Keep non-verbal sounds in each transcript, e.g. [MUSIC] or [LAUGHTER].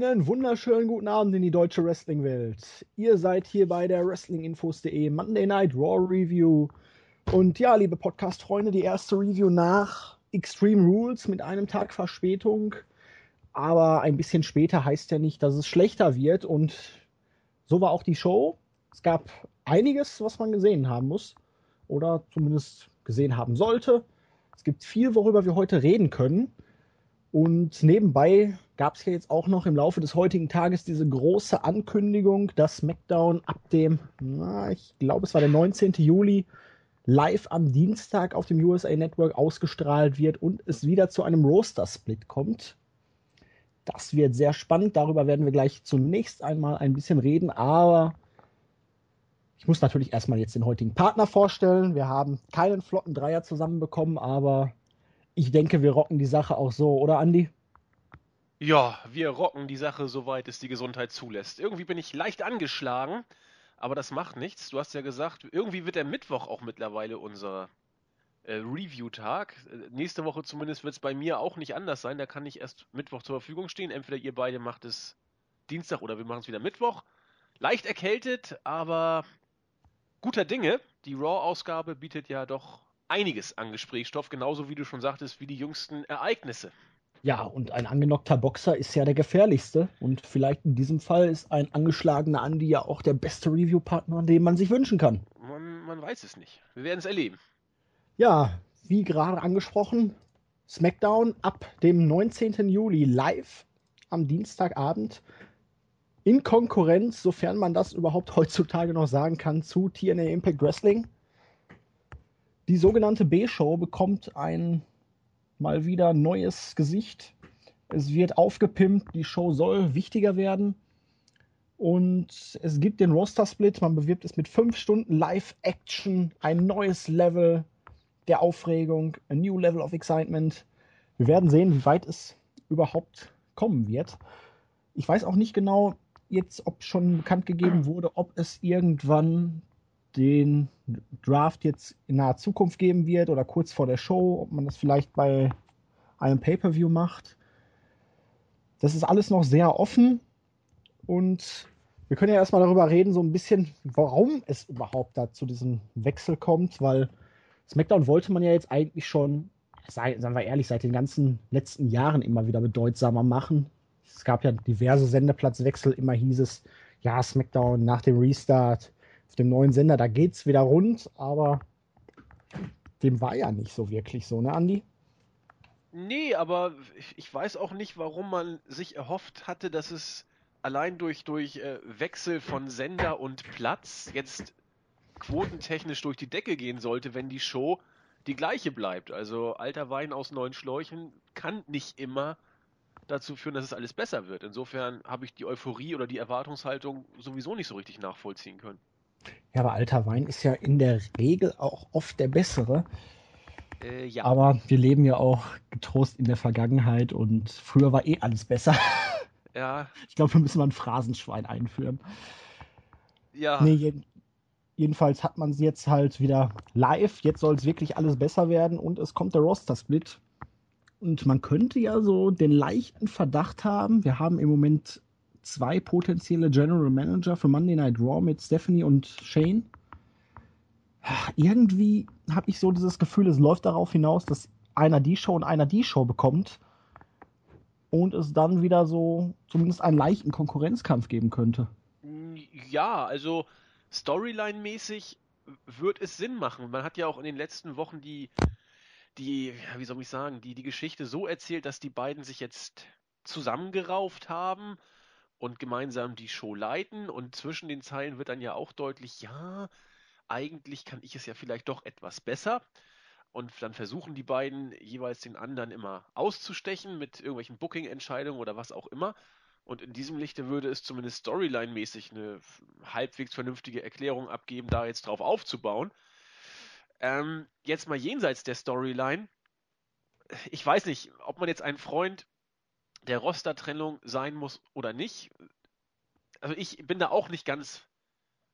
Einen wunderschönen guten Abend in die deutsche Wrestling-Welt. Ihr seid hier bei der WrestlingInfos.de Monday Night Raw Review. Und ja, liebe Podcast-Freunde, die erste Review nach Extreme Rules mit einem Tag Verspätung. Aber ein bisschen später heißt ja nicht, dass es schlechter wird. Und so war auch die Show. Es gab einiges, was man gesehen haben muss. Oder zumindest gesehen haben sollte. Es gibt viel, worüber wir heute reden können. Und nebenbei gab es ja jetzt auch noch im Laufe des heutigen Tages diese große Ankündigung, dass SmackDown ab dem, na, ich glaube, es war der 19. Juli, live am Dienstag auf dem USA Network ausgestrahlt wird und es wieder zu einem Roster-Split kommt. Das wird sehr spannend. Darüber werden wir gleich zunächst einmal ein bisschen reden, aber ich muss natürlich erstmal jetzt den heutigen Partner vorstellen. Wir haben keinen flotten Dreier zusammenbekommen, aber ich denke, wir rocken die Sache auch so, oder Andi? Ja, wir rocken die Sache, soweit es die Gesundheit zulässt. Irgendwie bin ich leicht angeschlagen, aber das macht nichts. Du hast ja gesagt, irgendwie wird der Mittwoch auch mittlerweile unser äh, Review-Tag. Äh, nächste Woche zumindest wird es bei mir auch nicht anders sein. Da kann ich erst Mittwoch zur Verfügung stehen. Entweder ihr beide macht es Dienstag oder wir machen es wieder Mittwoch. Leicht erkältet, aber guter Dinge. Die Raw-Ausgabe bietet ja doch einiges an Gesprächsstoff, genauso wie du schon sagtest, wie die jüngsten Ereignisse. Ja, und ein angenockter Boxer ist ja der gefährlichste. Und vielleicht in diesem Fall ist ein angeschlagener Andi ja auch der beste Review-Partner, den man sich wünschen kann. Man, man weiß es nicht. Wir werden es erleben. Ja, wie gerade angesprochen, SmackDown ab dem 19. Juli live am Dienstagabend in Konkurrenz, sofern man das überhaupt heutzutage noch sagen kann, zu TNA Impact Wrestling. Die sogenannte B-Show bekommt ein mal wieder neues Gesicht. Es wird aufgepimpt, die Show soll wichtiger werden. Und es gibt den Roster-Split, man bewirbt es mit fünf Stunden Live-Action, ein neues Level der Aufregung, a new level of excitement. Wir werden sehen, wie weit es überhaupt kommen wird. Ich weiß auch nicht genau jetzt, ob schon bekannt gegeben wurde, ob es irgendwann den Draft jetzt in naher Zukunft geben wird oder kurz vor der Show, ob man das vielleicht bei einem Pay-per-View macht. Das ist alles noch sehr offen und wir können ja erstmal darüber reden, so ein bisschen, warum es überhaupt da zu diesem Wechsel kommt, weil SmackDown wollte man ja jetzt eigentlich schon, sagen wir ehrlich, seit den ganzen letzten Jahren immer wieder bedeutsamer machen. Es gab ja diverse Sendeplatzwechsel, immer hieß es, ja, SmackDown nach dem Restart auf dem neuen Sender, da geht's wieder rund, aber dem war ja nicht so wirklich so, ne, Andi? Nee, aber ich weiß auch nicht, warum man sich erhofft hatte, dass es allein durch, durch äh, Wechsel von Sender und Platz jetzt quotentechnisch durch die Decke gehen sollte, wenn die Show die gleiche bleibt. Also alter Wein aus neuen Schläuchen kann nicht immer dazu führen, dass es alles besser wird. Insofern habe ich die Euphorie oder die Erwartungshaltung sowieso nicht so richtig nachvollziehen können. Ja, aber alter Wein ist ja in der Regel auch oft der bessere. Äh, ja. Aber wir leben ja auch getrost in der Vergangenheit und früher war eh alles besser. Ja. Ich glaube, wir müssen mal ein Phrasenschwein einführen. Ja. Nee, jeden, jedenfalls hat man sie jetzt halt wieder live. Jetzt soll es wirklich alles besser werden und es kommt der Roster-Split. Und man könnte ja so den leichten Verdacht haben, wir haben im Moment zwei potenzielle General Manager für Monday Night Raw mit Stephanie und Shane. Irgendwie habe ich so dieses Gefühl, es läuft darauf hinaus, dass einer die Show und einer die Show bekommt und es dann wieder so zumindest einen leichten Konkurrenzkampf geben könnte. Ja, also Storyline-mäßig wird es Sinn machen. Man hat ja auch in den letzten Wochen die, die, wie soll ich sagen, die, die Geschichte so erzählt, dass die beiden sich jetzt zusammengerauft haben und gemeinsam die Show leiten. Und zwischen den Zeilen wird dann ja auch deutlich, ja, eigentlich kann ich es ja vielleicht doch etwas besser. Und dann versuchen die beiden jeweils den anderen immer auszustechen mit irgendwelchen Booking-Entscheidungen oder was auch immer. Und in diesem Lichte würde es zumindest Storyline-mäßig eine halbwegs vernünftige Erklärung abgeben, da jetzt drauf aufzubauen. Ähm, jetzt mal jenseits der Storyline. Ich weiß nicht, ob man jetzt ein Freund der Rostertrennung sein muss oder nicht. Also ich bin da auch nicht ganz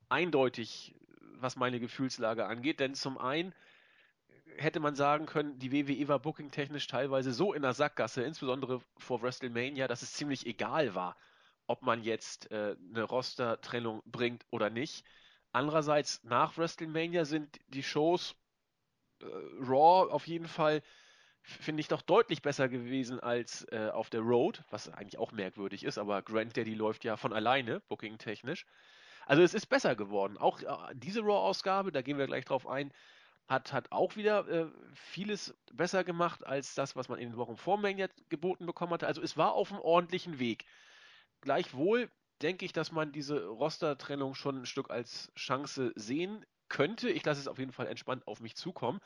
eindeutig, was meine Gefühlslage angeht, denn zum einen hätte man sagen können, die WWE war booking-technisch teilweise so in der Sackgasse, insbesondere vor WrestleMania, dass es ziemlich egal war, ob man jetzt äh, eine Roster-Trennung bringt oder nicht. Andererseits, nach WrestleMania sind die Shows äh, Raw auf jeden Fall, finde ich, doch deutlich besser gewesen als äh, auf der Road, was eigentlich auch merkwürdig ist, aber Grand Daddy läuft ja von alleine, booking-technisch. Also es ist besser geworden. Auch äh, diese Raw-Ausgabe, da gehen wir gleich drauf ein, hat, hat auch wieder äh, vieles besser gemacht als das, was man in den Wochen vor Mania geboten bekommen hatte. Also es war auf einem ordentlichen Weg. Gleichwohl denke ich, dass man diese Roster-Trennung schon ein Stück als Chance sehen könnte. Ich lasse es auf jeden Fall entspannt auf mich zukommen.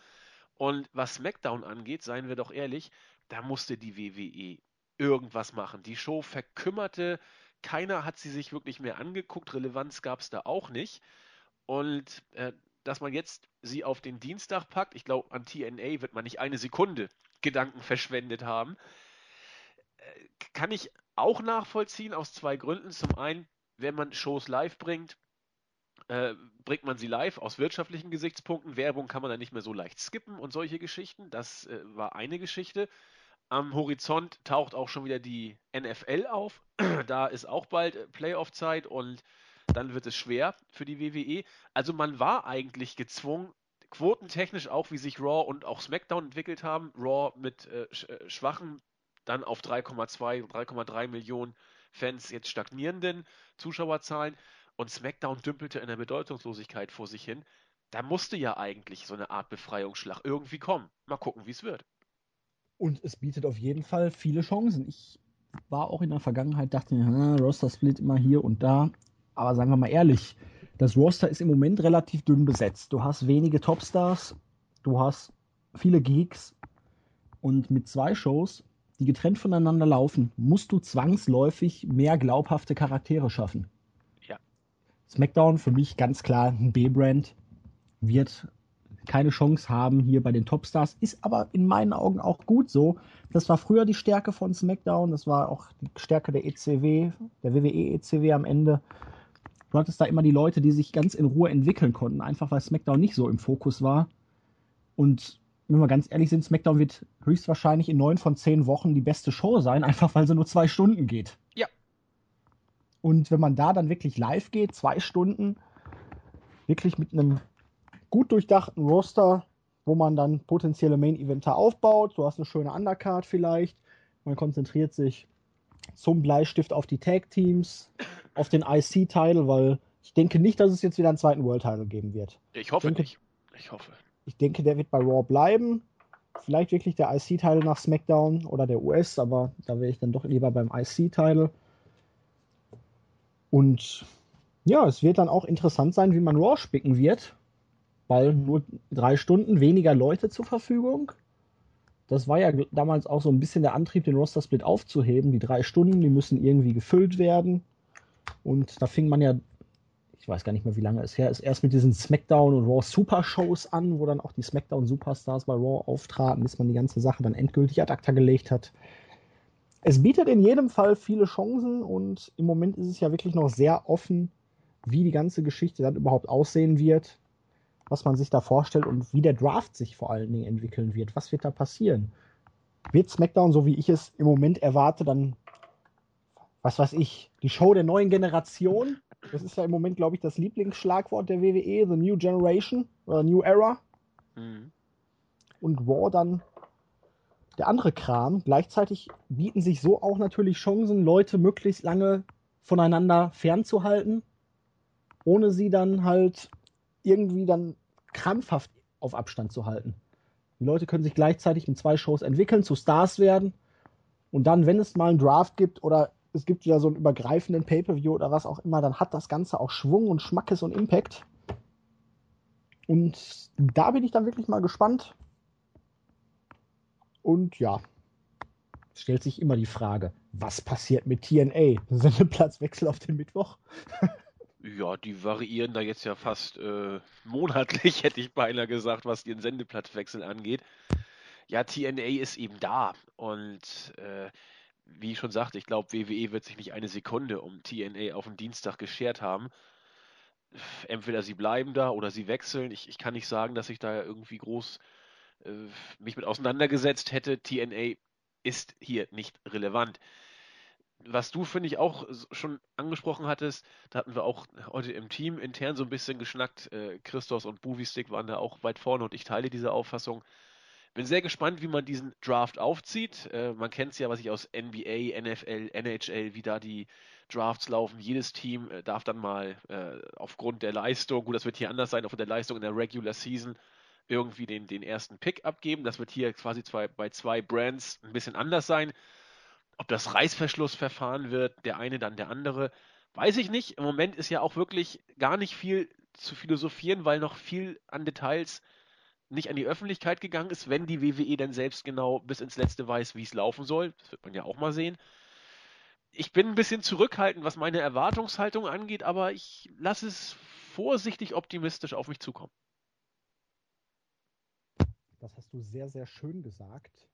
Und was SmackDown angeht, seien wir doch ehrlich, da musste die WWE irgendwas machen. Die Show verkümmerte, keiner hat sie sich wirklich mehr angeguckt, Relevanz gab es da auch nicht. Und äh, dass man jetzt sie auf den Dienstag packt, ich glaube, an TNA wird man nicht eine Sekunde Gedanken verschwendet haben, äh, kann ich auch nachvollziehen aus zwei Gründen. Zum einen, wenn man Shows live bringt, äh, bringt man sie live aus wirtschaftlichen Gesichtspunkten. Werbung kann man dann nicht mehr so leicht skippen und solche Geschichten. Das äh, war eine Geschichte. Am Horizont taucht auch schon wieder die NFL auf. [CLEARS THROAT] da ist auch bald äh, Playoff-Zeit und dann wird es schwer für die WWE. Also man war eigentlich gezwungen, quotentechnisch auch, wie sich Raw und auch SmackDown entwickelt haben, Raw mit äh, äh schwachen dann auf 3,2, 3,3 Millionen Fans jetzt stagnierenden Zuschauerzahlen und SmackDown dümpelte in der Bedeutungslosigkeit vor sich hin. Da musste ja eigentlich so eine Art Befreiungsschlag irgendwie kommen. Mal gucken, wie es wird. Und es bietet auf jeden Fall viele Chancen. Ich war auch in der Vergangenheit, dachte mir, Roster Split immer hier und da. Aber sagen wir mal ehrlich, das Roster ist im Moment relativ dünn besetzt. Du hast wenige Topstars, du hast viele Geeks und mit zwei Shows die getrennt voneinander laufen, musst du zwangsläufig mehr glaubhafte Charaktere schaffen. SmackDown für mich ganz klar ein B-Brand, wird keine Chance haben hier bei den Topstars, ist aber in meinen Augen auch gut so. Das war früher die Stärke von SmackDown, das war auch die Stärke der ECW, der WWE ECW am Ende. Du hattest da immer die Leute, die sich ganz in Ruhe entwickeln konnten, einfach weil SmackDown nicht so im Fokus war. Und wenn wir ganz ehrlich sind, SmackDown wird höchstwahrscheinlich in neun von zehn Wochen die beste Show sein, [LAUGHS] einfach weil sie nur zwei Stunden geht. Und wenn man da dann wirklich live geht, zwei Stunden, wirklich mit einem gut durchdachten Roster, wo man dann potenzielle Main-Eventer aufbaut, du hast eine schöne Undercard vielleicht, man konzentriert sich zum Bleistift auf die Tag-Teams, auf den IC-Title, weil ich denke nicht, dass es jetzt wieder einen zweiten World-Title geben wird. Ich hoffe ich denke, nicht. Ich hoffe. Ich denke, der wird bei Raw bleiben. Vielleicht wirklich der IC-Teil nach SmackDown oder der US, aber da wäre ich dann doch lieber beim IC-Teil. Und ja, es wird dann auch interessant sein, wie man Raw spicken wird, weil nur drei Stunden weniger Leute zur Verfügung. Das war ja damals auch so ein bisschen der Antrieb, den Roster-Split aufzuheben. Die drei Stunden, die müssen irgendwie gefüllt werden. Und da fing man ja ich weiß gar nicht mehr, wie lange es her ist, erst mit diesen SmackDown und Raw Super Shows an, wo dann auch die SmackDown Superstars bei Raw auftraten, bis man die ganze Sache dann endgültig ad acta gelegt hat. Es bietet in jedem Fall viele Chancen und im Moment ist es ja wirklich noch sehr offen, wie die ganze Geschichte dann überhaupt aussehen wird, was man sich da vorstellt und wie der Draft sich vor allen Dingen entwickeln wird. Was wird da passieren? Wird SmackDown, so wie ich es im Moment erwarte, dann, was weiß ich, die Show der neuen Generation? Das ist ja im Moment, glaube ich, das Lieblingsschlagwort der WWE, The New Generation oder New Era. Mhm. Und Raw dann der andere Kram. Gleichzeitig bieten sich so auch natürlich Chancen, Leute möglichst lange voneinander fernzuhalten, ohne sie dann halt irgendwie dann krampfhaft auf Abstand zu halten. Die Leute können sich gleichzeitig in zwei Shows entwickeln, zu Stars werden und dann, wenn es mal einen Draft gibt oder es gibt wieder so einen übergreifenden Pay-Per-View oder was auch immer, dann hat das Ganze auch Schwung und Schmackes und Impact. Und da bin ich dann wirklich mal gespannt. Und ja, stellt sich immer die Frage, was passiert mit TNA? Sendeplatzwechsel auf den Mittwoch? ja, die variieren da jetzt ja fast äh, monatlich, [LAUGHS] hätte ich beinahe gesagt, was den Sendeplatzwechsel angeht. Ja, TNA ist eben da und äh, wie ich schon sagte, ich glaube, WWE wird sich nicht eine Sekunde um TNA auf den Dienstag geschert haben. Entweder sie bleiben da oder sie wechseln. Ich, ich kann nicht sagen, dass ich da irgendwie groß mich mit auseinandergesetzt hätte. TNA ist hier nicht relevant. was du, finde ich, auch schon angesprochen hattest, da hatten wir auch heute im Team intern so ein bisschen geschnackt. Äh, Christos und Buvistick waren da auch weit vorne und ich teile diese Auffassung. Bin sehr gespannt, wie man diesen Draft aufzieht. Äh, man kennt es ja, was ich aus NBA, NFL, NHL, wie da die Drafts laufen. Jedes Team äh, darf dann mal äh, aufgrund der Leistung, gut, das wird hier anders sein, aufgrund der Leistung in der Regular Season, irgendwie den, den ersten Pick abgeben. Das wird hier quasi zwei, bei zwei Brands ein bisschen anders sein. Ob das Reißverschlussverfahren wird, der eine dann der andere, weiß ich nicht. Im Moment ist ja auch wirklich gar nicht viel zu philosophieren, weil noch viel an Details nicht an die Öffentlichkeit gegangen ist, wenn die WWE dann selbst genau bis ins Letzte weiß, wie es laufen soll. Das wird man ja auch mal sehen. Ich bin ein bisschen zurückhaltend, was meine Erwartungshaltung angeht, aber ich lasse es vorsichtig optimistisch auf mich zukommen. Das hast du sehr, sehr schön gesagt.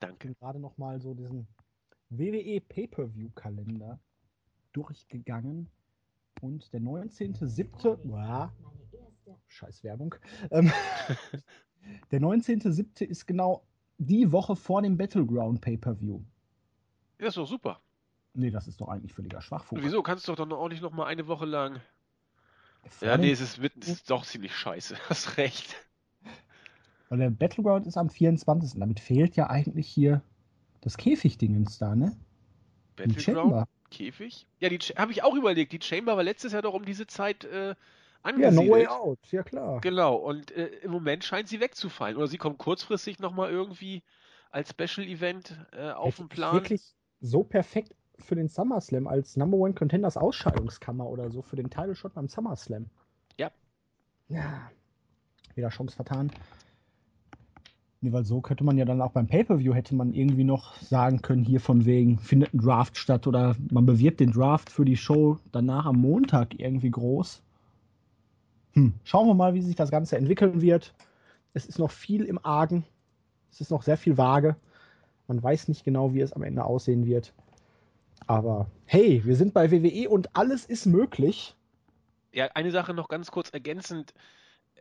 Danke. Ich bin gerade noch mal so diesen WWE Pay-Per-View-Kalender durchgegangen und der 19.07. Ja, scheiß Werbung. Ähm, [LAUGHS] der 19.07. ist genau die Woche vor dem Battleground Pay-Per-View. Ja, ist doch super. Nee, das ist doch eigentlich völliger Schwachfug. Wieso? Kannst du doch dann auch nicht noch mal eine Woche lang. Vor ja, nee, es ist, es ist doch ziemlich scheiße. [LAUGHS] Hast recht. Weil der Battleground ist am 24. Damit fehlt ja eigentlich hier das Käfigdingens da, ne? Battleground? Käfig? Ja, die habe ich auch überlegt. Die Chamber war letztes Jahr doch um diese Zeit äh, angesiedelt. Ja, No Way Out, ja klar. Genau, und äh, im Moment scheint sie wegzufallen. Oder sie kommt kurzfristig nochmal irgendwie als Special Event äh, auf den Plan. Wirklich so perfekt für den SummerSlam als Number One Contenders Ausscheidungskammer oder so für den Title Shot beim SummerSlam. Ja. Ja. Wieder Chance vertan. Nee, weil so könnte man ja dann auch beim Pay-Per-View hätte man irgendwie noch sagen können, hier von wegen findet ein Draft statt oder man bewirbt den Draft für die Show danach am Montag irgendwie groß. Hm. Schauen wir mal, wie sich das Ganze entwickeln wird. Es ist noch viel im Argen. Es ist noch sehr viel vage. Man weiß nicht genau, wie es am Ende aussehen wird. Aber hey, wir sind bei WWE und alles ist möglich. Ja, eine Sache noch ganz kurz ergänzend.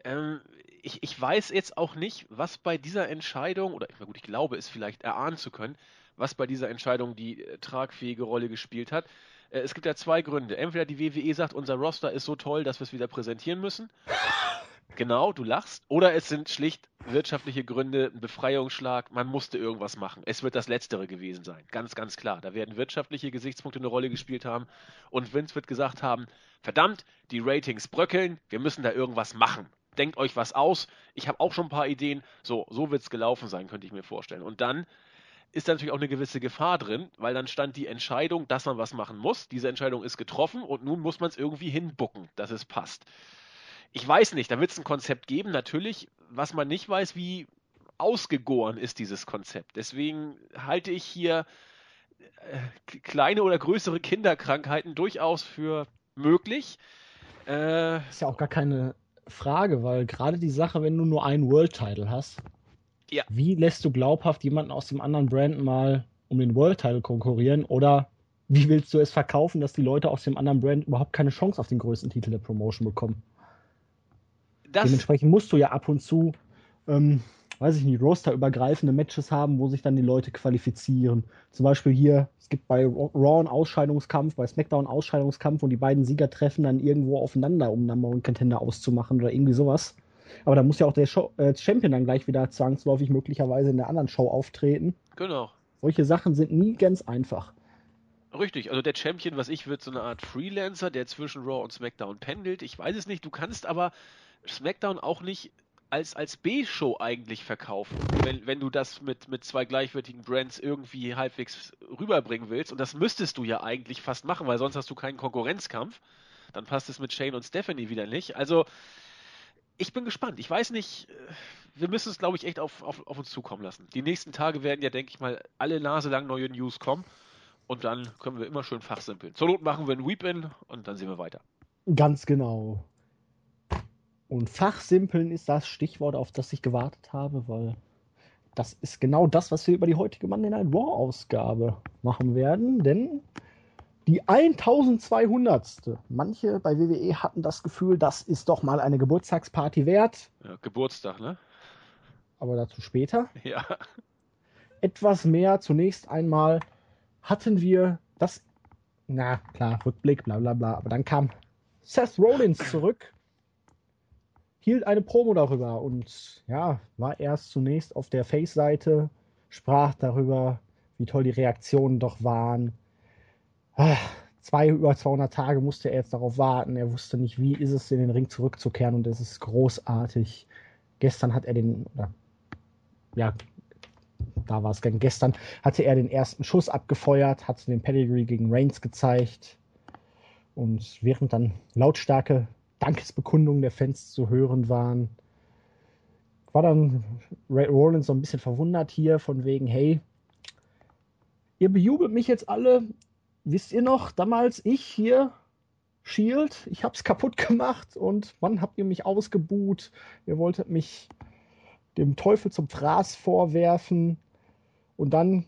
Ähm, ich, ich weiß jetzt auch nicht, was bei dieser Entscheidung, oder gut, ich glaube es vielleicht erahnen zu können, was bei dieser Entscheidung die äh, tragfähige Rolle gespielt hat. Äh, es gibt ja zwei Gründe. Entweder die WWE sagt, unser Roster ist so toll, dass wir es wieder präsentieren müssen. [LAUGHS] Genau, du lachst. Oder es sind schlicht wirtschaftliche Gründe, ein Befreiungsschlag, man musste irgendwas machen. Es wird das Letztere gewesen sein. Ganz, ganz klar. Da werden wirtschaftliche Gesichtspunkte eine Rolle gespielt haben. Und Vince wird gesagt haben, verdammt, die Ratings bröckeln, wir müssen da irgendwas machen denkt euch was aus. Ich habe auch schon ein paar Ideen. So, so wird es gelaufen sein, könnte ich mir vorstellen. Und dann ist da natürlich auch eine gewisse Gefahr drin, weil dann stand die Entscheidung, dass man was machen muss. Diese Entscheidung ist getroffen und nun muss man es irgendwie hinbucken, dass es passt. Ich weiß nicht, da wird es ein Konzept geben, natürlich. Was man nicht weiß, wie ausgegoren ist dieses Konzept. Deswegen halte ich hier äh, kleine oder größere Kinderkrankheiten durchaus für möglich. Äh, ist ja auch gar keine Frage, weil gerade die Sache, wenn du nur einen World Title hast, ja. wie lässt du glaubhaft jemanden aus dem anderen Brand mal um den World Title konkurrieren oder wie willst du es verkaufen, dass die Leute aus dem anderen Brand überhaupt keine Chance auf den größten Titel der Promotion bekommen? Das Dementsprechend musst du ja ab und zu ähm, weiß ich nicht, rosterübergreifende Matches haben, wo sich dann die Leute qualifizieren. Zum Beispiel hier, es gibt bei Raw einen Ausscheidungskampf, bei SmackDown einen Ausscheidungskampf und die beiden Sieger treffen dann irgendwo aufeinander, um Number One Contender auszumachen oder irgendwie sowas. Aber da muss ja auch der Show, äh, Champion dann gleich wieder zwangsläufig möglicherweise in der anderen Show auftreten. Genau. Solche Sachen sind nie ganz einfach. Richtig, also der Champion, was ich, wird so eine Art Freelancer, der zwischen Raw und SmackDown pendelt. Ich weiß es nicht, du kannst aber SmackDown auch nicht als, als B-Show eigentlich verkaufen, wenn, wenn du das mit, mit zwei gleichwertigen Brands irgendwie halbwegs rüberbringen willst. Und das müsstest du ja eigentlich fast machen, weil sonst hast du keinen Konkurrenzkampf. Dann passt es mit Shane und Stephanie wieder nicht. Also, ich bin gespannt. Ich weiß nicht, äh, wir müssen es, glaube ich, echt auf, auf, auf uns zukommen lassen. Die nächsten Tage werden ja, denke ich mal, alle Nase lang neue News kommen. Und dann können wir immer schön fachsimpeln. Zur Not machen wir ein Weep-In und dann sehen wir weiter. Ganz genau. Und Fachsimpeln ist das Stichwort, auf das ich gewartet habe, weil das ist genau das, was wir über die heutige Monday Night Raw Ausgabe machen werden, denn die 1200. Manche bei WWE hatten das Gefühl, das ist doch mal eine Geburtstagsparty wert. Ja, Geburtstag, ne? Aber dazu später. [LAUGHS] Ja. Etwas mehr zunächst einmal hatten wir das, na klar, Rückblick, bla bla bla. Aber dann kam Seth Rollins zurück, hielt eine Promo darüber und ja, war erst zunächst auf der Face-Seite, sprach darüber, wie toll die Reaktionen doch waren. Ah, zwei über 200 Tage musste er jetzt darauf warten. Er wusste nicht, wie ist es in den Ring zurückzukehren und es ist großartig. Gestern hat er den, oder, ja, da war es gestern, hatte er den ersten Schuss abgefeuert, hat den Pedigree gegen Reigns gezeigt. Und während dann lautstarke Dankesbekundungen der Fans zu hören waren, war dann Ray Rollins so ein bisschen verwundert hier von wegen, hey, ihr bejubelt mich jetzt alle. Wisst ihr noch, damals ich hier, Shield, ich hab's kaputt [LAUGHS] gemacht und wann habt ihr mich ausgebuht? Ihr wolltet mich dem Teufel zum Fraß vorwerfen und dann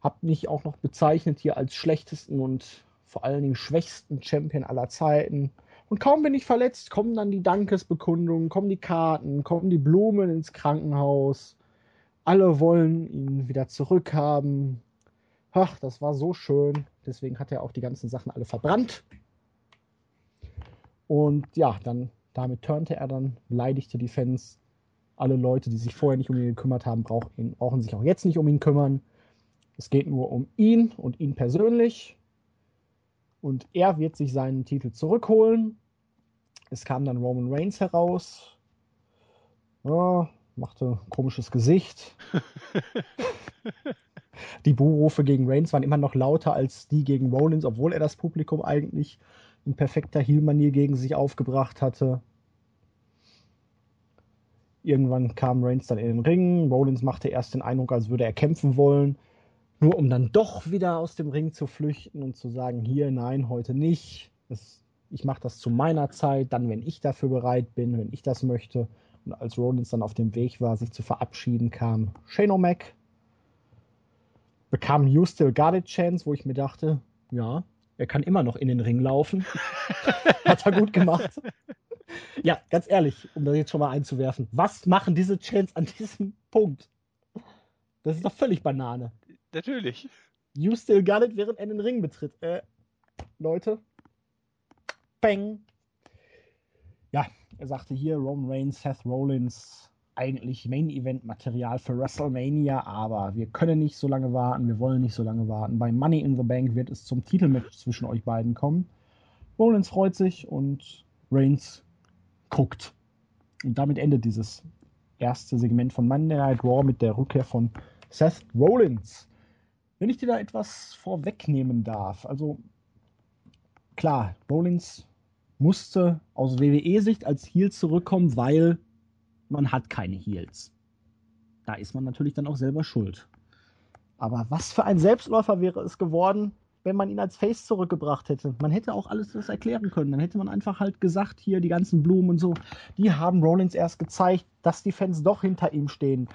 habt mich auch noch bezeichnet hier als schlechtesten und vor allen Dingen schwächsten Champion aller Zeiten. Und kaum bin ich verletzt, kommen dann die Dankesbekundungen, kommen die Karten, kommen die Blumen ins Krankenhaus. Alle wollen ihn wieder zurückhaben. Ach, das war so schön. Deswegen hat er auch die ganzen Sachen alle verbrannt. Und ja, dann damit turnte er dann, beleidigte die Fans. Alle Leute, die sich vorher nicht um ihn gekümmert haben, brauchen, brauchen sich auch jetzt nicht um ihn kümmern. Es geht nur um ihn und ihn persönlich. Und er wird sich seinen Titel zurückholen. Es kam dann Roman Reigns heraus. Ja, machte ein komisches Gesicht. [LAUGHS] die Buhrufe gegen Reigns waren immer noch lauter als die gegen Rollins, obwohl er das Publikum eigentlich in perfekter Heel-Manier gegen sich aufgebracht hatte. Irgendwann kam Reigns dann in den Ring. Rollins machte erst den Eindruck, als würde er kämpfen wollen, nur um dann doch wieder aus dem Ring zu flüchten und zu sagen, hier, nein, heute nicht. Es ich mache das zu meiner Zeit, dann, wenn ich dafür bereit bin, wenn ich das möchte. Und als Rollins dann auf dem Weg war, sich zu verabschieden, kam Shane O'Mac, bekam You Still Got It Chance, wo ich mir dachte, ja, er kann immer noch in den Ring laufen. [LAUGHS] Hat er gut gemacht. ja, ganz ehrlich, um das jetzt schon mal einzuwerfen. Was machen diese Chants an diesem Punkt? Das ist doch völlig Banane. Natürlich. You still got it, während er den Ring betritt. Äh, Leute, Bang. Ja, er sagte hier Roman Reigns, Seth Rollins, eigentlich Main Event Material für WrestleMania, aber wir können nicht so lange warten, wir wollen nicht so lange warten. Bei Money in the Bank wird es zum Titelmatch zwischen euch beiden kommen. Rollins freut sich und Reigns guckt. Und damit endet dieses erste Segment von Monday Night Raw mit der Rückkehr von Seth Rollins. Wenn ich dir da etwas vorwegnehmen darf, also klar, Rollins musste aus WWE-Sicht als Heel zurückkommen, weil man hat keine Heels. Da ist man natürlich dann auch selber schuld. Aber was für ein Selbstläufer wäre es geworden, wenn man ihn als Face zurückgebracht hätte. Man hätte auch alles das erklären können. Dann hätte man einfach halt gesagt, hier die ganzen Blumen und so, die haben Rollins erst gezeigt, dass die Fans doch hinter ihm stehen.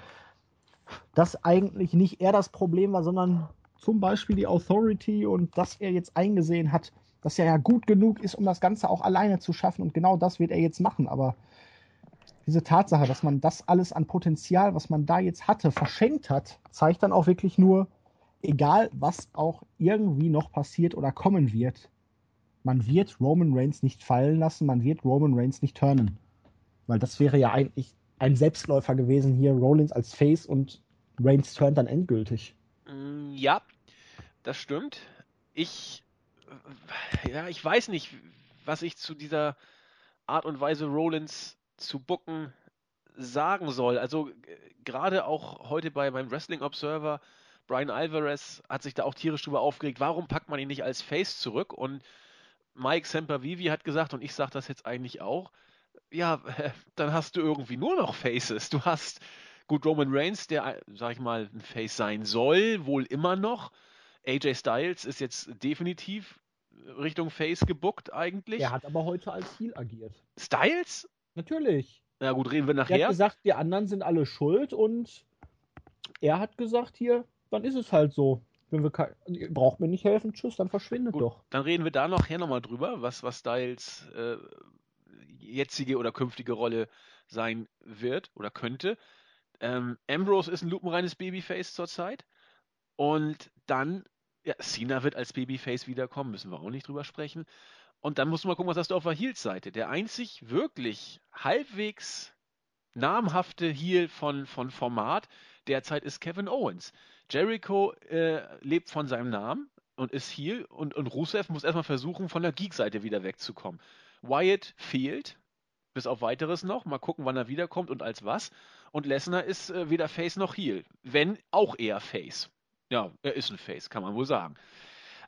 Dass eigentlich nicht er das Problem war, sondern zum Beispiel die Authority und dass er jetzt eingesehen hat, dass er ja gut genug ist, um das Ganze auch alleine zu schaffen. Und genau das wird er jetzt machen. Aber diese Tatsache, dass man das alles an Potenzial, was man da jetzt hatte, verschenkt hat, zeigt dann auch wirklich nur, egal was auch irgendwie noch passiert oder kommen wird, man wird Roman Reigns nicht fallen lassen, man wird Roman Reigns nicht turnen. Weil das wäre ja eigentlich ein Selbstläufer gewesen hier, Rollins als Face und Reigns turnt dann endgültig. Mm, ja, das stimmt. Ich ja, ich weiß nicht, was ich zu dieser Art und Weise Rollins zu bucken sagen soll. Also gerade auch heute bei meinem Wrestling Observer, Brian Alvarez hat sich da auch tierisch drüber aufgeregt, warum packt man ihn nicht als Face zurück? Und Mike Sempervivi hat gesagt, und ich sage das jetzt eigentlich auch, ja, dann hast du irgendwie nur noch Faces. Du hast gut Roman Reigns, der, sag ich mal, ein Face sein soll, wohl immer noch. AJ Styles ist jetzt definitiv Richtung Face gebuckt eigentlich. Er hat aber heute als Heel agiert. Styles? Natürlich. Na gut, reden wir nachher. Er hat gesagt, die anderen sind alle schuld und er hat gesagt hier, dann ist es halt so. Wenn wir braucht mir nicht helfen, tschüss, dann verschwindet gut, doch. Dann reden wir da nachher nochmal drüber, was, was Styles äh, jetzige oder künftige Rolle sein wird oder könnte. Ähm, Ambrose ist ein lupenreines Babyface zurzeit. Und dann Ja, Cena wird als Babyface wiederkommen, müssen wir auch nicht drüber sprechen. Und dann musst du mal gucken, was hast du auf der Heels-Seite. Der einzig wirklich halbwegs namhafte Heel von, von Format derzeit ist Kevin Owens. Jericho äh, lebt von seinem Namen und ist Heel und, und Rusev muss erstmal versuchen, von der Geek-Seite wieder wegzukommen. Wyatt fehlt, bis auf weiteres noch. Mal gucken, wann er wiederkommt und als was. Und Lesnar ist äh, weder Face noch Heel. Wenn auch eher Face. Ja, er ist ein Face, kann man wohl sagen.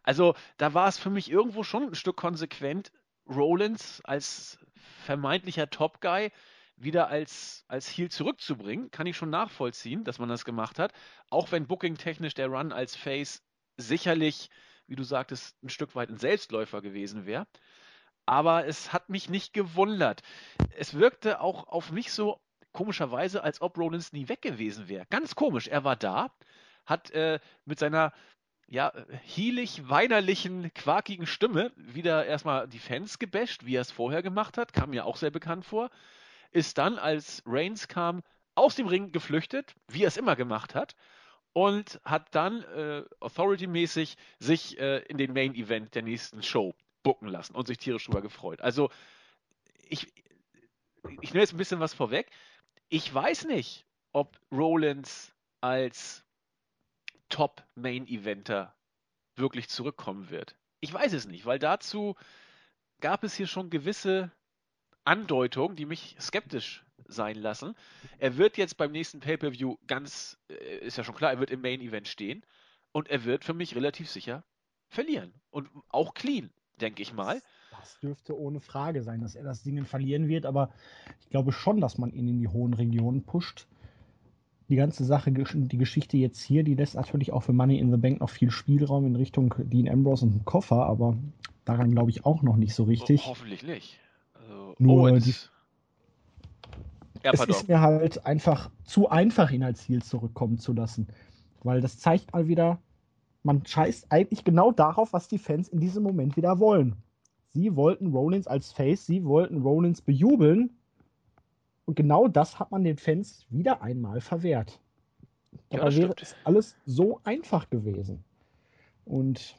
Also, da war es für mich irgendwo schon ein Stück konsequent, Rollins als vermeintlicher Top Guy wieder als, als Heel zurückzubringen, kann ich schon nachvollziehen, dass man das gemacht hat. Auch wenn booking-technisch der Run als Face sicherlich, wie du sagtest, ein Stück weit ein Selbstläufer gewesen wäre. Aber es hat mich nicht gewundert. Es wirkte auch auf mich so komischerweise, als ob Rollins nie weg gewesen wäre. Ganz komisch. Er war da, hat äh, mit seiner ja, hielig, weinerlichen, quakigen Stimme wieder erstmal die Fans gebasht, wie er es vorher gemacht hat, kam mir auch sehr bekannt vor ist dann, als Reigns kam, aus dem Ring geflüchtet, wie er es immer gemacht hat, und hat dann äh, Authority-mäßig sich äh, in den Main Event der nächsten Show bucken lassen und sich tierisch drüber gefreut. Also, ich, ich nehme jetzt ein bisschen was vorweg. Ich weiß nicht, ob Rollins als Top-Main-Eventer wirklich zurückkommen wird. Ich weiß es nicht, weil dazu gab es hier schon gewisse Andeutungen, die mich skeptisch sein lassen. Er wird jetzt beim nächsten Pay-Per-View ganz, äh, ist ja schon klar, er wird im Main Event stehen und er wird für mich relativ sicher verlieren. Und auch clean, denke ich mal. Das dürfte ohne Frage sein, dass er das Ding verlieren wird, aber ich glaube schon, dass man ihn in die hohen Regionen pusht. Die ganze Sache, die Geschichte jetzt hier, die lässt natürlich auch für Money in the Bank noch viel Spielraum in Richtung Dean Ambrose und Koffer, aber daran glaube ich auch noch nicht so richtig. Hoffentlich nicht. Nur die, ja, es ist mir halt einfach zu einfach, ihn als Ziel zurückkommen zu lassen. Weil das zeigt mal wieder, man scheißt eigentlich genau darauf, was die Fans in diesem Moment wieder wollen. Sie wollten Rollins als Face, sie wollten Rollins bejubeln. Und genau das hat man den Fans wieder einmal verwehrt. Ja, Aber wäre es alles so einfach gewesen. Und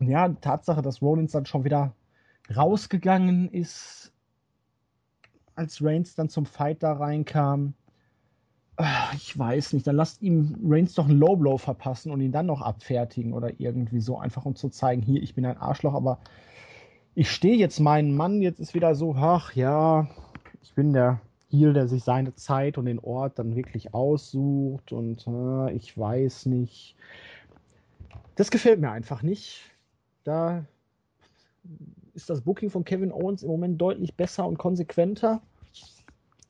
ja, Tatsache, dass Rollins dann schon wieder rausgegangen ist, als Reigns dann zum Fight da reinkam, ah, ich weiß nicht, dann lasst ihm Reigns doch einen Low Blow verpassen und ihn dann noch abfertigen oder irgendwie so, einfach um zu zeigen, hier, ich bin ein Arschloch, aber ich stehe jetzt meinen Mann, jetzt ist wieder so, ach ja, ich bin der Heel, der sich seine Zeit und den Ort dann wirklich aussucht und äh, ich weiß nicht. Das gefällt mir einfach nicht. Da ist das Booking von Kevin Owens im Moment deutlich besser und konsequenter.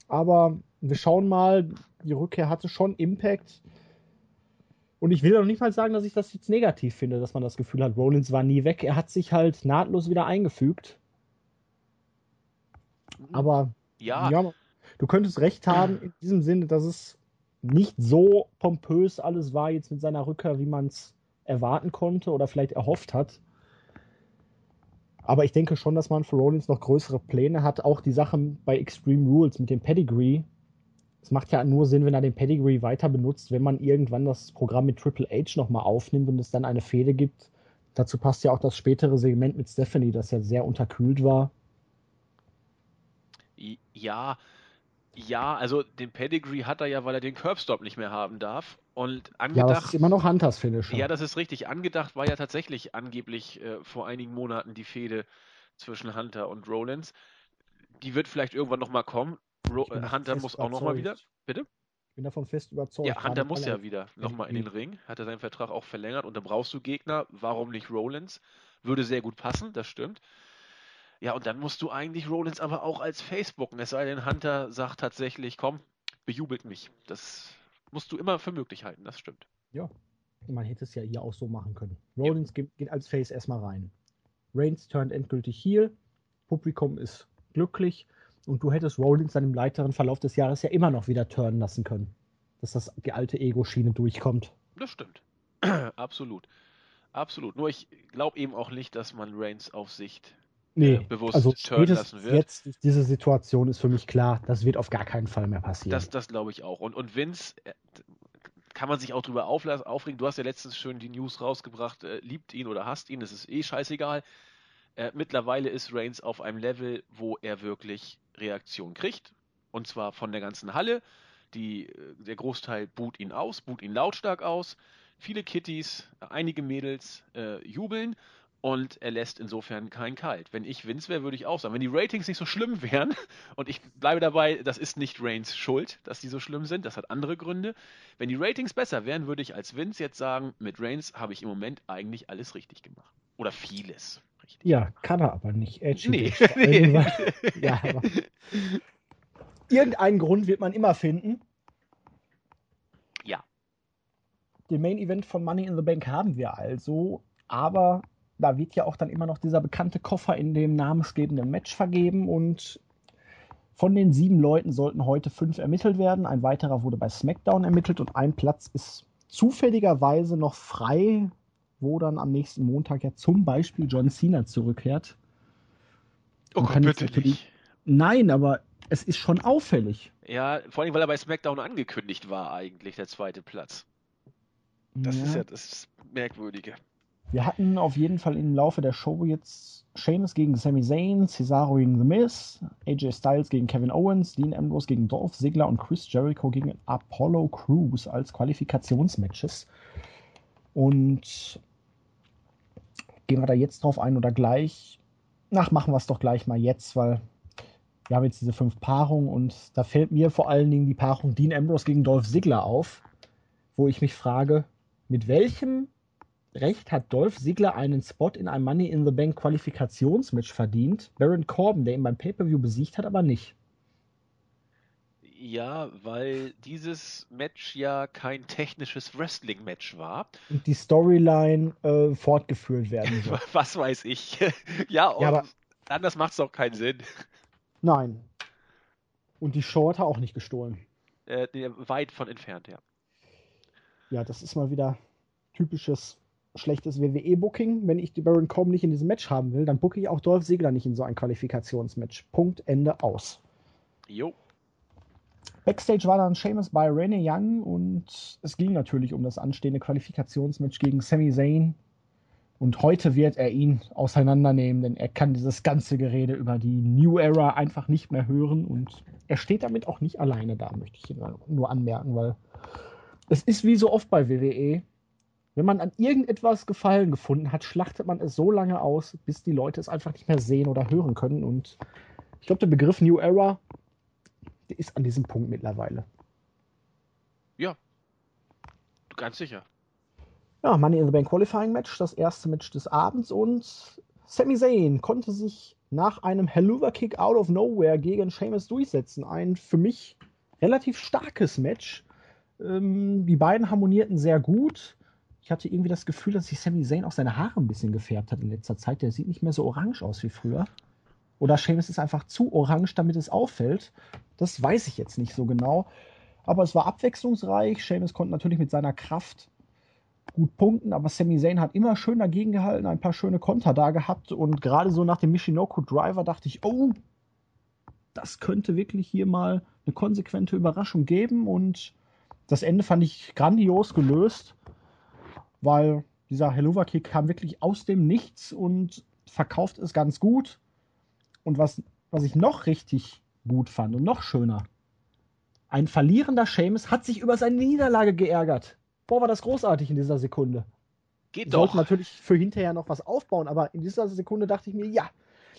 Aber wir schauen mal, die Rückkehr hatte schon Impact. Und ich will noch nicht mal sagen, dass ich das jetzt negativ finde, dass man das Gefühl hat, Rollins war nie weg. Er hat sich halt nahtlos wieder eingefügt. Aber ja. ja, du könntest recht haben in diesem Sinne, dass es nicht so pompös alles war jetzt mit seiner Rückkehr, wie man es erwarten konnte oder vielleicht erhofft hat. Aber ich denke schon, dass man für Rollins noch größere Pläne hat. Auch die Sachen bei Extreme Rules mit dem Pedigree. Es macht ja nur Sinn, wenn er den Pedigree weiter benutzt, wenn man irgendwann das Programm mit Triple H nochmal aufnimmt und es dann eine Fehde gibt. Dazu passt ja auch das spätere Segment mit Stephanie, das ja sehr unterkühlt war. Ja, ja, also den Pedigree hat er ja, weil er den Curbstop nicht mehr haben darf. Und angedacht. Ja, das ist immer noch Hunters Finish. Ja, das ist richtig. Angedacht war ja tatsächlich angeblich äh, vor einigen Monaten die Fehde zwischen Hunter und Rollins. Die wird vielleicht irgendwann nochmal kommen. Ro äh, Hunter muss auch nochmal wieder. Bitte? Ich bin davon fest überzeugt. Ja, Hunter muss ja wieder nochmal in den Ring. Hat er seinen Vertrag auch verlängert und da brauchst du Gegner. Warum nicht Rollins? Würde sehr gut passen, das stimmt. Ja, und dann musst du eigentlich Rollins aber auch als Facebooken. Es sei denn, Hunter sagt tatsächlich, komm, bejubelt mich. Das musst du immer für möglich halten, das stimmt. Ja, man hätte es ja hier auch so machen können. Rollins ja. geht, geht, als Face erstmal rein. Reigns turnt endgültig hier. Publikum ist glücklich und du hättest Rollins dann im weiteren Verlauf des Jahres ja immer noch wieder turnen lassen können. Dass das die alte Ego-Schiene durchkommt. Das stimmt. [CLEARS THROAT] Absolut. Absolut. Nur ich glaube eben auch nicht, dass man Reigns auf Sicht nee, äh, bewusst also turnen lassen wird. Jetzt diese Situation ist für mich klar, das wird auf gar keinen Fall mehr passieren. Das, das glaube ich auch. Und, und Vince, äh, kann man sich auch drüber aufregen. Du hast ja letztens schön die News rausgebracht, äh, liebt ihn oder hasst ihn, das ist eh scheißegal. Äh, mittlerweile ist Reigns auf einem Level, wo er wirklich Reaktion kriegt. Und zwar von der ganzen Halle. Die, äh, der Großteil buht ihn aus, buht ihn lautstark aus. Viele Kitties, einige Mädels äh, jubeln und er lässt insofern keinen kalt. Wenn ich Vince wäre, würde ich auch sagen, wenn die Ratings nicht so schlimm wären, [LAUGHS] und ich bleibe dabei, das ist nicht Reigns Schuld, dass die so schlimm sind, das hat andere Gründe. Wenn die Ratings besser wären, würde ich als Vince jetzt sagen, mit Reigns habe ich im Moment eigentlich alles richtig gemacht. Oder vieles. Richtig ja, gemacht. kann er aber nicht. Edgy nee. [LAUGHS] nee. [LAUGHS] ja, aber irgendeinen Grund wird man immer finden. Ja. Den Main Event von Money in the Bank haben wir also, aber da wird ja auch dann immer noch dieser bekannte Koffer in dem namensgebenden Match vergeben und von den sieben Leuten sollten heute fünf ermittelt werden. Ein weiterer wurde bei SmackDown ermittelt und ein Platz ist zufälligerweise noch frei, wo dann am nächsten Montag ja zum Beispiel John Cena zurückkehrt. Oh Gott, bitte nicht. Nein, aber es ist schon auffällig. Ja, vor allem, weil er bei SmackDown angekündigt war, eigentlich, der zweite Platz. Das ja. ist ja das Merkwürdige. Wir hatten auf jeden Fall im Laufe der Show jetzt Sheamus gegen Sami Zayn, Cesaro gegen The Miz, AJ Styles gegen Kevin Owens, Dean Ambrose gegen Dolph Ziggler und Chris Jericho gegen Apollo Crews als Qualifikationsmatches. Und gehen wir da jetzt drauf ein oder gleich? Ach, machen wir es doch gleich mal jetzt, weil wir haben jetzt diese fünf Paarungen und da fällt mir vor allen Dingen die Paarung Dean Ambrose gegen Dolph Ziggler auf, wo ich mich frage, mit welchem Recht hat Dolph Ziggler einen Spot in einem Money in the Bank Qualifikationsmatch verdient. Baron Corbin, der ihn beim Pay-Per-View besiegt hat, aber nicht. Ja, weil dieses Match ja kein technisches Wrestling-Match war. Und die Storyline äh, fortgeführt werden soll. [LAUGHS] Was weiß ich. [LAUGHS] ja, ja aber anders macht es auch keinen Sinn. Nein. Und die er auch nicht gestohlen. Äh, weit von entfernt, ja. Ja, das ist mal wieder typisches schlechtes WWE-Booking. Wenn ich die Baron Corbin nicht in diesem Match haben will, dann booke ich auch Dolph Ziggler nicht in so ein Qualifikationsmatch. Punkt, Ende, aus. Jo. Backstage war dann Seamus bei Renee Young und es ging natürlich um das anstehende Qualifikationsmatch gegen Sami Zayn. Und heute wird er ihn auseinandernehmen, denn er kann dieses ganze Gerede über die New Era einfach nicht mehr hören und er steht damit auch nicht alleine da, möchte ich nur anmerken, weil es ist wie so oft bei WWE wenn man an irgendetwas Gefallen gefunden hat, schlachtet man es so lange aus, bis die Leute es einfach nicht mehr sehen oder hören können. Und ich glaube, der Begriff New Era, der ist an diesem Punkt mittlerweile. Ja, ganz sicher. Ja, Money in the Bank Qualifying Match, das erste Match des Abends und Sami Zayn konnte sich nach einem Helluva Kick out of nowhere gegen Sheamus durchsetzen. Ein für mich relativ starkes Match. Ähm, die beiden harmonierten sehr gut ich hatte irgendwie das Gefühl, dass sich Sami Zayn auch seine Haare ein bisschen gefärbt hat in letzter Zeit. Der sieht nicht mehr so orange aus wie früher. Oder Seamus ist einfach zu orange, damit es auffällt. Das weiß ich jetzt nicht so genau. Aber es war abwechslungsreich. Seamus konnte natürlich mit seiner Kraft gut punkten, aber Sami Zayn hat immer schön dagegen gehalten, ein paar schöne Konter da gehabt. Und gerade so nach dem Michinoku Driver dachte ich, oh, das könnte wirklich hier mal eine konsequente Überraschung geben. Und das Ende fand ich grandios gelöst weil dieser Helluva-Kick kam wirklich aus dem Nichts und verkauft es ganz gut. Und was, was ich noch richtig gut fand und noch schöner, ein verlierender Seamus hat sich über seine Niederlage geärgert. Boah, war das großartig in dieser Sekunde. Geht doch. Sollte natürlich für hinterher noch was aufbauen, aber in dieser Sekunde dachte ich mir, ja,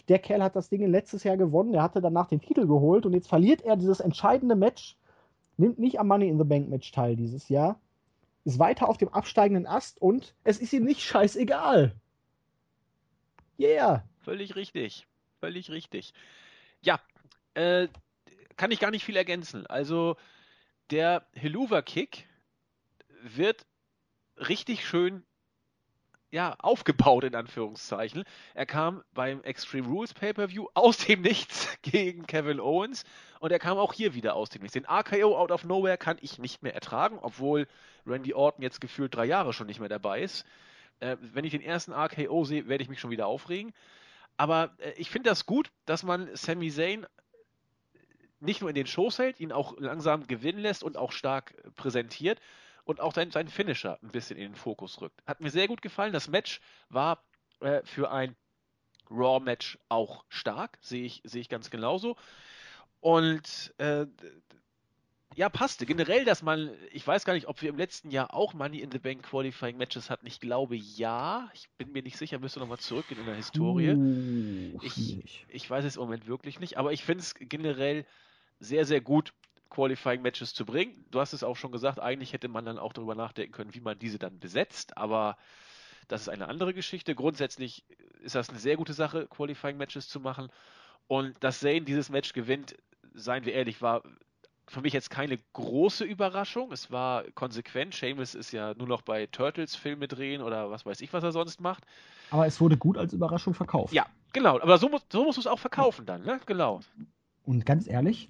der Kerl hat das Ding letztes Jahr gewonnen, der hatte danach den Titel geholt und jetzt verliert er dieses entscheidende Match, nimmt nicht am Money in the Bank Match teil dieses Jahr ist weiter auf dem absteigenden Ast und es ist ihm nicht scheißegal. Yeah. Völlig richtig. Völlig richtig. Ja, äh, kann ich gar nicht viel ergänzen. Also der Helluva-Kick wird richtig schön ja, aufgebaut in Anführungszeichen. Er kam beim Extreme Rules Pay-Per-View aus dem Nichts [LAUGHS] gegen Kevin Owens und er kam auch hier wieder aus dem Nichts. Den RKO out of nowhere kann ich nicht mehr ertragen, obwohl Randy Orton jetzt gefühlt drei Jahre schon nicht mehr dabei ist. Äh, wenn ich den ersten RKO sehe, werde ich mich schon wieder aufregen. Aber äh, ich finde das gut, dass man Sami Zayn nicht nur in den Shows hält, ihn auch langsam gewinnen lässt und auch stark präsentiert und auch sein, sein Finisher ein bisschen in den Fokus rückt. Hat mir sehr gut gefallen. Das Match war äh, für ein Raw-Match auch stark, sehe ich, sehe ich ganz genauso. Und äh, ja, passte. Generell, dass man, ich weiß gar nicht, ob wir im letzten Jahr auch Money in the Bank Qualifying Matches hatten. Ich glaube ja. Ich bin mir nicht sicher, müsste nochmal zurückgehen in der Historie. Uh, ich, ich weiß es im Moment wirklich nicht, aber ich finde es generell sehr, sehr gut, Qualifying Matches zu bringen. Du hast es auch schon gesagt, eigentlich hätte man dann auch darüber nachdenken können, wie man diese dann besetzt, aber das ist eine andere Geschichte. Grundsätzlich ist das eine sehr gute Sache, Qualifying Matches zu machen. Und dass Zane dieses Match gewinnt, seien wir ehrlich, war für mich jetzt keine große Überraschung. Es war konsequent. Seamus ist ja nur noch bei Turtles Filme drehen oder was weiß ich, was er sonst macht. Aber es wurde gut als Überraschung verkauft. Ja, genau. Aber so, so musst du es auch verkaufen dann, ne? Genau. Und ganz ehrlich,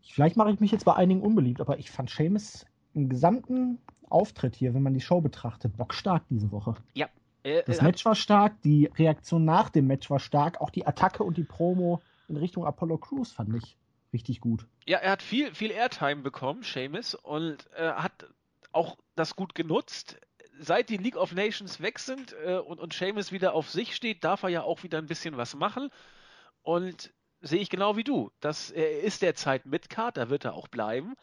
vielleicht mache ich mich jetzt bei einigen unbeliebt, aber ich fand Seamus im gesamten Auftritt hier, wenn man die Show betrachtet, bockstark diese Woche. Ja. Äh, das Match war stark, die Reaktion nach dem Match war stark, auch die Attacke und die Promo in Richtung Apollo Crews fand ich richtig gut. Ja, er hat viel, viel Airtime bekommen, Seamus, und äh, hat auch das gut genutzt. Seit die League of Nations weg sind äh, und, und Seamus wieder auf sich steht, darf er ja auch wieder ein bisschen was machen. Und sehe ich genau wie du. Das er ist derzeit Midcard, da wird er auch bleiben.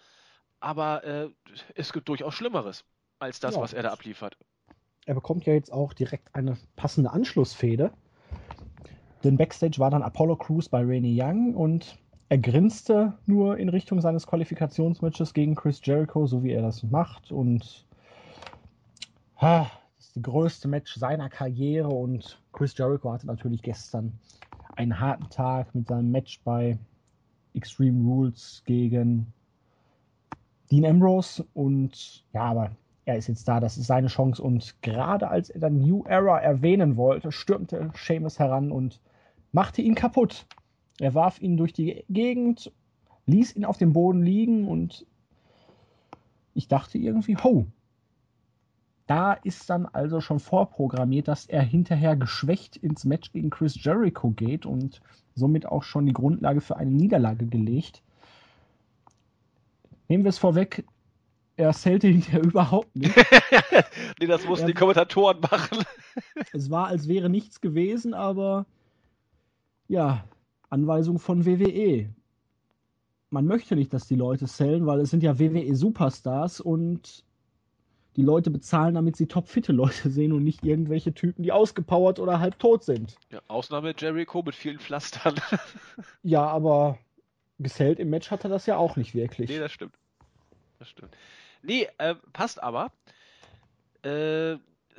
Aber äh, es gibt durchaus Schlimmeres als das, ja, was er da abliefert. Er bekommt ja jetzt auch direkt eine passende Anschlussfehde. Denn Backstage war dann Apollo Crews bei Rainy Young und er grinste nur in Richtung seines Qualifikationsmatches gegen Chris Jericho, so wie er das macht. Und ha, das ist das größte Match seiner Karriere. Und Chris Jericho hatte natürlich gestern einen harten Tag mit seinem Match bei Extreme Rules gegen Dean Ambrose. Und ja, aber er ist jetzt da, das ist seine Chance. Und gerade als er dann New Era erwähnen wollte, stürmte Seamus heran und machte ihn kaputt. Er warf ihn durch die Gegend, ließ ihn auf dem Boden liegen und ich dachte irgendwie, ho, da ist dann also schon vorprogrammiert, dass er hinterher geschwächt ins Match gegen Chris Jericho geht und somit auch schon die Grundlage für eine Niederlage gelegt. Nehmen wir es vorweg, er zählte hinterher [LAUGHS] überhaupt nicht. [LAUGHS] nee, das mussten er, die Kommentatoren machen. [LAUGHS] es war, als wäre nichts gewesen, aber ja, Anweisung von WWE. Man möchte nicht, dass die Leute sellen, weil es sind ja WWE-Superstars und die Leute bezahlen, damit sie topfitte Leute sehen und nicht irgendwelche Typen, die ausgepowert oder halb tot sind. Ja, Ausnahme Jericho mit vielen Pflastern. ja, aber gesellt im Match hat er das ja auch nicht wirklich. Nee, das stimmt. Das stimmt. Nee, äh, passt aber. Äh,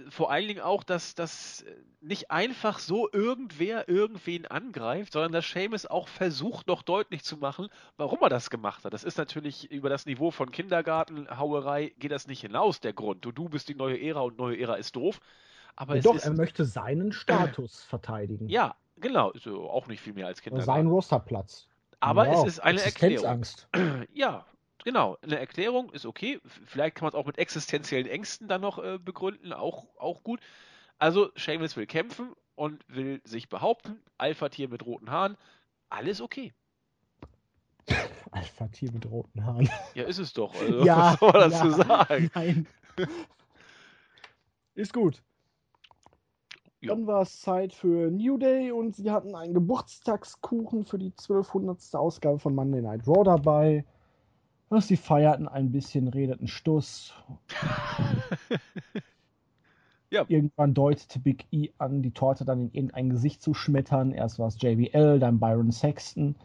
vor allen Dingen auch, dass das nicht einfach so irgendwer irgendwen angreift, sondern dass Seamus auch versucht, noch deutlich zu machen, warum er das gemacht hat. Das ist natürlich über das Niveau von Kindergartenhauerei geht das nicht hinaus, der Grund. Du, du bist die neue Ära und neue Ära ist doof. Aber ja, doch, ist, er möchte seinen Status [CLEARS THROAT] verteidigen. Ja, genau. Ist auch nicht viel mehr als Kindergarten. Sein Rosterplatz. Aber wow. es ist eine Erklärung. [CLEARS THROAT] Ja, genau, eine Erklärung ist okay. Vielleicht kann man es auch mit existenziellen Ängsten dann noch äh, begründen, auch, auch gut. Also, Seamus will kämpfen und will sich behaupten. Alpha-Tier mit roten Haaren. Alles okay. [LAUGHS] Alpha-Tier mit roten Haaren. Ja, ist es doch. Also, [LAUGHS] ja, was soll man dazu ja, sagen? Nein. [LAUGHS] Ist gut. Ja. Dann war es Zeit für New Day und sie hatten einen Geburtstagskuchen für die 1200. Ausgabe von Monday Night Raw dabei. Sie feierten ein bisschen, redeten Stuss. [LAUGHS] ja. Irgendwann deutete Big E an, die Torte dann in irgendein Gesicht zu schmettern. Erst war es JBL, dann Byron Sexton.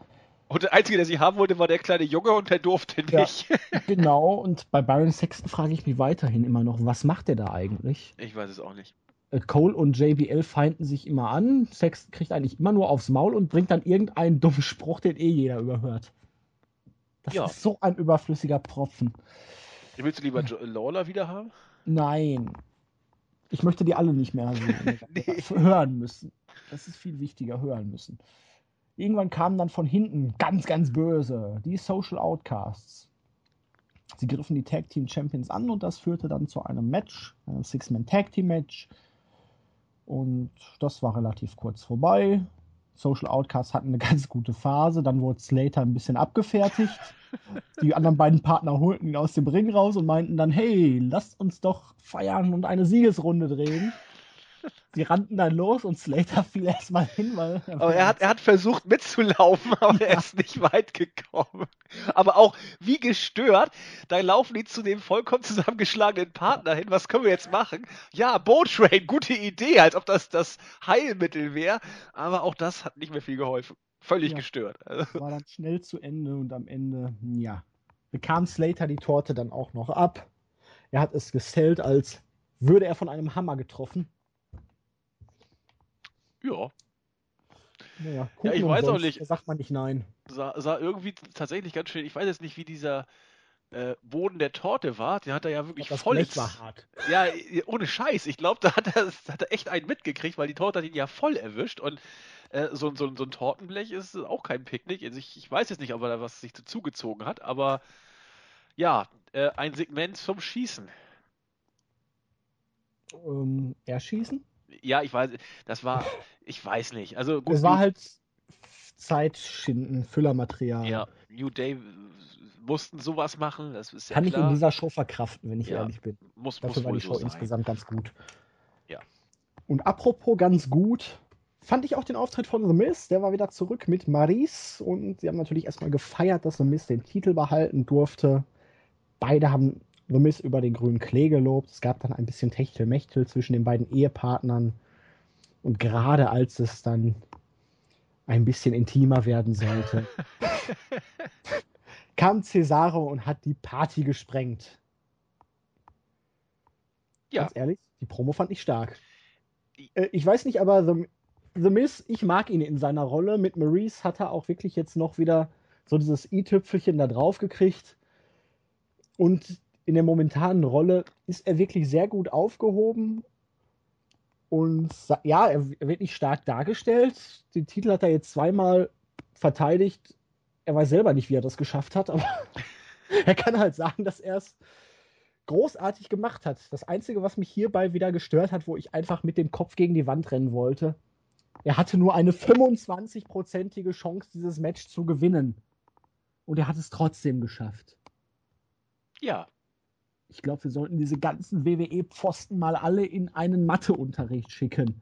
Und der Einzige, der sie haben wollte, war der kleine Junge und der durfte nicht. Ja, [LAUGHS] genau, und bei Byron Sexton frage ich mich weiterhin immer noch, was macht der da eigentlich? Ich weiß es auch nicht. Äh, Cole und JBL feinden sich immer an. Sexton kriegt eigentlich immer nur aufs Maul und bringt dann irgendeinen dummen Spruch, den eh jeder überhört. Das ja. ist so ein überflüssiger Propfen. Willst du lieber Lawler wieder haben? Nein. Ich möchte die alle nicht mehr [LAUGHS] nee. hören müssen. Das ist viel wichtiger, hören müssen. Irgendwann kamen dann von hinten ganz, ganz böse die Social Outcasts. Sie griffen die Tag Team Champions an und das führte dann zu einem Match, einem Six-Man Tag Team Match. Und das war relativ kurz vorbei. Social Outcasts hatten eine [LAUGHS] ganz gute Phase, dann wurde Slater ein bisschen abgefertigt. Die anderen beiden Partner holten ihn aus dem Ring raus und meinten dann, hey, lasst uns doch feiern und eine Siegesrunde drehen. Sie rannten dann los und Slater fiel erstmal hin, weil. Aber er hat, er hat versucht mitzulaufen, [LAUGHS] aber er ist nicht weit gekommen. Aber auch wie gestört, da laufen die zu dem vollkommen zusammengeschlagenen Partner hin. Was können wir jetzt machen? Ja, Boat Train, gute Idee, als ob das das Heilmittel wäre. Aber auch das hat nicht mehr viel geholfen. Völlig ja, gestört. [LAUGHS] War dann schnell zu Ende und am Ende, ja, bekam Slater die Torte dann auch noch ab. Er hat es gesellt, als würde er von einem Hammer getroffen. Ja. Naja, ja, ich weiß auch nicht. Sagt man nicht nein. Sah, sah, irgendwie tatsächlich ganz schön. Ich weiß jetzt nicht, wie dieser äh, Boden der Torte war. Der hat er ja wirklich das voll. Das war hart. Ja, ohne Scheiß. Ich glaube, da hat er, hat er echt einen mitgekriegt, weil die Torte hat ihn ja voll erwischt. Und äh, so, so, so ein Tortenblech ist auch kein Picknick. Also ich, ich weiß jetzt nicht, ob er da was sich zugezogen hat, aber ja, äh, ein Segment zum Schießen. Ähm, erschießen? Ja, ich weiß, das war, ich weiß nicht. Also gut. Es war halt Zeitschinden, Füllermaterial. Ja, New Day mussten sowas machen, das ist ja Kann klar. ich in dieser Show verkraften, wenn ich ja, ehrlich bin. Muss, Dafür muss war die Show so insgesamt ganz gut. Ja. Und apropos ganz gut, fand ich auch den Auftritt von The Miz. Der war wieder zurück mit Maris und sie haben natürlich erstmal gefeiert, dass The Miz den Titel behalten durfte. Beide haben The Miz über den grünen Klee gelobt. Es gab dann ein bisschen Techtelmechtel zwischen den beiden Ehepartnern. Und gerade als es dann ein bisschen intimer werden sollte, [LAUGHS] kam Cesaro und hat die Party gesprengt. Ja. Ganz ehrlich, die Promo fand ich stark. Äh, ich weiß nicht, aber The, The Miz, ich mag ihn in seiner Rolle. Mit Maurice hat er auch wirklich jetzt noch wieder so dieses i-Tüpfelchen da drauf gekriegt. Und in der momentanen Rolle ist er wirklich sehr gut aufgehoben. Und ja, er wird nicht stark dargestellt. Den Titel hat er jetzt zweimal verteidigt. Er weiß selber nicht, wie er das geschafft hat, aber [LAUGHS] er kann halt sagen, dass er es großartig gemacht hat. Das Einzige, was mich hierbei wieder gestört hat, wo ich einfach mit dem Kopf gegen die Wand rennen wollte, er hatte nur eine 25-prozentige Chance, dieses Match zu gewinnen. Und er hat es trotzdem geschafft. Ja, ich glaube, wir sollten diese ganzen WWE-Pfosten mal alle in einen Matheunterricht schicken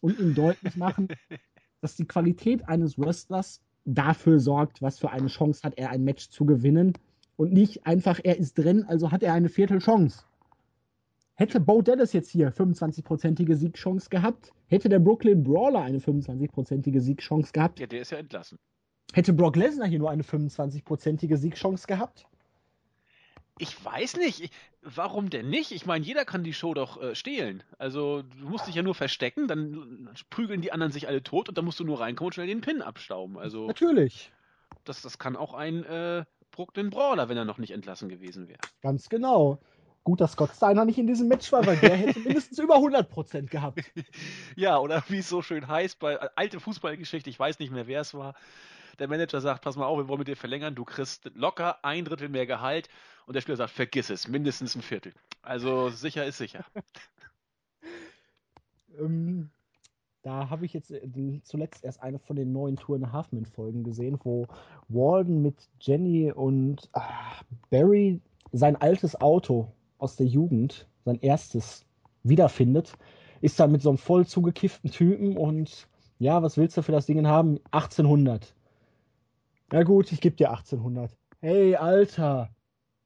und ihm deutlich machen, [LAUGHS] dass die Qualität eines Wrestlers dafür sorgt, was für eine Chance hat er, ein Match zu gewinnen und nicht einfach, er ist drin, also hat er eine Viertelchance. Hätte Bo Dallas jetzt hier 25-prozentige Siegchance gehabt, hätte der Brooklyn Brawler eine 25-prozentige Siegchance gehabt. Ja, der ist ja entlassen. Hätte Brock Lesnar hier nur eine 25-prozentige Siegchance gehabt? Ich weiß nicht. Ich, warum denn nicht? Ich meine, jeder kann die Show doch äh, stehlen. Also, du musst dich ja nur verstecken, dann prügeln die anderen sich alle tot und dann musst du nur reinkommen und schnell den Pin abstauben. Also, Natürlich. Das, das kann auch ein äh, Brooklyn Brawler, wenn er noch nicht entlassen gewesen wäre. Ganz genau. Gut, dass Scott Steiner nicht in diesem Match war, weil der hätte [LAUGHS] mindestens über 100% gehabt. [LAUGHS] Ja, oder wie es so schön heißt, bei äh, alte Fußballgeschichte, ich weiß nicht mehr, wer es war. Der Manager sagt, pass mal auf, wir wollen mit dir verlängern, du kriegst locker ein Drittel mehr Gehalt und der Spieler sagt, vergiss es, mindestens ein Viertel. Also sicher ist sicher. [LAUGHS] ähm, da habe ich jetzt äh, zuletzt erst eine von den neuen Tour in Halfman Folgen gesehen, wo Walden mit Jenny und ach, Barry sein altes Auto aus der Jugend, sein erstes, wiederfindet. Ist dann mit so einem voll zugekifften Typen und ja, was willst du für das Ding haben? 1800. Na gut, ich gebe dir 1800. Hey, Alter,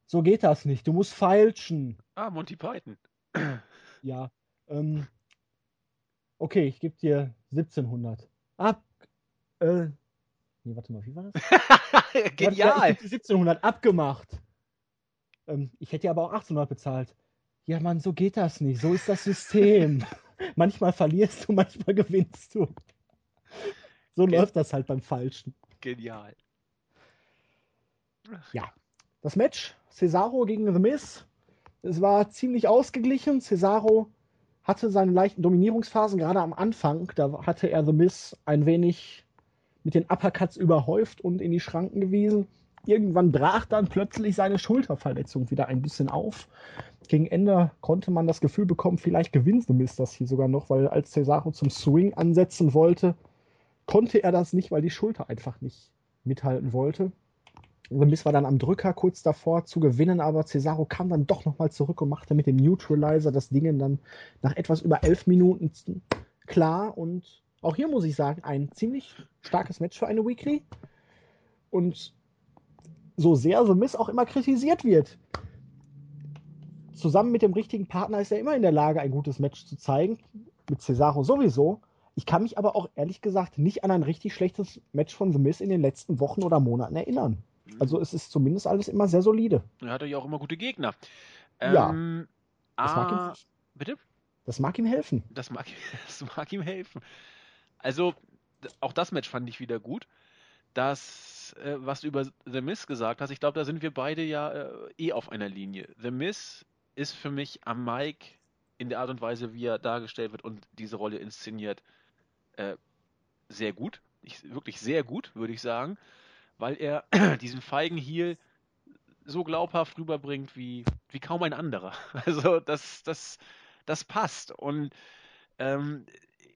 so geht das nicht. Du musst feilschen. Ah, Monty Python. [CLEARS THROAT] ja. Ähm, okay, ich gebe dir 1700. Ab. Äh, nee, warte mal, wie war das? [LAUGHS] Genial. ich 1700 abgemacht. Ähm, ich hätte ja aber auch 1800 bezahlt. Ja, Mann, so geht das nicht. So ist das System. [LAUGHS] manchmal verlierst du, manchmal gewinnst du. So Gen läuft das halt beim Falschen. Genial. Ja, das Match Cesaro gegen The Miz. Es war ziemlich ausgeglichen. Cesaro hatte seine leichten Dominierungsphasen, gerade am Anfang. Da hatte er The Miz ein wenig mit den Uppercuts überhäuft und in die Schranken gewiesen. Irgendwann brach dann plötzlich seine Schulterverletzung wieder ein bisschen auf. Gegen Ende konnte man das Gefühl bekommen, vielleicht gewinnt The Miz das hier sogar noch, weil als Cesaro zum Swing ansetzen wollte, konnte er das nicht, weil die Schulter einfach nicht mithalten wollte. The Miz war dann am Drücker kurz davor zu gewinnen, aber Cesaro kam dann doch nochmal zurück und machte mit dem Neutralizer das Ding dann nach etwas über elf Minuten klar. Und auch hier muss ich sagen, ein ziemlich starkes Match für eine Weekly. Und so sehr The Miz auch immer kritisiert wird, zusammen mit dem richtigen Partner ist er immer in der Lage, ein gutes Match zu zeigen. Mit Cesaro sowieso. Ich kann mich aber auch ehrlich gesagt nicht an ein richtig schlechtes Match von The Miz in den letzten Wochen oder Monaten erinnern. Also es ist zumindest alles immer sehr solide. Er hat ja auch immer gute Gegner. Ja. Ähm, das ah, mag ihm, ah, bitte? Das mag ihm helfen. Das mag, [LAUGHS] das mag ihm helfen. Also, auch das Match fand ich wieder gut. Das, äh, was du über The Miz gesagt hast, ich glaube, da sind wir beide ja äh, eh auf einer Linie. The Miz ist für mich am Mike in der Art und Weise, wie er dargestellt wird und diese Rolle inszeniert, äh, sehr gut. Ich, wirklich sehr gut, würde ich sagen weil er [CLEARS THROAT] diesen feigen Heel so glaubhaft rüberbringt wie, wie kaum ein anderer. [LAUGHS] Also das, das, das passt. Und ähm,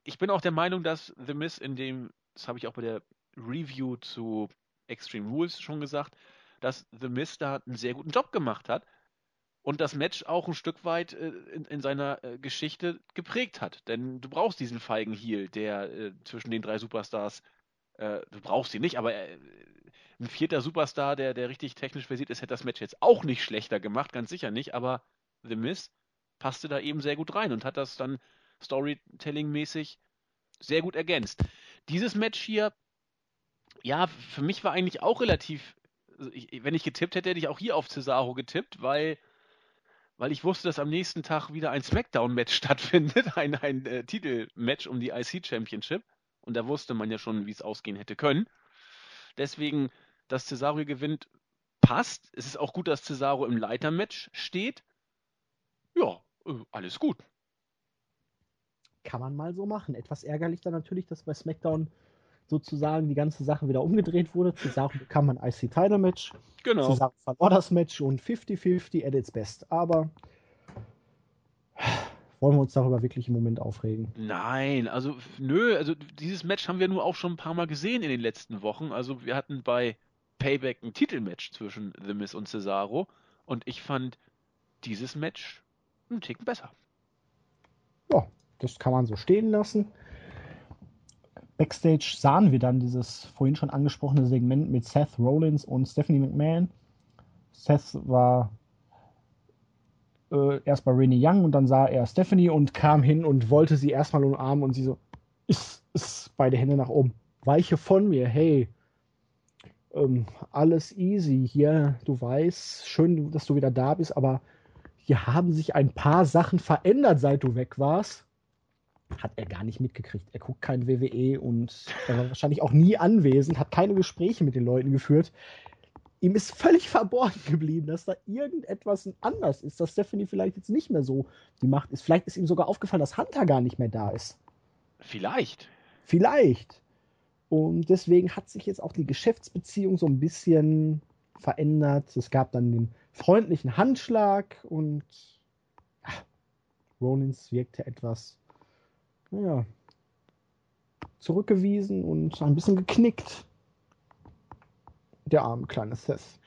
ich bin auch der Meinung, dass The Miz in dem, das habe ich auch bei der Review zu Extreme Rules schon gesagt, dass The Miz da einen sehr guten Job gemacht hat und das Match auch ein Stück weit äh, in, in, seiner äh, Geschichte geprägt hat. Denn du brauchst diesen feigen Heel, der äh, zwischen den drei Superstars, äh, du brauchst ihn nicht, aber äh, ein vierter Superstar, der, der richtig technisch versiert ist, hätte das Match jetzt auch nicht schlechter gemacht, ganz sicher nicht, aber The Miz passte da eben sehr gut rein und hat das dann Storytelling-mäßig sehr gut ergänzt. Dieses Match hier, ja, für mich war eigentlich auch relativ, also wenn ich getippt hätte, hätte ich auch hier auf Cesaro getippt, weil, weil ich wusste, dass am nächsten Tag wieder ein Smackdown-Match [LAUGHS] stattfindet, ein, ein äh, Titelmatch um die IC Championship. Und da wusste man ja schon, wie es ausgehen hätte können. Deswegen dass Cesaro gewinnt, passt. Es ist auch gut, dass Cesaro im Leitermatch steht. Ja, äh, alles gut. Kann man mal so machen. Etwas ärgerlich dann natürlich, dass bei SmackDown sozusagen die ganze Sache wieder umgedreht wurde. Cesaro bekam ein IC-Title-Match. Genau. Cesaro verlor das Match und 50-50 at its best. Aber wollen wir uns darüber wirklich im Moment aufregen? Nein, also nö, also dieses Match haben wir nur auch schon ein paar Mal gesehen in den letzten Wochen. Also wir hatten bei Payback ein Titelmatch zwischen The Miz und Cesaro und ich fand dieses Match einen Ticken besser. Ja, das kann man so stehen lassen. Backstage sahen wir dann dieses vorhin schon angesprochene Segment mit Seth Rollins und Stephanie McMahon. Seth war äh, erst bei Renee Young und dann sah er Stephanie und kam hin und wollte sie erstmal umarmen und sie so, ist, ist, beide Hände nach oben. Weiche von mir, hey, ähm, alles easy hier, du weißt, schön, dass du wieder da bist, aber hier haben sich ein paar Sachen verändert, seit du weg warst. Hat er gar nicht mitgekriegt. Er guckt kein WWE und er war wahrscheinlich auch nie anwesend, hat keine Gespräche mit den Leuten geführt. Ihm ist völlig verborgen geblieben, dass da irgendetwas anders ist, dass Stephanie vielleicht jetzt nicht mehr so die Macht ist. Vielleicht ist ihm sogar aufgefallen, dass Hunter gar nicht mehr da ist. Vielleicht. Vielleicht. Und deswegen hat sich jetzt auch die Geschäftsbeziehung so ein bisschen verändert. Es gab dann den freundlichen Handschlag und ja, Rollins wirkte etwas, naja, zurückgewiesen und ein bisschen geknickt. Der arme kleine Seth.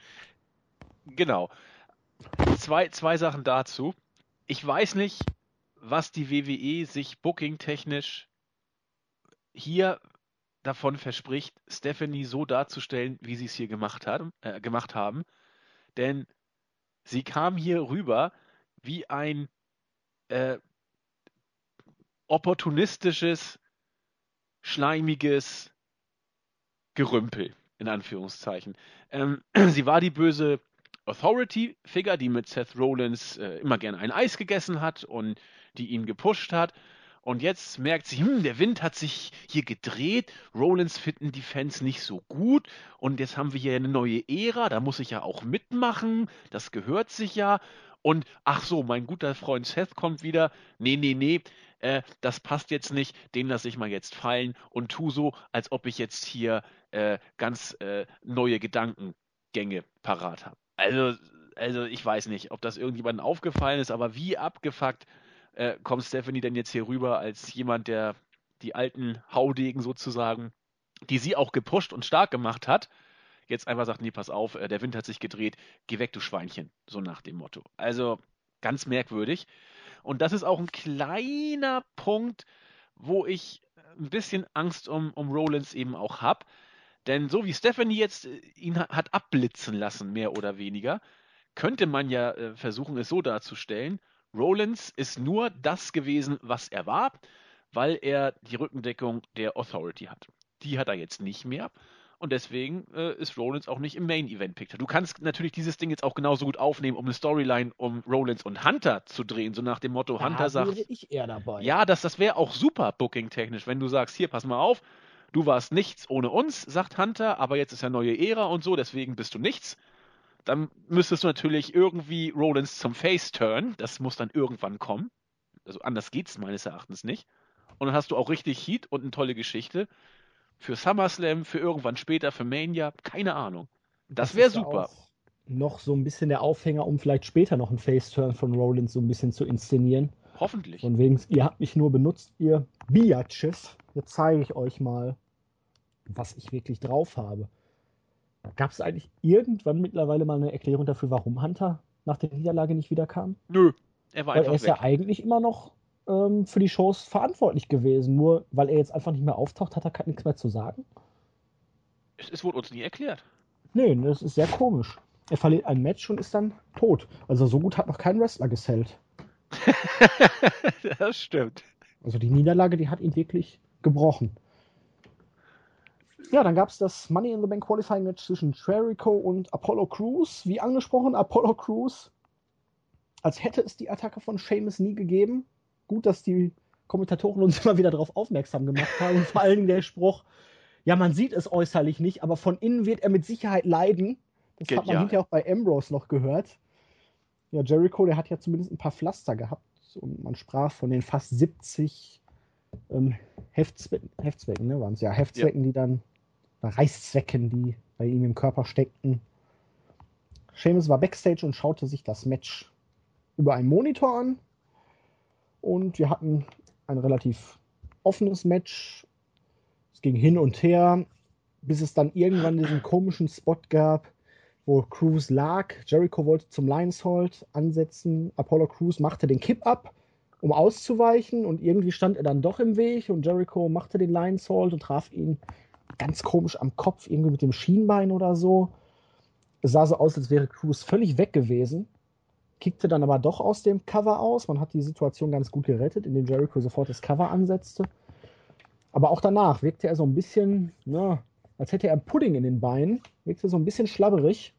Genau. Zwei, zwei Sachen dazu. Ich weiß nicht, was die WWE sich booking-technisch hier davon verspricht, Stephanie so darzustellen, wie sie es hier gemacht, hat, äh, gemacht haben. Denn sie kam hier rüber wie ein äh, opportunistisches, schleimiges Gerümpel, in Anführungszeichen. Ähm, [CLEARS THROAT] sie war die böse Authority-Figure, die mit Seth Rollins äh, immer gerne ein Eis gegessen hat und die ihn gepusht hat. Und jetzt merkt sie, hm, der Wind hat sich hier gedreht. Rollins finden die Fans nicht so gut. Und jetzt haben wir hier eine neue Ära. Da muss ich ja auch mitmachen. Das gehört sich ja. Und ach so, mein guter Freund Seth kommt wieder. Nee, nee, nee. Äh, das passt jetzt nicht. Den lasse ich mal jetzt fallen und tu so, als ob ich jetzt hier äh, ganz äh, neue Gedankengänge parat habe. Also, also ich weiß nicht, ob das irgendjemandem aufgefallen ist, aber wie abgefuckt äh, kommt Stephanie denn jetzt hier rüber als jemand, der die alten Haudegen sozusagen die sie auch gepusht und stark gemacht hat, jetzt einfach sagt, nee, pass auf, äh, der Wind hat sich gedreht, geh weg, du Schweinchen, so nach dem Motto. Also ganz merkwürdig. Und das ist auch ein kleiner Punkt, wo ich ein bisschen Angst um, um Rollins eben auch habe. Denn so wie Stephanie jetzt äh, ihn hat abblitzen lassen, mehr oder weniger, könnte man ja äh, versuchen, es so darzustellen. Rollins ist nur das gewesen, was er war, weil er die Rückendeckung der Authority hat. Die hat er jetzt nicht mehr. Und deswegen äh, ist Rollins auch nicht im Main Event Picture. Du kannst natürlich dieses Ding jetzt auch genauso gut aufnehmen, um eine Storyline um Rollins und Hunter zu drehen, so nach dem Motto, da Hunter sagt. ich eher dabei. Ja, das, das wäre auch super booking-technisch, wenn du sagst, hier, pass mal auf, du warst nichts ohne uns, sagt Hunter, aber jetzt ist ja neue Ära und so, deswegen bist du nichts. Dann müsstest du natürlich irgendwie Rollins zum Face turn. Das muss dann irgendwann kommen. Also anders geht's meines Erachtens nicht. Und dann hast du auch richtig Heat und eine tolle Geschichte für SummerSlam, für irgendwann später, für Mania, keine Ahnung. Das, das wäre super. noch so ein bisschen der Aufhänger, um vielleicht später noch einen Face-Turn von Rollins so ein bisschen zu inszenieren. Hoffentlich. Von wegen, ihr habt mich nur benutzt, ihr Biatches. Jetzt zeige ich euch mal, was ich wirklich drauf habe. Gab es eigentlich irgendwann mittlerweile mal eine Erklärung dafür, warum Hunter nach der Niederlage nicht wiederkam? Nö, er war Weil einfach er ist weg. ja eigentlich immer noch ähm, für die Shows verantwortlich gewesen. Nur weil er jetzt einfach nicht mehr auftaucht, hat er nichts mehr zu sagen. Es, es wurde uns nie erklärt. Nee, das ist sehr komisch. Er verliert ein Match und ist dann tot. Also so gut hat noch kein Wrestler gesellt. [LAUGHS] das stimmt. Also die Niederlage, die hat ihn wirklich gebrochen. Ja, dann gab es das Money in the Bank Qualifying Match zwischen Jericho und Apollo Crews. Wie angesprochen, Apollo Crews, als hätte es die Attacke von Seamus nie gegeben, gut, dass die Kommentatoren uns [LAUGHS] immer wieder darauf aufmerksam gemacht haben. Und vor allen Dingen der Spruch, ja, man sieht es äußerlich nicht, aber von innen wird er mit Sicherheit leiden. Das Geht, hat man hinterher auch bei Ambrose noch gehört. Ja, Jericho, der hat ja zumindest ein paar Pflaster gehabt und man sprach von den fast 70 ähm, Heftzwecken, Heftzwecken ne, waren es ja, Heftzwecken, ja. die dann, Reißzwecken, die bei ihm im Körper steckten. Seamus war backstage und schaute sich das Match über einen Monitor an. Und wir hatten ein relativ offenes Match. Es ging hin und her, bis es dann irgendwann diesen komischen Spot gab, wo Cruz lag. Jericho wollte zum Lions Hold ansetzen. Apollo Cruz machte den Kipp ab, um auszuweichen. Und irgendwie stand er dann doch im Weg. Und Jericho machte den Lions Hold und traf ihn ganz komisch am Kopf, irgendwie mit dem Schienbein oder so. Es sah so aus, als wäre Cruz völlig weg gewesen kickte dann aber doch aus dem Cover aus. Man hat die Situation ganz gut gerettet, indem Jericho sofort das Cover ansetzte. Aber auch danach wirkte er so ein bisschen, na, als hätte er Pudding in den Beinen. Wirkte so ein bisschen schlabberig.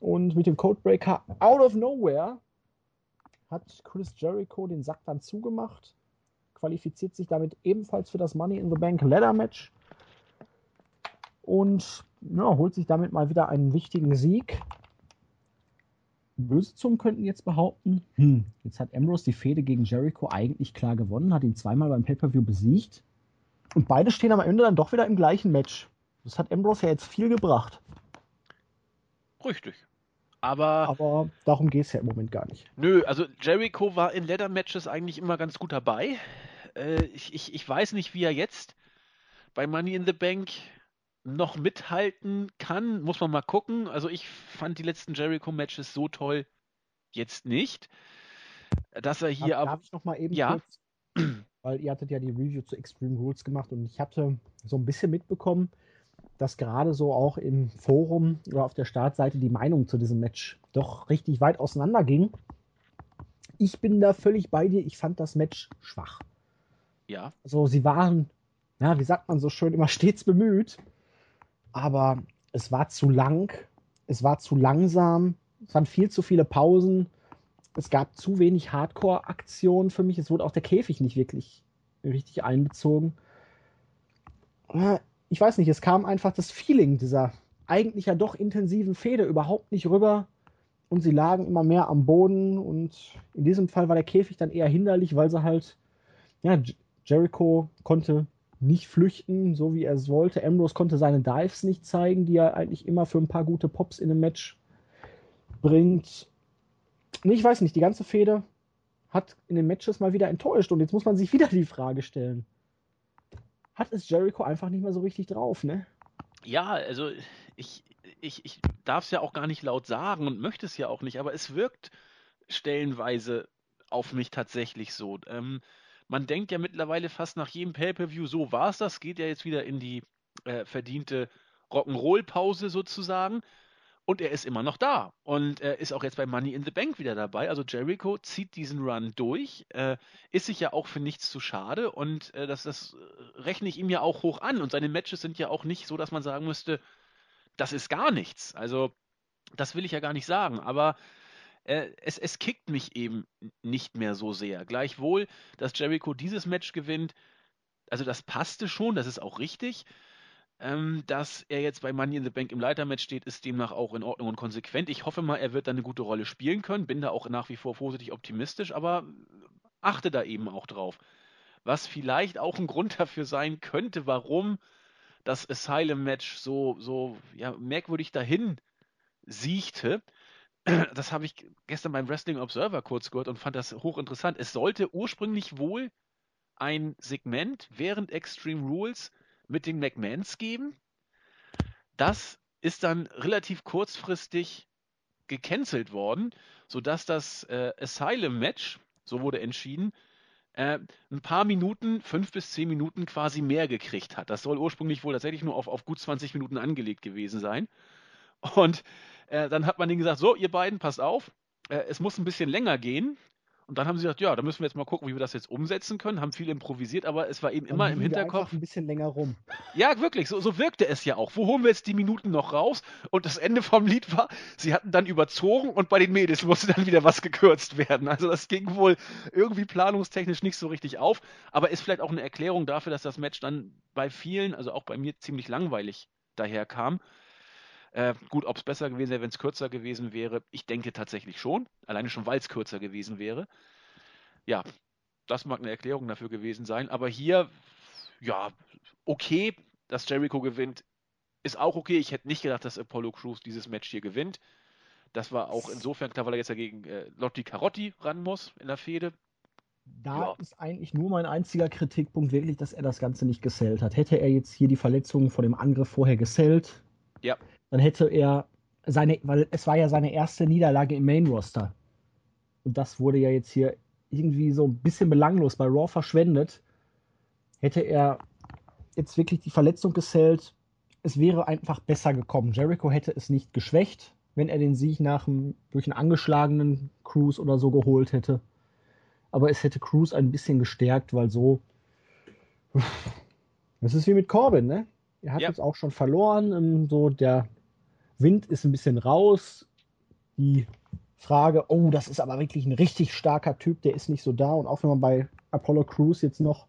Und mit dem Codebreaker out of nowhere hat Chris Jericho den Sack dann zugemacht. Qualifiziert sich damit ebenfalls für das Money in the Bank Ladder Match. Und ja, holt sich damit mal wieder einen wichtigen Sieg böse Zungen könnten jetzt behaupten, hm, jetzt hat Ambrose die Fehde gegen Jericho eigentlich klar gewonnen, hat ihn zweimal beim Pay-Per-View besiegt und beide stehen am Ende dann doch wieder im gleichen Match. Das hat Ambrose ja jetzt viel gebracht. Richtig. Aber, Aber darum geht es ja im Moment gar nicht. Nö, also Jericho war in Leather-Matches eigentlich immer ganz gut dabei. Äh, ich, ich, ich weiß nicht, wie er jetzt bei Money in the Bank noch mithalten kann, muss man mal gucken. Also ich fand die letzten Jericho-Matches so toll jetzt nicht, dass er hier aber. Darf ich noch mal eben ja. kurz, weil ihr hattet ja die Review zu Extreme Rules gemacht und ich hatte so ein bisschen mitbekommen, dass gerade so auch im Forum oder auf der Startseite die Meinung zu diesem Match doch richtig weit auseinander ging. Ich bin da völlig bei dir. Ich fand das Match schwach. Ja. Also sie waren, ja, wie sagt man so schön, immer stets bemüht aber es war zu lang, es war zu langsam, es waren viel zu viele Pausen, es gab zu wenig Hardcore-Aktionen für mich, es wurde auch der Käfig nicht wirklich richtig einbezogen. Ich weiß nicht, es kam einfach das Feeling dieser eigentlich ja doch intensiven Fehde überhaupt nicht rüber. Und sie lagen immer mehr am Boden. Und in diesem Fall war der Käfig dann eher hinderlich, weil sie halt, ja, Jericho konnte nicht flüchten, so wie er es wollte. Ambrose konnte seine Dives nicht zeigen, die er eigentlich immer für ein paar gute Pops in einem Match bringt. Nee, ich weiß nicht, die ganze Fehde hat in den Matches mal wieder enttäuscht und jetzt muss man sich wieder die Frage stellen. hat es Jericho einfach nicht mehr so richtig drauf, ne? Ja, also ich, ich, ich darf es ja auch gar nicht laut sagen und möchte es ja auch nicht, aber es wirkt stellenweise auf mich tatsächlich so. Ähm, man denkt ja mittlerweile fast nach jedem Pay-Per-View, so war es das, geht ja jetzt wieder in die äh, verdiente Rock'n'Roll-Pause sozusagen. Und er ist immer noch da. Und er ist auch jetzt bei Money in the Bank wieder dabei. Also Jericho zieht diesen Run durch, äh, ist sich ja auch für nichts zu schade. Und äh, das, das rechne ich ihm ja auch hoch an. Und seine Matches sind ja auch nicht so, dass man sagen müsste, das ist gar nichts. Also, das will ich ja gar nicht sagen. Aber äh, es, es kickt mich eben nicht mehr so sehr. Gleichwohl, dass Jericho dieses Match gewinnt, also das passte schon, das ist auch richtig. Ähm, dass er jetzt bei Money in the Bank im Leitermatch steht, ist demnach auch in Ordnung und konsequent. Ich hoffe mal, er wird da eine gute Rolle spielen können. Bin da auch nach wie vor vorsichtig optimistisch, aber achte da eben auch drauf. Was vielleicht auch ein Grund dafür sein könnte, warum das Asylum-Match so, so ja, merkwürdig dahin siegte. [CLEARS THROAT] Das habe ich gestern beim Wrestling Observer kurz gehört und fand das hochinteressant. Es sollte ursprünglich wohl ein Segment während Extreme Rules mit den McMahons geben. Das ist dann relativ kurzfristig gecancelt worden, sodass das äh, Asylum-Match, so wurde entschieden, äh, ein paar Minuten, fünf bis zehn Minuten quasi mehr gekriegt hat. Das soll ursprünglich wohl tatsächlich nur auf, auf gut 20 Minuten angelegt gewesen sein. Und äh, dann hat man denen gesagt, so, ihr beiden, passt auf, äh, es muss ein bisschen länger gehen. Und dann haben sie gesagt, ja, da müssen wir jetzt mal gucken, wie wir das jetzt umsetzen können. Haben viel improvisiert, aber es war eben dann immer im Hinterkopf. ein bisschen länger rum. Ja, wirklich, so, so wirkte es ja auch. Wo holen wir jetzt die Minuten noch raus? Und das Ende vom Lied war, sie hatten dann überzogen und bei den Mädels musste dann wieder was gekürzt werden. Also das ging wohl irgendwie planungstechnisch nicht so richtig auf, aber ist vielleicht auch eine Erklärung dafür, dass das Match dann bei vielen, also auch bei mir, ziemlich langweilig daherkam. Äh, gut, ob es besser gewesen wäre, wenn es kürzer gewesen wäre, ich denke tatsächlich schon. Alleine schon, weil es kürzer gewesen wäre. Ja, das mag eine Erklärung dafür gewesen sein. Aber hier, ja, okay, dass Jericho gewinnt, ist auch okay. Ich hätte nicht gedacht, dass Apollo Crews dieses Match hier gewinnt. Das war auch insofern klar, weil er jetzt dagegen äh, Lotti Carotti ran muss in der Fehde. Da ja. ist eigentlich nur mein einziger Kritikpunkt wirklich, dass er das Ganze nicht gesellt hat. Hätte er jetzt hier die Verletzungen vor dem Angriff vorher gesellt, ja dann hätte er seine, weil es war ja seine erste Niederlage im Main Roster. Und das wurde ja jetzt hier irgendwie so ein bisschen belanglos bei Raw verschwendet. Hätte er jetzt wirklich die Verletzung gesellt, es wäre einfach besser gekommen. Jericho hätte es nicht geschwächt, wenn er den Sieg nach einem, durch einen angeschlagenen Cruise oder so geholt hätte. Aber es hätte Cruise ein bisschen gestärkt, weil so. Das ist wie mit Corbin, ne? Er hat ja. jetzt auch schon verloren. So der Wind ist ein bisschen raus. Die Frage, oh, das ist aber wirklich ein richtig starker Typ, der ist nicht so da. Und auch wenn man bei Apollo Crews jetzt noch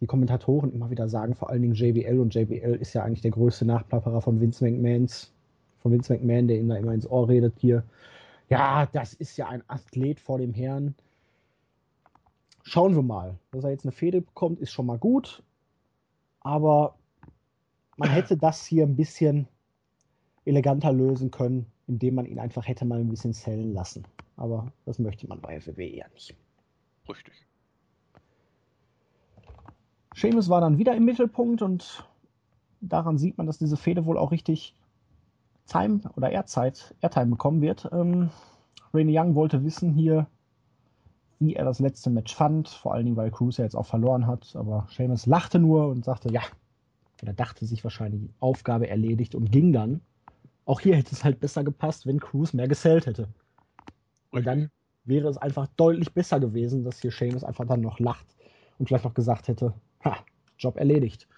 die Kommentatoren immer wieder sagen, vor allen Dingen JBL und JBL ist ja eigentlich der größte Nachplapperer von Vince McMahons, von Vince McMahon, der ihm da immer ins Ohr redet hier. Ja, das ist ja ein Athlet vor dem Herrn. Schauen wir mal. Dass er jetzt eine Fehde bekommt, ist schon mal gut. Aber man hätte das hier ein bisschen eleganter lösen können, indem man ihn einfach hätte mal ein bisschen zählen lassen. Aber das möchte man bei FW ja nicht. Richtig. Seamus war dann wieder im Mittelpunkt und daran sieht man, dass diese Fehde wohl auch richtig Time oder Airzeit, Airtime bekommen wird. Ähm, Rainy Young wollte wissen hier, wie er das letzte Match fand, vor allen Dingen, weil Cruz ja jetzt auch verloren hat. Aber Seamus lachte nur und sagte, ja, oder dachte sich wahrscheinlich die Aufgabe erledigt und ging dann. Auch hier hätte es halt besser gepasst, wenn Cruz mehr gesellt hätte. Und dann wäre es einfach deutlich besser gewesen, dass hier Seamus einfach dann noch lacht und vielleicht noch gesagt hätte, ha, Job erledigt.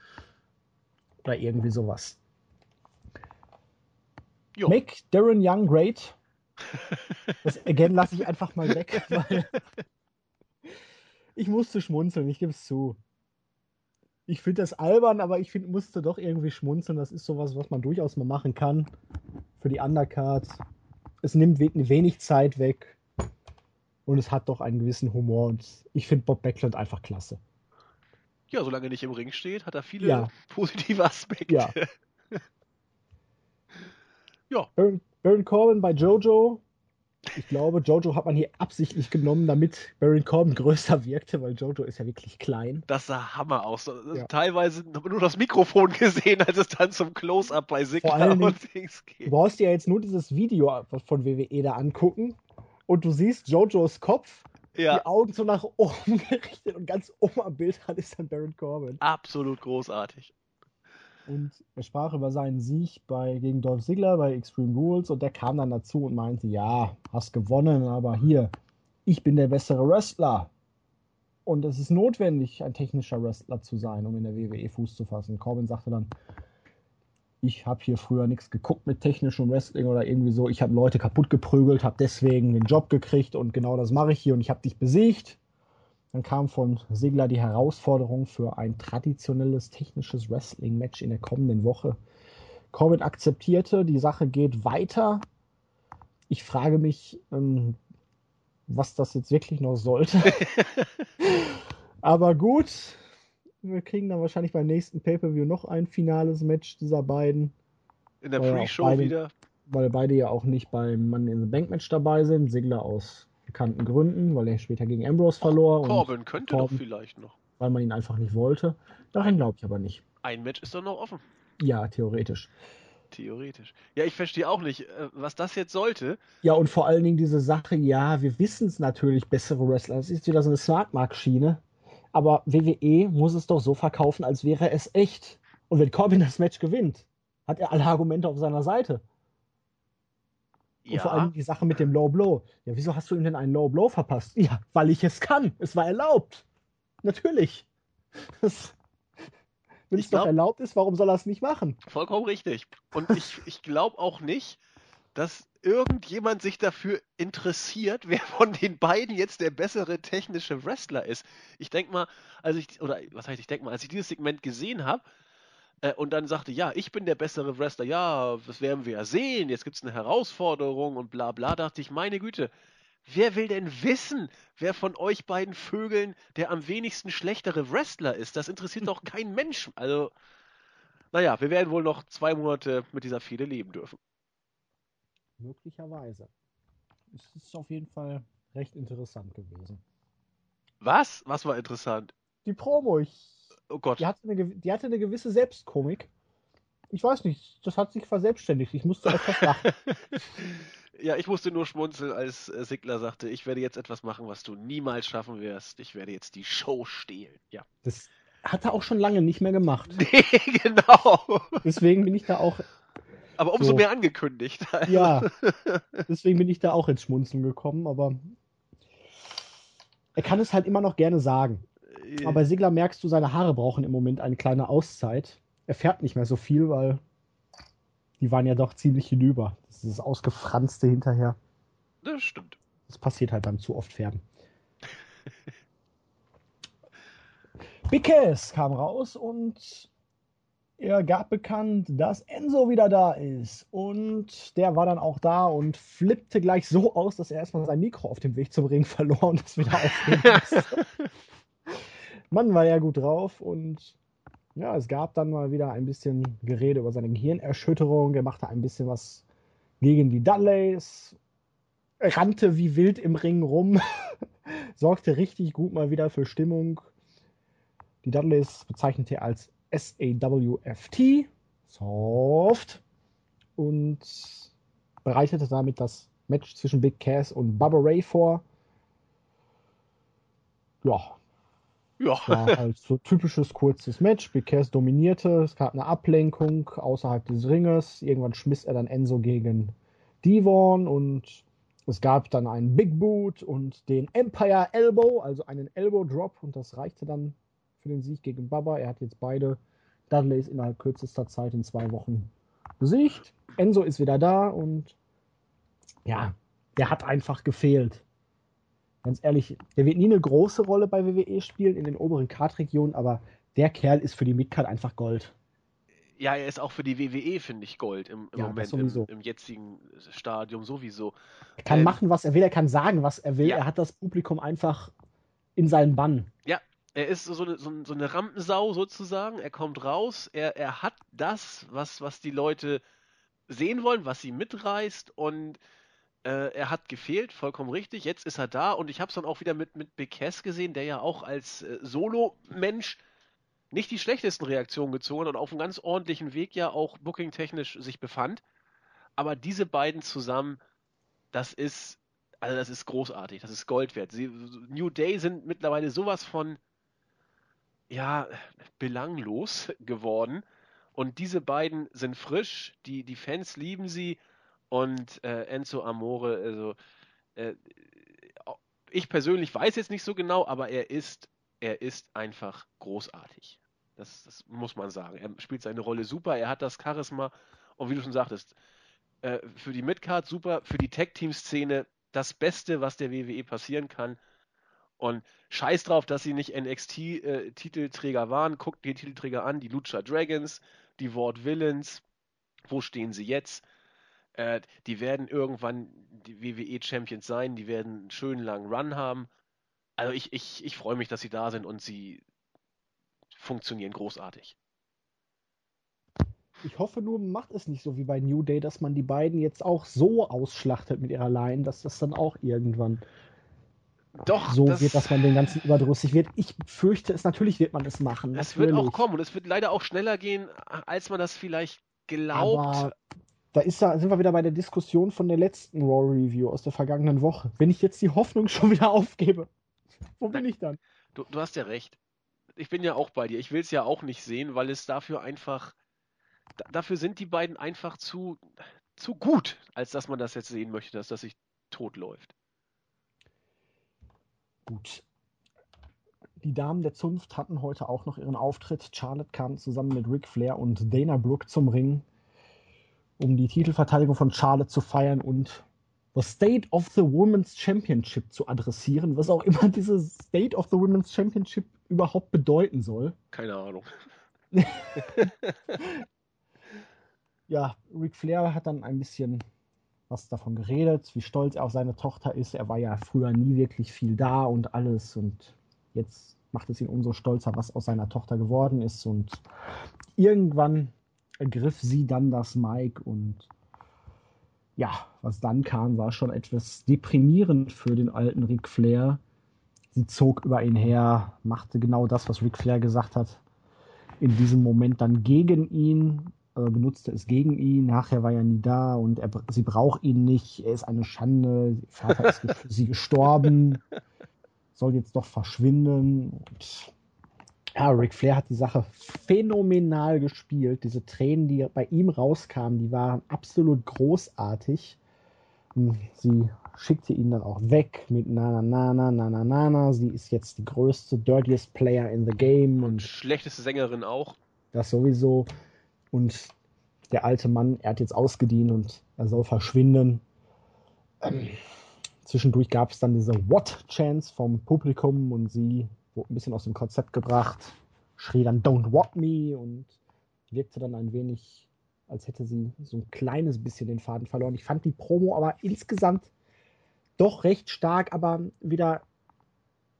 Oder irgendwie sowas. Jo. Make Darren Young great. [LAUGHS] Das again lasse ich einfach mal weg, weil [LAUGHS] ich musste schmunzeln, ich gebe es zu ich finde das albern, aber ich find, musste doch irgendwie schmunzeln. Das ist sowas, was man durchaus mal machen kann für die Undercards. Es nimmt wenig Zeit weg und es hat doch einen gewissen Humor und ich finde Bob Backlund einfach klasse. Ja, solange er nicht im Ring steht, hat er viele ja. positive Aspekte. Ja. [LAUGHS] ja. Baron, Baron Corbin bei Jojo. Ich glaube, Jojo hat man hier absichtlich genommen, damit Baron Corbin größer wirkte, weil Jojo ist ja wirklich klein. Das sah Hammer aus. Ja. Teilweise nur das Mikrofon [LAUGHS] gesehen, als es dann zum Close-Up bei Sigler und Dings geht. Du brauchst dir ja jetzt nur dieses Video von WWE da angucken und du siehst Jojos Kopf, ja. die Augen so nach oben [LAUGHS] gerichtet und ganz oben am Bild hat ist dann Baron Corbin. Absolut großartig. Und er sprach über seinen Sieg bei, gegen Dolph Ziggler bei Extreme Rules und der kam dann dazu und meinte, ja, hast gewonnen, aber hier, ich bin der bessere Wrestler. Und es ist notwendig, ein technischer Wrestler zu sein, um in der WWE Fuß zu fassen. Corbin sagte dann, ich habe hier früher nichts geguckt mit technischem Wrestling oder irgendwie so. Ich habe Leute kaputt geprügelt, habe deswegen den Job gekriegt und genau das mache ich hier und ich habe dich besiegt. Dann kam von Segler die Herausforderung für ein traditionelles technisches Wrestling-Match in der kommenden Woche. Corbin akzeptierte, die Sache geht weiter. Ich frage mich, ähm, was das jetzt wirklich noch sollte. [LAUGHS] Aber gut, wir kriegen dann wahrscheinlich beim nächsten Pay-Per-View noch ein finales Match dieser beiden. In der Pre-Show wieder. Weil beide ja auch nicht beim Mann in the Bank Match dabei sind. Sigler aus bekannten Gründen, weil er später gegen Ambrose verlor. Oh, Corbin könnte Corbin, doch vielleicht noch. Weil man ihn einfach nicht wollte. Daran glaube ich aber nicht. Ein Match ist doch noch offen. Ja, theoretisch. Theoretisch. Ja, ich verstehe auch nicht, äh, was das jetzt sollte. Ja, und vor allen Dingen diese Sache, ja, wir wissen es natürlich, bessere Wrestler. Das ist wieder so eine Smartmark-Schiene. Aber WWE muss es doch so verkaufen, als wäre es echt. Und wenn Corbin das Match gewinnt, hat er alle Argumente auf seiner Seite. Und ja. vor allem die Sache mit dem Low Blow. Ja, wieso hast du ihm denn einen Low Blow verpasst? Ja, weil ich es kann. Es war erlaubt. Natürlich. Wenn es doch erlaubt ist, warum soll er es nicht machen? Vollkommen richtig. Und ich, ich glaube auch nicht, dass irgendjemand sich dafür interessiert, wer von den beiden jetzt der bessere technische Wrestler ist. Ich denke mal, als ich, oder was heißt, ich denke mal, als ich dieses Segment gesehen habe, äh, und dann sagte, ja, ich bin der bessere Wrestler, ja, das werden wir ja sehen, jetzt gibt es eine Herausforderung und bla bla, dachte ich, meine Güte, wer will denn wissen, wer von euch beiden Vögeln der am wenigsten schlechtere Wrestler ist? Das interessiert doch [LAUGHS] kein Mensch. Also, naja, wir werden wohl noch zwei Monate mit dieser Fehde leben dürfen. Möglicherweise. Es ist auf jeden Fall recht interessant gewesen. Was? Was war interessant? Die Promo. Ich Oh Gott. Die hatte, eine, die hatte eine gewisse Selbstkomik. Ich weiß nicht, das hat sich verselbstständigt. Ich musste etwas [LAUGHS] lachen. ja, ich musste nur schmunzeln, als äh, Sigler sagte, ich werde jetzt etwas machen, was du niemals schaffen wirst. Ich werde jetzt die Show stehlen. Ja. Das hat er auch schon lange nicht mehr gemacht. [LAUGHS] Nee, genau. Deswegen bin ich da auch. Aber umso so. mehr angekündigt. [LAUGHS] Also. Ja. Deswegen bin ich da auch ins Schmunzeln gekommen, aber er kann es halt immer noch gerne sagen. Aber bei Sigler merkst du, seine Haare brauchen im Moment eine kleine Auszeit. Er fährt nicht mehr so viel, weil die waren ja doch ziemlich hinüber. Das ist das Ausgefranste hinterher. Das stimmt. Das passiert halt beim zu oft Färben. [LAUGHS] Bickes kam raus und er gab bekannt, dass Enzo wieder da ist. Und der war dann auch da und flippte gleich so aus, dass er erstmal sein Mikro auf dem Weg zum Ring verlor und das wieder aufnehmen musste. [LAUGHS] Mann war er gut drauf und ja, es gab dann mal wieder ein bisschen Gerede über seine Gehirnerschütterung. Er machte ein bisschen was gegen die Dudleys, rannte wie wild im Ring rum, [LAUGHS] sorgte richtig gut mal wieder für Stimmung. Die Dudleys bezeichnete er als SAWFT, Soft, und bereitete damit das Match zwischen Big Cass und Bubba Ray vor. Ja, ja. War halt so typisches kurzes Match. Big dominierte, es gab eine Ablenkung außerhalb des Ringes. Irgendwann schmiss er dann Enzo gegen Devon und es gab dann einen Big Boot und den Empire Elbow, also einen Elbow Drop und das reichte dann für den Sieg gegen Baba. Er hat jetzt beide Dudleys innerhalb kürzester Zeit in zwei Wochen besiegt. Enzo ist wieder da und ja, der hat einfach gefehlt ganz ehrlich, der wird nie eine große Rolle bei WWE spielen in den oberen Card-Regionen, aber der Kerl ist für die Midcard einfach Gold. Ja, er ist auch für die WWE, finde ich, Gold im, im ja, Moment, im, im, jetzigen Stadium sowieso. Er kann ähm, machen, was er will, er kann sagen, was er will. Ja. Er hat das Publikum einfach in seinen Bann. Ja, er ist so eine, so, so eine Rampensau sozusagen. Er kommt raus, er, er hat das, was, was die Leute sehen wollen, was sie mitreißt und Äh, er hat gefehlt, vollkommen richtig. Jetzt ist er da und ich habe es dann auch wieder mit, mit Bekes gesehen, der ja auch als äh, Solo-Mensch nicht die schlechtesten Reaktionen gezogen und auf einem ganz ordentlichen Weg ja auch booking-technisch sich befand. Aber diese beiden zusammen, das ist, also das ist großartig, das ist Gold wert. Sie, New Day sind mittlerweile sowas von, ja, belanglos geworden. Und diese beiden sind frisch, die, die Fans lieben sie und äh, Enzo Amore, also äh, ich persönlich weiß jetzt nicht so genau, aber er ist er ist einfach großartig. Das, das, muss man sagen. Er spielt seine Rolle super, er hat das Charisma und wie du schon sagtest, äh, für die Midcard super, für die Tag-Team-Szene das Beste, was der WWE passieren kann. Und scheiß drauf, dass sie nicht NXT-Titelträger äh, waren. Guckt die Titelträger an, die Lucha Dragons, die Ward Villains. Wo stehen sie jetzt? Äh, die werden irgendwann die WWE-Champions sein, die werden einen schönen langen Run haben. Also ich, ich, ich freue mich, dass sie da sind und sie funktionieren großartig. Ich hoffe nur, macht es nicht so wie bei New Day, dass man die beiden jetzt auch so ausschlachtet mit ihrer Line, dass das dann auch irgendwann doch, so das wird, dass man den ganzen überdrüssig wird. Ich fürchte es, natürlich wird man es machen. Es wird auch kommen und es wird leider auch schneller gehen, als man das vielleicht glaubt. Aber da ist da, sind wir wieder bei der Diskussion von der letzten Raw Review aus der vergangenen Woche. Wenn ich jetzt die Hoffnung [LAUGHS] schon wieder aufgebe, wo bin ich dann? Du, du hast ja recht. Ich bin ja auch bei dir. Ich will es ja auch nicht sehen, weil es dafür einfach. Dafür sind die beiden einfach zu, zu gut, als dass man das jetzt sehen möchte, dass das sich tot läuft. Gut. Die Damen der Zunft hatten heute auch noch ihren Auftritt. Charlotte kam zusammen mit Ric Flair und Dana Brooke zum Ring, um die Titelverteidigung von Charlotte zu feiern und das State of the Women's Championship zu adressieren, was auch immer [LAUGHS] dieses State of the Women's Championship überhaupt bedeuten soll. Keine Ahnung. [LAUGHS] ja, Ric Flair hat dann ein bisschen was davon geredet, wie stolz er auf seine Tochter ist. Er war ja früher nie wirklich viel da und alles und jetzt macht es ihn umso stolzer, was aus seiner Tochter geworden ist und irgendwann ergriff sie dann das Mike und ja, was dann kam, war schon etwas deprimierend für den alten Ric Flair. Sie zog über ihn her, machte genau das, was Ric Flair gesagt hat. In diesem Moment dann gegen ihn, äh, benutzte es gegen ihn. Nachher war er nie da und er, sie braucht ihn nicht. Er ist eine Schande. Vater ist für sie gestorben. [LAUGHS] Soll jetzt doch verschwinden. Und ja, Ric Flair hat die Sache phänomenal gespielt. Diese Tränen, die bei ihm rauskamen, die waren absolut großartig. Sie schickte ihn dann auch weg mit na na na na na na na. Sie ist jetzt die größte, dirtiest Player in the game und schlechteste Sängerin auch. Das sowieso. Und der alte Mann, er hat jetzt ausgedient und er soll verschwinden. Ähm, zwischendurch gab es dann diese What-Chance vom Publikum und sie wurde ein bisschen aus dem Konzept gebracht, schrie dann Don't Walk Me und wirkte dann ein wenig, als hätte sie so ein kleines bisschen den Faden verloren. Ich fand die Promo aber insgesamt doch recht stark, aber wieder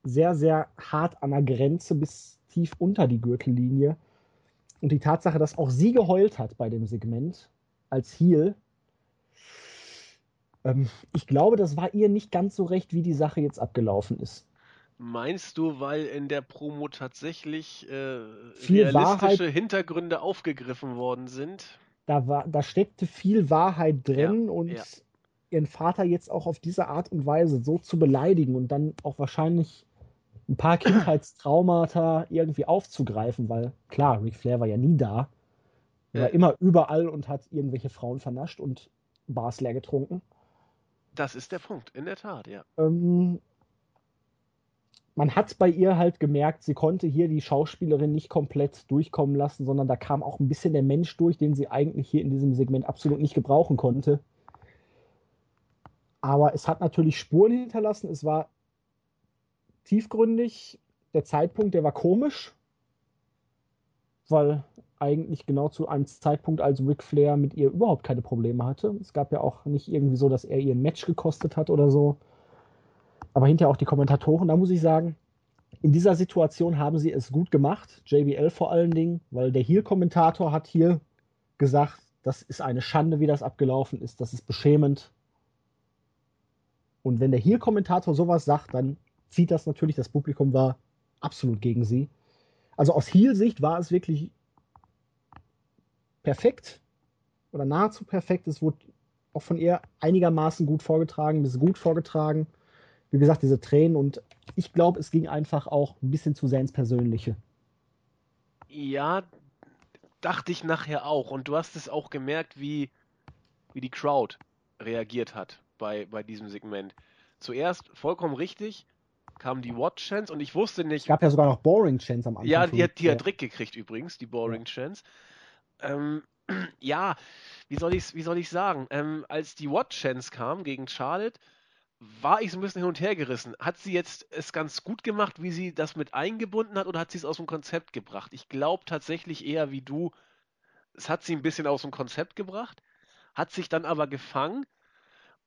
sehr, sehr hart an der Grenze bis tief unter die Gürtellinie. Und die Tatsache, dass auch sie geheult hat bei dem Segment als Heel, ähm, ich glaube, das war ihr nicht ganz so recht, wie die Sache jetzt abgelaufen ist. Meinst du, weil in der Promo tatsächlich äh, viel realistische Wahrheit, Hintergründe aufgegriffen worden sind? Da, war, da steckte viel Wahrheit drin ja, und ja. ihren Vater jetzt auch auf diese Art und Weise so zu beleidigen und dann auch wahrscheinlich ein paar Kindheitstraumata irgendwie aufzugreifen, weil klar, Ric Flair war ja nie da. Er war immer überall und hat irgendwelche Frauen vernascht und Bars leer getrunken. Das ist der Punkt, in der Tat, ja. Ähm, man hat bei ihr halt gemerkt, sie konnte hier die Schauspielerin nicht komplett durchkommen lassen, sondern da kam auch ein bisschen der Mensch durch, den sie eigentlich hier in diesem Segment absolut nicht gebrauchen konnte. Aber es hat natürlich Spuren hinterlassen. Es war tiefgründig. Der Zeitpunkt, der war komisch, weil eigentlich genau zu einem Zeitpunkt, als Ric Flair mit ihr überhaupt keine Probleme hatte. Es gab ja auch nicht irgendwie so, dass er ihr ein Match gekostet hat oder so aber hinterher auch die Kommentatoren, da muss ich sagen, in dieser Situation haben sie es gut gemacht, JBL vor allen Dingen, weil der Heel-Kommentator hat hier gesagt, das ist eine Schande, wie das abgelaufen ist, das ist beschämend. Und wenn der Heel-Kommentator sowas sagt, dann zieht das natürlich, das Publikum war absolut gegen sie. Also aus Heel-Sicht war es wirklich perfekt oder nahezu perfekt. Es wurde auch von ihr einigermaßen gut vorgetragen, bis gut vorgetragen. Wie gesagt, diese Tränen und ich glaube, es ging einfach auch ein bisschen zu sehr ins Persönliche. Ja, dachte ich nachher auch. Und du hast es auch gemerkt, wie, wie die Crowd reagiert hat bei, bei diesem Segment. Zuerst vollkommen richtig, kamen die Watch-Chants und ich wusste nicht. Es gab ja sogar noch Boring-Chants am Anfang. Ja, die hat, die hat Rick gekriegt übrigens, die Boring-Chants. Ähm, [CLEARS THROAT] ja, wie soll ich wie soll ich sagen? Ähm, als die Watch-Chance kam gegen Charlotte, war ich so ein bisschen hin und her gerissen. Hat sie jetzt es ganz gut gemacht, wie sie das mit eingebunden hat, oder hat sie es aus dem Konzept gebracht? Ich glaube tatsächlich eher wie du, es hat sie ein bisschen aus dem Konzept gebracht, hat sich dann aber gefangen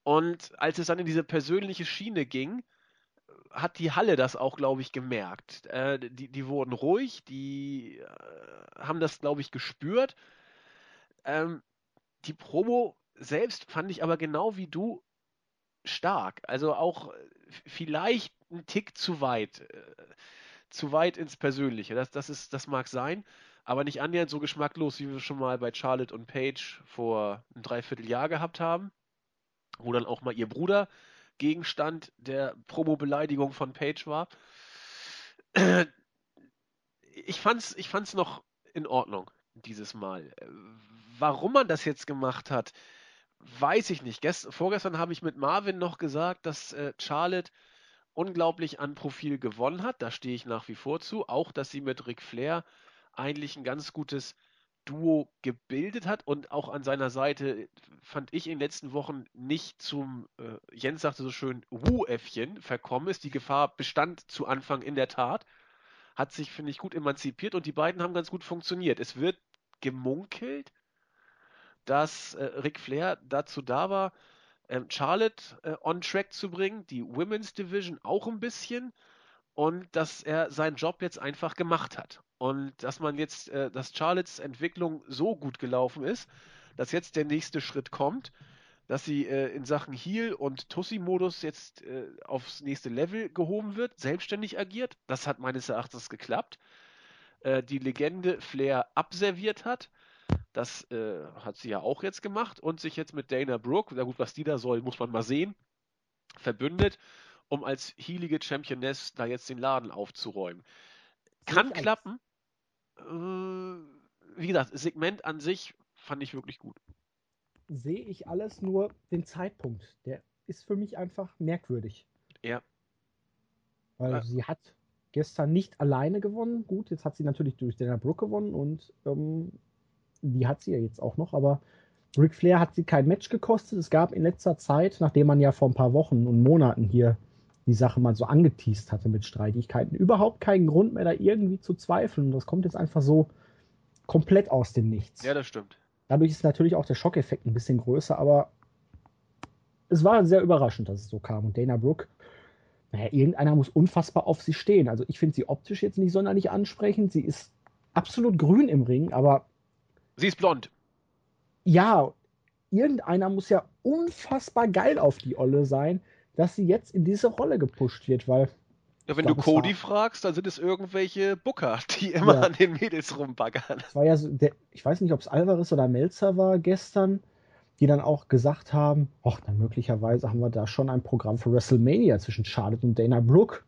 und als es dann in diese persönliche Schiene ging, hat die Halle das auch, glaube ich, gemerkt. Äh, die, die wurden ruhig, die äh, haben das, glaube ich, gespürt. Ähm, die Promo selbst fand ich aber genau wie du stark. Also auch äh, vielleicht ein Tick zu weit. Äh, zu weit ins Persönliche. Das, das, ist, das mag sein, aber nicht annähernd so geschmacklos, wie wir schon mal bei Charlotte und Paige vor einem Dreivierteljahr gehabt haben. Wo dann auch mal ihr Bruder Gegenstand der Promo-Beleidigung von Paige war. Ich fand's, ich fand's noch in Ordnung dieses Mal. Warum man das jetzt gemacht hat, weiß ich nicht. Gest vorgestern habe ich mit Marvin noch gesagt, dass äh, Charlotte unglaublich an Profil gewonnen hat. Da stehe ich nach wie vor zu. Auch, dass sie mit Ric Flair eigentlich ein ganz gutes Duo gebildet hat und auch an seiner Seite fand ich in den letzten Wochen nicht zum, äh, Jens sagte so schön, Wu-Äffchen verkommen ist. Die Gefahr bestand zu Anfang in der Tat. Hat sich, finde ich, gut emanzipiert und die beiden haben ganz gut funktioniert. Es wird gemunkelt, dass äh, Ric Flair dazu da war, ähm, Charlotte äh, on track zu bringen, die Women's Division auch ein bisschen und dass er seinen Job jetzt einfach gemacht hat. Und dass man jetzt, äh, dass Charlottes Entwicklung so gut gelaufen ist, dass jetzt der nächste Schritt kommt, dass sie äh, in Sachen Heal und Tussi-Modus jetzt äh, aufs nächste Level gehoben wird, selbstständig agiert. Das hat meines Erachtens geklappt. Äh, die Legende Flair abserviert hat das äh, hat sie ja auch jetzt gemacht und sich jetzt mit Dana Brooke, na gut, was die da soll, muss man mal sehen, verbündet, um als healige Championess da jetzt den Laden aufzuräumen. Kann klappen. Äh, wie gesagt, Segment an sich fand ich wirklich gut. Sehe ich alles nur den Zeitpunkt. Der ist für mich einfach merkwürdig. Ja. Weil ja. sie hat gestern nicht alleine gewonnen. Gut, jetzt hat sie natürlich durch Dana Brooke gewonnen und ähm, die hat sie ja jetzt auch noch, aber Ric Flair hat sie kein Match gekostet. Es gab in letzter Zeit, nachdem man ja vor ein paar Wochen und Monaten hier die Sache mal so angeteased hatte mit Streitigkeiten, überhaupt keinen Grund mehr da irgendwie zu zweifeln. Und das kommt jetzt einfach so komplett aus dem Nichts. Ja, das stimmt. Dadurch ist natürlich auch der Schockeffekt ein bisschen größer, aber es war sehr überraschend, dass es so kam. Und Dana Brooke, naja, irgendeiner muss unfassbar auf sie stehen. Also ich finde sie optisch jetzt nicht sonderlich ansprechend. Sie ist absolut grün im Ring, aber Sie ist blond. Ja, irgendeiner muss ja unfassbar geil auf die Olle sein, dass sie jetzt in diese Rolle gepusht wird, weil. Ja, wenn du Cody fragst, dann sind es irgendwelche Booker, die immer ja. an den Mädels rumbaggern. Das war ja so, der, ich weiß nicht, ob es Alvarez oder Melzer war gestern, die dann auch gesagt haben, ach, dann möglicherweise haben wir da schon ein Programm für WrestleMania zwischen Charlotte und Dana Brooke.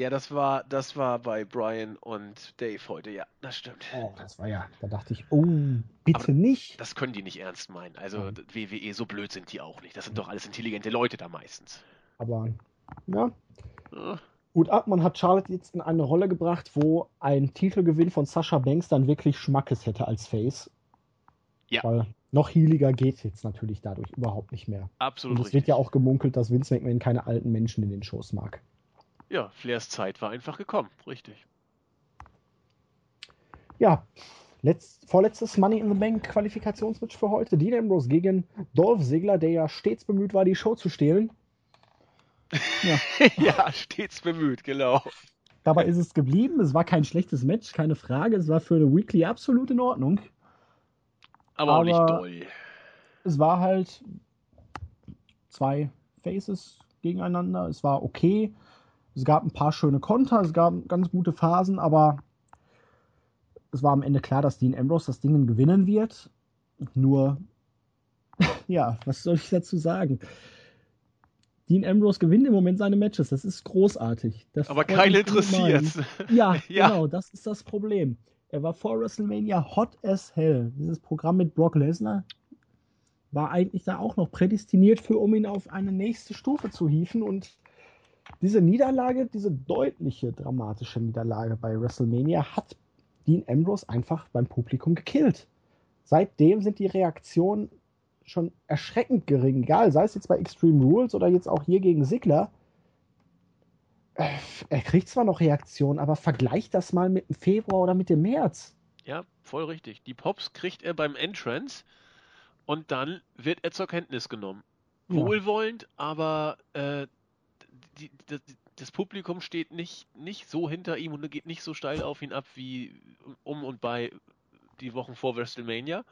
Ja, das war, das war bei Brian und Dave heute, ja, das stimmt. Oh, das war ja, da dachte ich, oh, bitte Aber nicht. Das können die nicht ernst meinen. Also ja. WWE, so blöd sind die auch nicht. Das sind doch alles intelligente Leute da meistens. Aber, ja. ja. Gut ab, man hat Charlotte jetzt in eine Rolle gebracht, wo ein Titelgewinn von Sasha Banks dann wirklich Schmackes hätte als Face. Ja. Weil noch healiger geht jetzt natürlich dadurch überhaupt nicht mehr. Absolut. Und es wird ja auch gemunkelt, dass Vince McMahon keine alten Menschen in den Shows mag. Ja, Flairs Zeit war einfach gekommen, richtig. Ja, letzt, vorletztes Money in the Bank Qualifikationsmatch für heute. Dean Ambrose gegen Dolph Ziggler, der ja stets bemüht war, die Show zu stehlen. Ja, [LAUGHS] ja stets bemüht, genau. Dabei ist es geblieben. Es war kein schlechtes Match, keine Frage. Es war für eine Weekly absolut in Ordnung. Aber, Aber auch nicht doll. Es war halt zwei Faces gegeneinander. Es war okay. Es gab ein paar schöne Konter, es gab ganz gute Phasen, aber es war am Ende klar, dass Dean Ambrose das Ding gewinnen wird. Nur, [LAUGHS] ja, was soll ich dazu sagen? Dean Ambrose gewinnt im Moment seine Matches. Das ist großartig. Das aber keinen interessiert. Ja, [LAUGHS] ja, genau, das ist das Problem. Er war vor WrestleMania hot as hell. Dieses Programm mit Brock Lesnar war eigentlich da auch noch prädestiniert für, um ihn auf eine nächste Stufe zu hieven. Und diese Niederlage, diese deutliche, dramatische Niederlage bei WrestleMania hat Dean Ambrose einfach beim Publikum gekillt. Seitdem sind die Reaktionen schon erschreckend gering. Egal, sei es jetzt bei Extreme Rules oder jetzt auch hier gegen Sigler. Äh, er kriegt zwar noch Reaktionen, aber vergleicht das mal mit dem Februar oder mit dem März. Ja, voll richtig. Die Pops kriegt er beim Entrance und dann wird er zur Kenntnis genommen. Ja. Wohlwollend, aber äh, die, die, das Publikum steht nicht, nicht so hinter ihm und geht nicht so steil auf ihn ab wie um und bei die Wochen vor WrestleMania.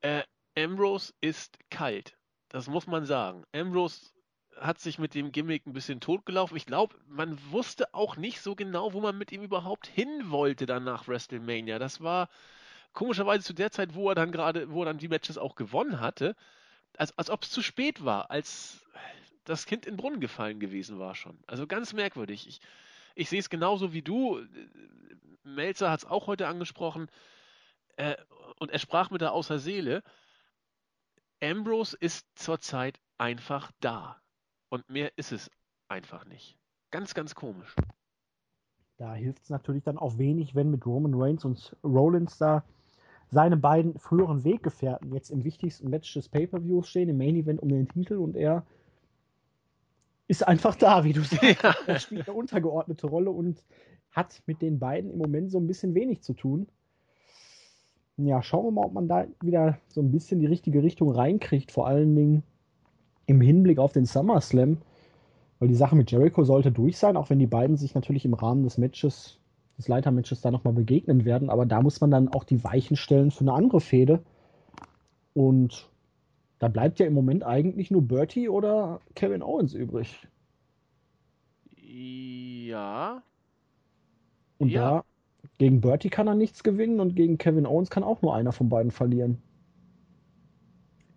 Äh, Ambrose ist kalt. Das muss man sagen. Ambrose hat sich mit dem Gimmick ein bisschen totgelaufen. Ich glaube, man wusste auch nicht so genau, wo man mit ihm überhaupt hin wollte dann nach WrestleMania. Das war komischerweise zu der Zeit, wo er dann gerade, wo er dann die Matches auch gewonnen hatte, als, als ob es zu spät war, als das Kind in den Brunnen gefallen gewesen war schon. Also ganz merkwürdig. Ich, ich sehe es genauso wie du. Melzer hat es auch heute angesprochen. Äh, und er sprach mit der außer Seele. Ambrose ist zurzeit einfach da. Und mehr ist es einfach nicht. Ganz, ganz komisch. Da hilft es natürlich dann auch wenig, wenn mit Roman Reigns und Rollins da seine beiden früheren Weggefährten jetzt im wichtigsten Match des Pay-Per-Views stehen, im Main Event um den Titel und er ist einfach da, wie du sagst. [LAUGHS] Ja. Er spielt eine untergeordnete Rolle und hat mit den beiden im Moment so ein bisschen wenig zu tun. Ja, schauen wir mal, ob man da wieder so ein bisschen die richtige Richtung reinkriegt, vor allen Dingen im Hinblick auf den SummerSlam, weil die Sache mit Jericho sollte durch sein, auch wenn die beiden sich natürlich im Rahmen des Matches, des Leitermatches da nochmal begegnen werden, aber da muss man dann auch die Weichen stellen für eine andere Fehde. Und da bleibt ja im Moment eigentlich nur Bertie oder Kevin Owens übrig. Ja. Und ja. da gegen Bertie kann er nichts gewinnen und gegen Kevin Owens kann auch nur einer von beiden verlieren.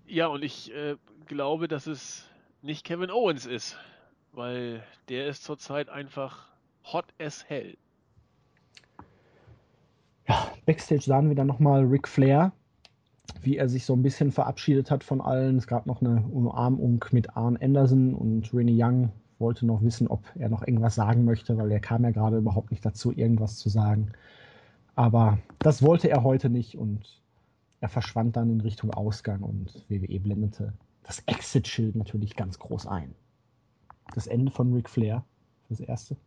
Ja, und ich äh, glaube, dass es nicht Kevin Owens ist, weil der ist zurzeit einfach hot as hell. Ja, Backstage sahen wir dann nochmal Ric Flair, wie er sich so ein bisschen verabschiedet hat von allen. Es gab noch eine Umarmung mit Arn Anderson und Rennie Young wollte noch wissen, ob er noch irgendwas sagen möchte, weil er kam ja gerade überhaupt nicht dazu, irgendwas zu sagen. Aber das wollte er heute nicht und er verschwand dann in Richtung Ausgang und WWE blendete das Exit-Schild natürlich ganz groß ein. Das Ende von Ric Flair, das erste.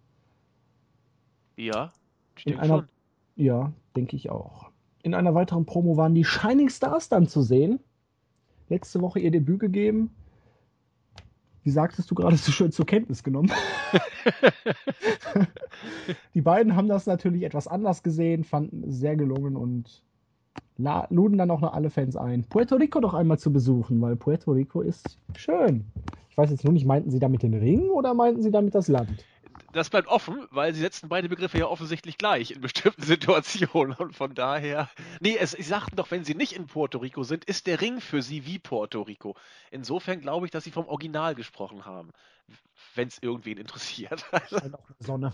Ja, stimmt einer, schon. Ja, denke ich auch. In einer weiteren Promo waren die Shining Stars dann zu sehen. Letzte Woche ihr Debüt gegeben. Wie sagtest du gerade so schön zur Kenntnis genommen? [LAUGHS] die beiden haben das natürlich etwas anders gesehen, fanden es sehr gelungen und luden dann auch noch alle Fans ein, Puerto Rico doch einmal zu besuchen, weil Puerto Rico ist schön. Ich weiß jetzt nur nicht, meinten sie damit den Ring oder meinten sie damit das Land? Das bleibt offen, weil sie setzen beide Begriffe ja offensichtlich gleich in bestimmten [LAUGHS] Situationen. Und von daher. Nee, es, sie sagten doch, wenn sie nicht in Puerto Rico sind, ist der Ring für sie wie Puerto Rico. Insofern glaube ich, dass sie vom Original gesprochen haben. Wenn es irgendwen interessiert. [LAUGHS] Scheint auch die Sonne.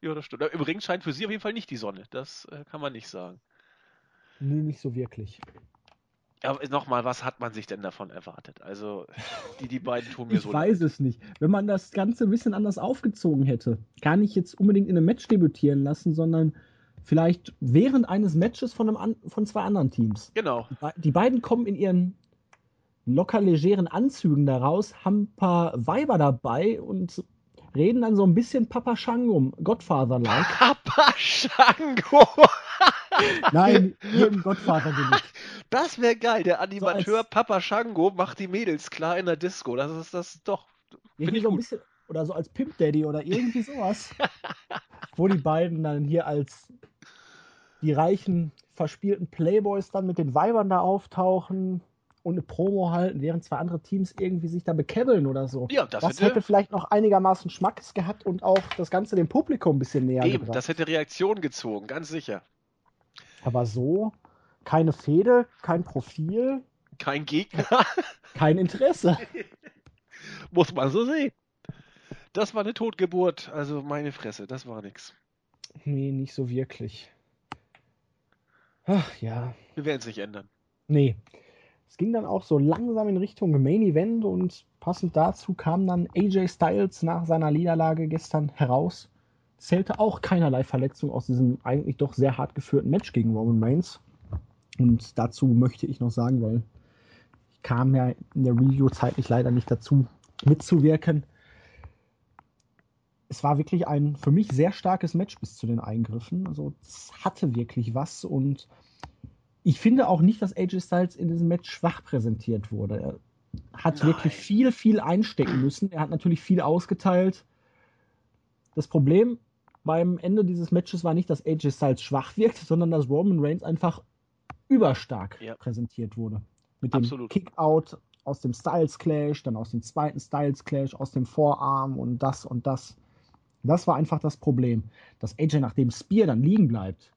Ja, das stimmt. Im Ring scheint für sie auf jeden Fall nicht die Sonne. Das äh, kann man nicht sagen. Nee, nicht so wirklich. Aber nochmal, was hat man sich denn davon erwartet? Also, die, die beiden tun [LAUGHS] mir ich so. Ich weiß leid. es nicht. Wenn man das Ganze ein bisschen anders aufgezogen hätte, gar nicht jetzt unbedingt in einem Match debütieren lassen, sondern vielleicht während eines Matches von, einem, von zwei anderen Teams. Genau. Die, die beiden kommen in ihren locker legeren Anzügen daraus, haben ein paar Weiber dabei und reden dann so ein bisschen Papa Shango, Godfather-like. Papa Shango! [LAUGHS] Nein, Godfather bin ich. Das wäre geil. Der Animateur so Papa Shango macht die Mädels klar in der Disco. Das ist das doch. Ja, ich so ein bisschen, oder so als Pimp Daddy oder irgendwie sowas. [LAUGHS] wo die beiden dann hier als die reichen, verspielten Playboys dann mit den Weibern da auftauchen und eine Promo halten, während zwei andere Teams irgendwie sich da bekebbeln oder so. Ja, das, Das hätte, hätte vielleicht noch einigermaßen Schmackes gehabt und auch das Ganze dem Publikum ein bisschen näher eben, gebracht. das hätte Reaktion gezogen, ganz sicher. Aber so, keine Fehde, kein Profil, Kein Gegner, [LAUGHS] kein Interesse. [LAUGHS] muss man so sehen. Das war eine Totgeburt, also meine Fresse, das war nix. Nee, nicht so wirklich. Ach ja. Wir werden es nicht ändern. Nee. Es ging dann auch so langsam in Richtung Main Event und passend dazu kam dann AJ Styles nach seiner Niederlage gestern heraus. Zählte auch keinerlei Verletzung aus diesem eigentlich doch sehr hart geführten Match gegen Roman Reigns. Und dazu möchte ich noch sagen, weil ich kam ja in der Review zeitlich leider nicht dazu mitzuwirken. Es war wirklich ein für mich sehr starkes Match bis zu den Eingriffen. Also es hatte wirklich was und ich finde auch nicht, dass AJ Styles in diesem Match schwach präsentiert wurde. Er hat Nein. wirklich viel, viel einstecken müssen. Er hat natürlich viel ausgeteilt. Das Problem beim Ende dieses Matches war nicht, dass AJ Styles schwach wirkt, sondern dass Roman Reigns einfach überstark Ja. präsentiert wurde. Mit dem Absolut. Kickout aus dem Styles Clash, dann aus dem zweiten Styles Clash, aus dem Vorarm und das und das. Das war einfach das Problem. Dass AJ nach dem Spear dann liegen bleibt,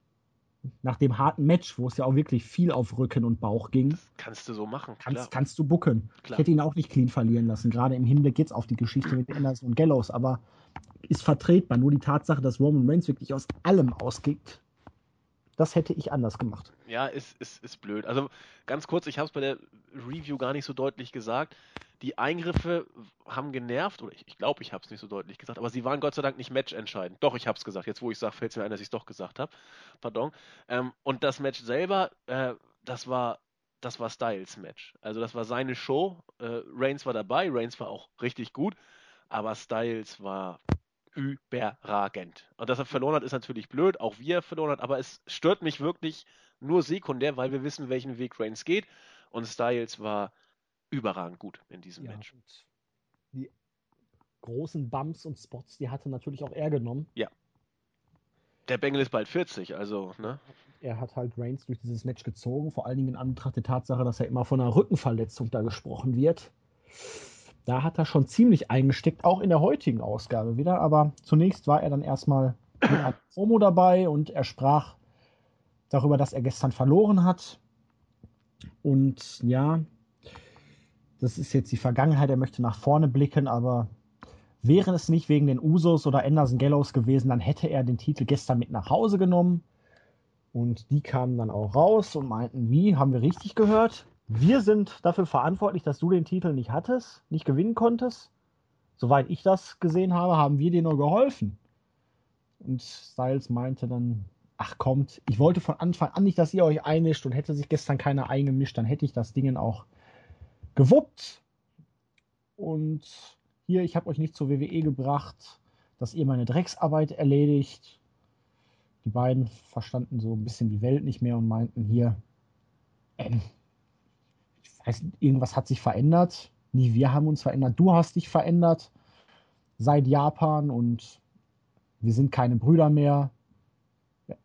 nach dem harten Match, wo es ja auch wirklich viel auf Rücken und Bauch ging, Kannst du so machen, kannst, klar. kannst du bucken. Klar. Ich hätte ihn auch nicht clean verlieren lassen, gerade im Hinblick jetzt auf die Geschichte mit Anderson und Gallows, aber ist vertretbar. Nur die Tatsache, dass Roman Reigns wirklich aus allem ausgeht, das hätte ich anders gemacht. Ja, ist, ist, ist blöd. Also ganz kurz, ich habe es bei der Review gar nicht so deutlich gesagt. Die Eingriffe haben genervt, oder ich, ich glaube, ich habe es nicht so deutlich gesagt, aber sie waren Gott sei Dank nicht matchentscheidend. Doch, ich habe es gesagt. Jetzt, wo ich sage, fällt es mir ein, dass ich es doch gesagt habe. Pardon. Ähm, und das Match selber, äh, das war das war Styles Match. Also das war seine Show. Äh, Reigns war dabei, Reigns war auch richtig gut, aber Styles war überragend. Und dass er verloren hat, ist natürlich blöd, auch wie er verloren hat, aber es stört mich wirklich nur sekundär, weil wir wissen, welchen Weg Reigns geht. Und Styles war überragend gut in diesem Ja, Match. die großen Bumps und Spots, die hatte natürlich auch er genommen. Der Bengel ist bald 40, also, ne? Er hat halt Reigns durch dieses Match gezogen, vor allen Dingen in Anbetracht der Tatsache, dass er immer von einer Rückenverletzung da gesprochen wird. Da hat er schon ziemlich eingesteckt, auch in der heutigen Ausgabe wieder. Aber zunächst war er dann erstmal mit einem Promo dabei und er sprach darüber, dass er gestern verloren hat. Und ja, das ist jetzt die Vergangenheit. Er möchte nach vorne blicken, aber wäre es nicht wegen den Usos oder Anderson Gallows gewesen, dann hätte er den Titel gestern mit nach Hause genommen. Und die kamen dann auch raus und meinten, wie, haben wir richtig gehört? Wir sind dafür verantwortlich, dass du den Titel nicht hattest, nicht gewinnen konntest. Soweit ich das gesehen habe, haben wir dir nur geholfen. Und Styles meinte dann, ach kommt, ich wollte von Anfang an nicht, dass ihr euch einmischt und hätte sich gestern keiner eingemischt, dann hätte ich das Ding auch gewuppt. Und hier, ich habe euch nicht zur WWE gebracht, dass ihr meine Drecksarbeit erledigt. Die beiden verstanden so ein bisschen die Welt nicht mehr und meinten hier, ähm, nicht, irgendwas hat sich verändert. Nie wir haben uns verändert. Du hast dich verändert seit Japan und wir sind keine Brüder mehr.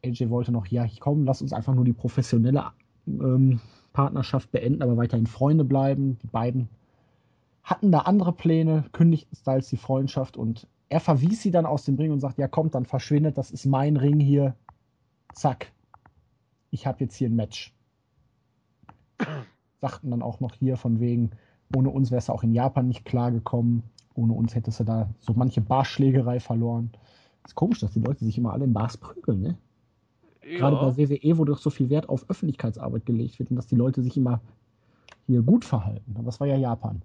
AJ wollte noch, ja, komm, lass uns einfach nur die professionelle ähm, Partnerschaft beenden, aber weiterhin Freunde bleiben. Die beiden hatten da andere Pläne, kündigten Styles die Freundschaft und er verwies sie dann aus dem Ring und sagt, ja kommt, dann verschwindet, das ist mein Ring hier. Zack. Ich habe jetzt hier ein Match. Sagten dann auch noch hier von wegen, ohne uns wärst du auch in Japan nicht klargekommen. Ohne uns hättest du da so manche Barschlägerei verloren. ist komisch, dass die Leute sich immer alle in Bars prügeln, ne? Gerade bei WWE, wo doch so viel Wert auf Öffentlichkeitsarbeit gelegt wird und dass die Leute sich immer hier gut verhalten. Aber das war ja Japan.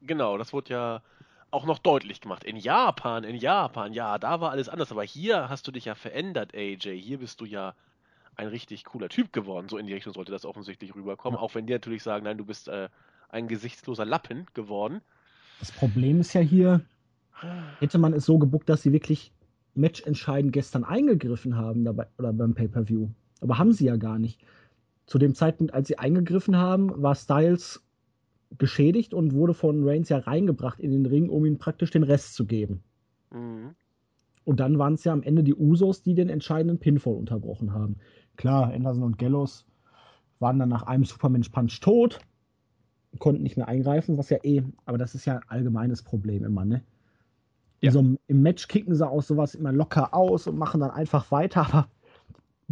Genau, das wurde ja auch noch deutlich gemacht. In Japan, in Japan, ja, da war alles anders. Aber hier hast du dich ja verändert, AJ. Hier bist du ja ein richtig cooler Typ geworden. So in die Richtung sollte das offensichtlich rüberkommen. Ja. Auch wenn die natürlich sagen, nein, du bist äh, ein gesichtsloser Lappen geworden. Das Problem ist ja hier, hätte man es so gebuckt, dass sie wirklich matchentscheidend gestern eingegriffen haben dabei, oder beim Pay-Per-View. Aber haben sie ja gar nicht. Zu dem Zeitpunkt, als sie eingegriffen haben, war Styles geschädigt und wurde von Reigns ja reingebracht in den Ring, um ihm praktisch den Rest zu geben. Mhm. Und dann waren es ja am Ende die Usos, die den entscheidenden Pinfall unterbrochen haben. Klar, Anderson und Gallows waren dann nach einem Superman Punch tot. konnten nicht mehr eingreifen, was ja eh, aber das ist ja ein allgemeines Problem immer, ne? Ja. So, Im Match kicken sie auch sowas immer locker aus und machen dann einfach weiter, aber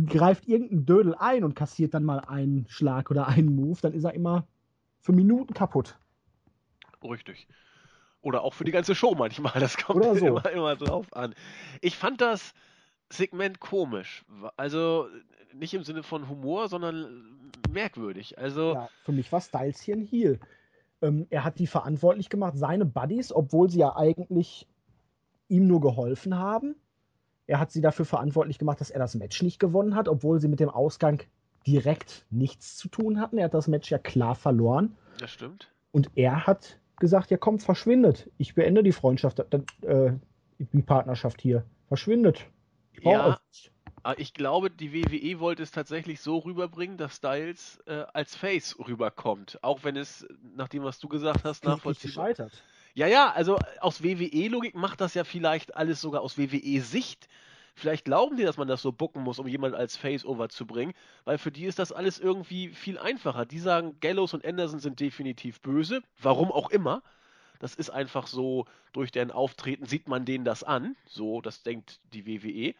greift irgendein Dödel ein und kassiert dann mal einen Schlag oder einen Move, dann ist er immer für Minuten kaputt. Richtig. Oder auch für die ganze Show manchmal. Das kommt so. [LAUGHS] immer, immer drauf an. Ich fand das Segment komisch. Also nicht im Sinne von Humor, sondern merkwürdig. Also ja, für mich war Styles hier ein Heel. Ähm, er hat die verantwortlich gemacht, seine Buddies, obwohl sie ja eigentlich ihm nur geholfen haben. Er hat sie dafür verantwortlich gemacht, dass er das Match nicht gewonnen hat, obwohl sie mit dem Ausgang direkt nichts zu tun hatten. Er hat das Match ja klar verloren. Das stimmt. Und er hat gesagt, ja kommt, verschwindet. Ich beende die Freundschaft, äh, die Partnerschaft hier. Verschwindet. Ja, ah, ich glaube, die WWE wollte es tatsächlich so rüberbringen, dass Styles äh, als Face rüberkommt. Auch wenn es, nach dem, was du gesagt hast, nachvollziehbar gescheitert. Ja, ja, also aus WWE-Logik macht das ja vielleicht alles sogar aus WWE-Sicht Vielleicht glauben die, dass man das so bucken muss, um jemanden als Face-Over zu bringen, weil für die ist das alles irgendwie viel einfacher. Die sagen, Gallows und Anderson sind definitiv böse, warum auch immer. Das ist einfach so, durch deren Auftreten sieht man denen das an. So, das denkt die WWE.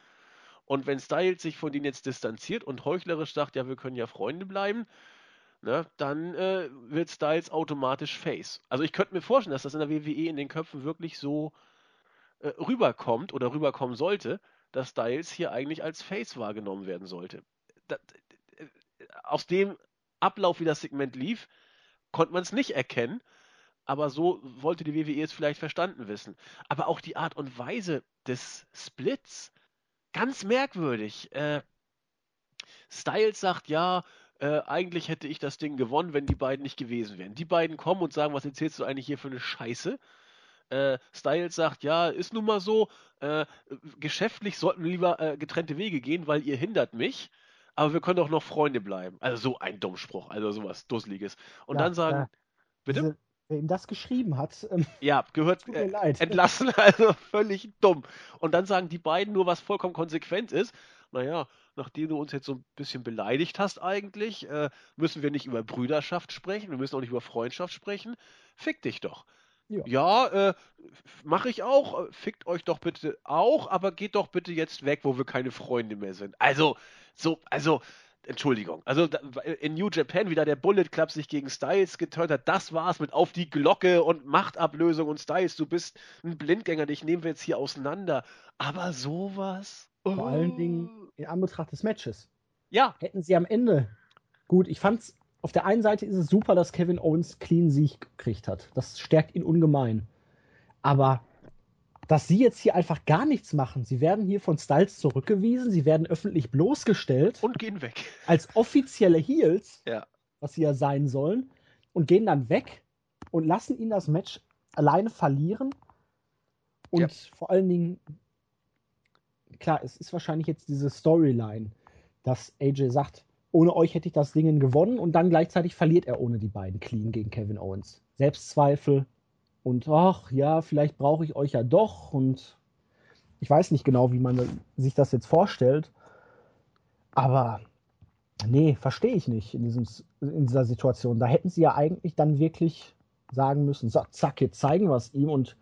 Und wenn Styles sich von denen jetzt distanziert und heuchlerisch sagt, ja, wir können ja Freunde bleiben, ne, dann äh, wird Styles automatisch Face. Also ich könnte mir vorstellen, dass das in der WWE in den Köpfen wirklich so äh, rüberkommt oder rüberkommen sollte, dass Styles hier eigentlich als Face wahrgenommen werden sollte. Das, äh, aus dem Ablauf, wie das Segment lief, konnte man es nicht erkennen, aber so wollte die WWE es vielleicht verstanden wissen. Aber auch die Art und Weise des Splits, ganz merkwürdig. Äh, Styles sagt, ja, äh, eigentlich hätte ich das Ding gewonnen, wenn die beiden nicht gewesen wären. Die beiden kommen und sagen, was erzählst du eigentlich hier für eine Scheiße? Äh, Styles sagt, ja, ist nun mal so, äh, geschäftlich sollten wir lieber äh, getrennte Wege gehen, weil ihr hindert mich, aber wir können doch noch Freunde bleiben. Also so ein Dummspruch, also sowas Dusseliges. Und ja, dann sagen, ja. bitte? Diese, wer ihm das geschrieben hat. Ähm, ja, [LAUGHS] gehört äh, entlassen, [LAUGHS] also völlig dumm. Und dann sagen die beiden nur, was vollkommen konsequent ist. Naja, nachdem du uns jetzt so ein bisschen beleidigt hast eigentlich, äh, müssen wir nicht über Brüderschaft sprechen, wir müssen auch nicht über Freundschaft sprechen. Fick dich doch. Ja, ja äh, mache ich auch. Fickt euch doch bitte auch, aber geht doch bitte jetzt weg, wo wir keine Freunde mehr sind. Also, so, also, Entschuldigung. Also in New Japan wieder der Bullet Club sich gegen Styles geturnt hat. Das war's mit auf die Glocke und Machtablösung und Styles. Du bist ein Blindgänger, dich nehmen wir jetzt hier auseinander. Aber sowas. Vor oh. allen Dingen in Anbetracht des Matches. Ja. Hätten sie am Ende. Gut, ich fand's auf der einen Seite ist es super, dass Kevin Owens clean Sieg gekriegt hat. Das stärkt ihn ungemein. Aber dass sie jetzt hier einfach gar nichts machen. Sie werden hier von Styles zurückgewiesen, sie werden öffentlich bloßgestellt. Und gehen weg. [LAUGHS] Als offizielle Heels, ja. was sie ja sein sollen, und gehen dann weg und lassen ihn das Match alleine verlieren. Und ja. vor allen Dingen, klar, es ist wahrscheinlich jetzt diese Storyline, dass AJ sagt, ohne euch hätte ich das Ding gewonnen und dann gleichzeitig verliert er ohne die beiden clean gegen Kevin Owens. Selbstzweifel und ach ja, vielleicht brauche ich euch ja doch und ich weiß nicht genau, wie man sich das jetzt vorstellt, aber nee, verstehe ich nicht in, diesem, in dieser Situation. Da hätten sie ja eigentlich dann wirklich sagen müssen, so, zack, jetzt zeigen wir es ihm und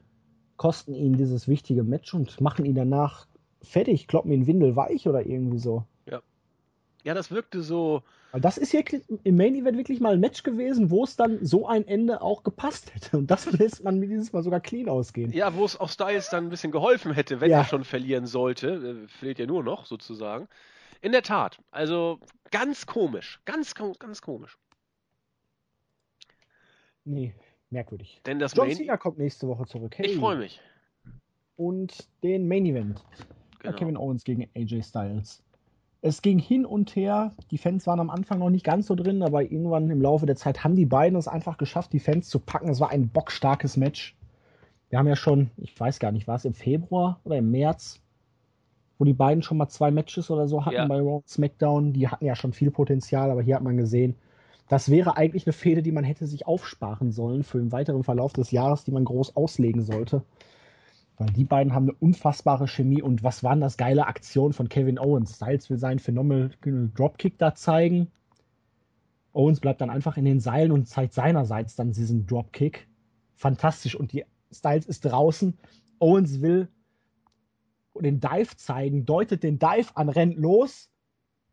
kosten ihm dieses wichtige Match und machen ihn danach fertig, kloppen ihn windelweich oder irgendwie so. Ja, das wirkte so. Das ist hier im Main Event wirklich mal ein Match gewesen, wo es dann so ein Ende auch gepasst hätte. Und das [LAUGHS] lässt man mir dieses Mal sogar clean ausgehen. Ja, wo es auch Styles dann ein bisschen geholfen hätte, wenn ja. er schon verlieren sollte. Äh, fehlt ja nur noch sozusagen. In der Tat. Also ganz komisch. Ganz, ganz komisch. Nee, merkwürdig. Denn das John Main Cena kommt nächste Woche zurück. Hey. Ich freue mich. Und den Main Event. Genau. Kevin Owens gegen AJ Styles es ging hin und her. Die Fans waren am Anfang noch nicht ganz so drin, aber irgendwann im Laufe der Zeit haben die beiden es einfach geschafft, die Fans zu packen. Es war ein bockstarkes Match. Wir haben ja schon, ich weiß gar nicht, war es im Februar oder im März, wo die beiden schon mal zwei Matches oder so hatten ja. bei Raw SmackDown. Die hatten ja schon viel Potenzial, aber hier hat man gesehen, das wäre eigentlich eine Fehde, die man hätte sich aufsparen sollen für den weiteren Verlauf des Jahres, die man groß auslegen sollte. Weil die beiden haben eine unfassbare Chemie und was waren das geile Aktion von Kevin Owens? Styles will seinen Phenomenal Dropkick da zeigen. Owens bleibt dann einfach in den Seilen und zeigt seinerseits dann diesen Dropkick. Fantastisch. Und die Styles ist draußen. Owens will den Dive zeigen, deutet den Dive an, rennt los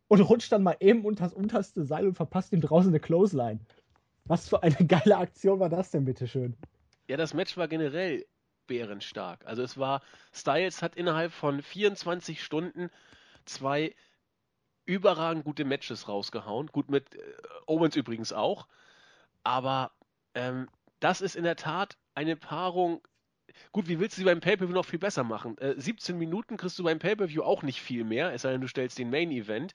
und rutscht dann mal eben unter das unterste Seil und verpasst ihm draußen eine Clothesline. Was für eine [LAUGHS] geile Aktion war das denn, bitteschön? Ja, das Match war generell bärenstark. Also es war, Styles hat innerhalb von 24 Stunden zwei überragend gute Matches rausgehauen. Gut mit äh, Owens übrigens auch. Aber ähm, das ist in der Tat eine Paarung. Gut, wie willst du sie beim Pay-Per-View noch viel besser machen? Äh, 17 Minuten kriegst du beim Pay-Per-View auch nicht viel mehr, es sei denn, du stellst den Main-Event.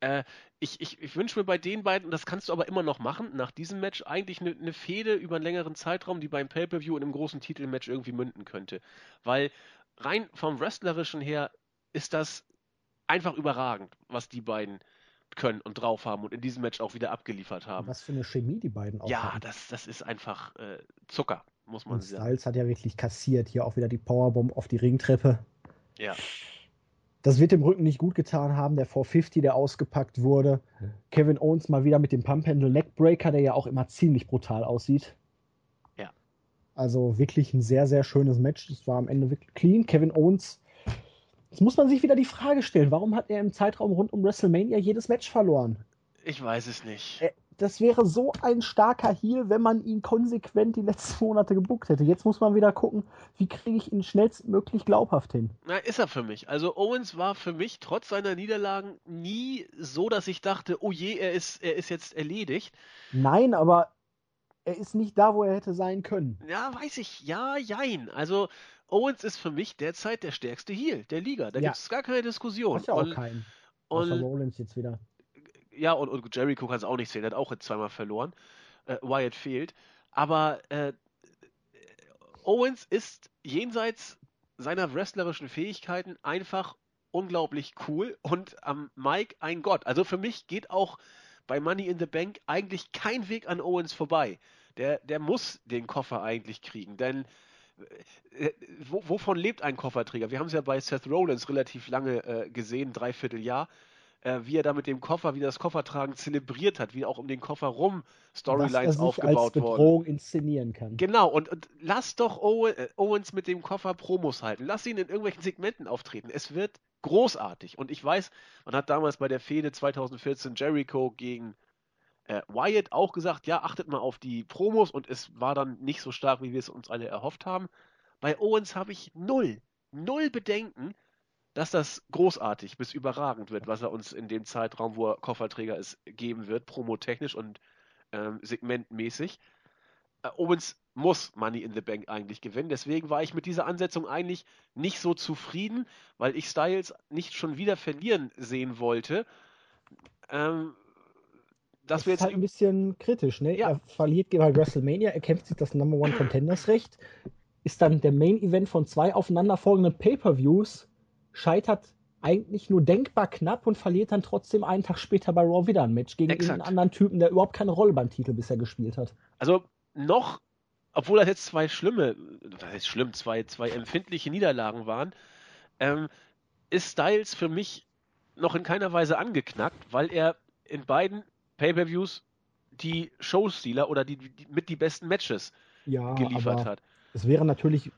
Äh, ich, ich, ich wünsche mir bei den beiden, und das kannst du aber immer noch machen, nach diesem Match eigentlich eine ne Fehde über einen längeren Zeitraum, die beim Pay-Per-View in einem großen Titelmatch irgendwie münden könnte. Weil rein vom Wrestlerischen her ist das einfach überragend, was die beiden können und drauf haben und in diesem Match auch wieder abgeliefert haben. Was für eine Chemie die beiden auch Ja, haben. das, das ist einfach äh, Zucker, muss man Und sagen. Styles hat ja wirklich kassiert. Hier auch wieder die Powerbomb auf die Ringtreppe. Ja. Das wird dem Rücken nicht gut getan haben. Der 450, der ausgepackt wurde. Kevin Owens mal wieder mit dem Pump Handle Neckbreaker, der ja auch immer ziemlich brutal aussieht. Ja. Also wirklich ein sehr, sehr schönes Match. Das war am Ende wirklich clean. Kevin Owens. Jetzt muss man sich wieder die Frage stellen, warum hat er im Zeitraum rund um WrestleMania jedes Match verloren? Ich weiß es nicht. Äh, Das wäre so ein starker Heal, wenn man ihn konsequent die letzten [LAUGHS] Monate gebuckt hätte. Jetzt muss man wieder gucken, wie kriege ich ihn schnellstmöglich glaubhaft hin. Na, ist er für mich. Also Owens war für mich trotz seiner Niederlagen nie so, dass ich dachte, oh je, er ist, er ist jetzt erledigt. Nein, aber er ist nicht da, wo er hätte sein können. Ja, weiß ich. Ja, jein. Also Owens ist für mich derzeit der stärkste Heel der Liga. Da Ja. gibt es gar keine Diskussion. Hat ja auch und, keinen. Außer und, Rollins jetzt wieder. Ja, und, und Jericho kann es auch nicht sehen. Der hat auch jetzt zweimal verloren. Äh, Wyatt fehlt. Aber äh, Owens ist jenseits seiner wrestlerischen Fähigkeiten einfach unglaublich cool und am Mike ein Gott. Also für mich geht auch bei Money in the Bank eigentlich kein Weg an Owens vorbei. Der, der muss den Koffer eigentlich kriegen, denn äh, wo, wovon lebt ein Kofferträger? Wir haben es ja bei Seth Rollins relativ lange äh, gesehen, dreiviertel Jahr, äh, wie er da mit dem Koffer, wie das Koffertragen zelebriert hat, wie auch um den Koffer rum Storylines als aufgebaut wurden. Bedrohung inszenieren kann. Genau, und, und lass doch Owen, äh, Owens mit dem Koffer Promos halten. Lass ihn in irgendwelchen Segmenten auftreten. Es wird großartig. Und ich weiß, man hat damals bei der Fehde 2014 Jericho gegen äh, Wyatt auch gesagt, ja, achtet mal auf die Promos und es war dann nicht so stark, wie wir es uns alle erhofft haben. Bei Owens habe ich null, null Bedenken, dass das großartig bis überragend wird, was er uns in dem Zeitraum, wo er Kofferträger ist, geben wird, promotechnisch und ähm, segmentmäßig. Äh, Owens muss Money in the Bank eigentlich gewinnen. Deswegen war ich mit dieser Ansetzung eigentlich nicht so zufrieden, weil ich Styles nicht schon wieder verlieren sehen wollte. Ähm, Das wir ist jetzt halt ein bisschen kritisch, ne? Ja. Er verliert bei WrestleMania, er kämpft sich das Number One Contenders Recht, ist dann der Main Event von zwei aufeinanderfolgenden Pay-Per-Views, scheitert eigentlich nur denkbar knapp und verliert dann trotzdem einen Tag später bei Raw wieder ein Match gegen einen anderen Typen, der überhaupt keine Rolle beim Titel bisher gespielt hat. Also noch, obwohl das jetzt zwei schlimme, das heißt schlimm, zwei, zwei empfindliche Niederlagen waren, ähm, ist Styles für mich noch in keiner Weise angeknackt, weil er in beiden Pay-per-Views die Showstealer oder die, die mit die besten Matches Ja, geliefert hat. es wäre natürlich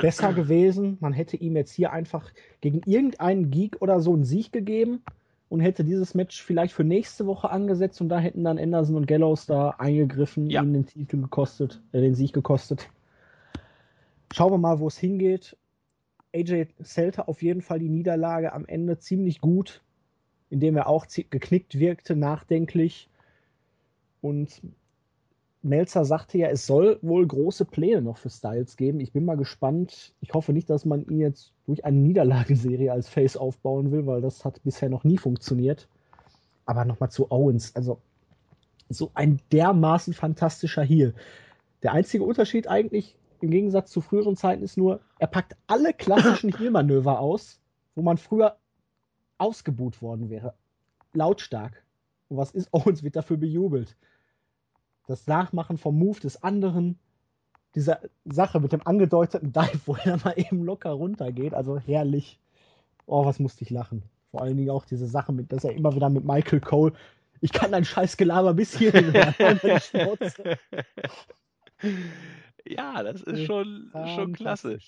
besser gewesen, man hätte ihm jetzt hier einfach gegen irgendeinen Geek oder so einen Sieg gegeben und hätte dieses Match vielleicht für nächste Woche angesetzt und da hätten dann Anderson und Gallows da eingegriffen, Ja. ihm den Titel gekostet, äh, den Sieg gekostet. Schauen wir mal, wo es hingeht. AJ Selter auf jeden Fall die Niederlage am Ende ziemlich gut, indem er auch geknickt wirkte, nachdenklich. Und Melzer sagte ja, es soll wohl große Pläne noch für Styles geben. Ich bin mal gespannt. Ich hoffe nicht, dass man ihn jetzt durch eine Niederlagenserie als Face aufbauen will, weil das hat bisher noch nie funktioniert. Aber nochmal zu Owens. Also so ein dermaßen fantastischer Heel. Der einzige Unterschied eigentlich im Gegensatz zu früheren Zeiten ist nur, er packt alle klassischen [LAUGHS] Heel-Manöver aus, wo man früher ausgebuht worden wäre. Lautstark. Und was ist? Owens wird dafür bejubelt das Nachmachen vom Move des anderen, diese Sache mit dem angedeuteten Dive, wo er mal eben locker runtergeht, also herrlich. Oh, was musste ich lachen. Vor allen Dingen auch diese Sache mit, dass er immer wieder mit Michael Cole Ich kann dein scheiß Gelaber bis hier hören. [LAUGHS] ja, das ist schon, schon klasse.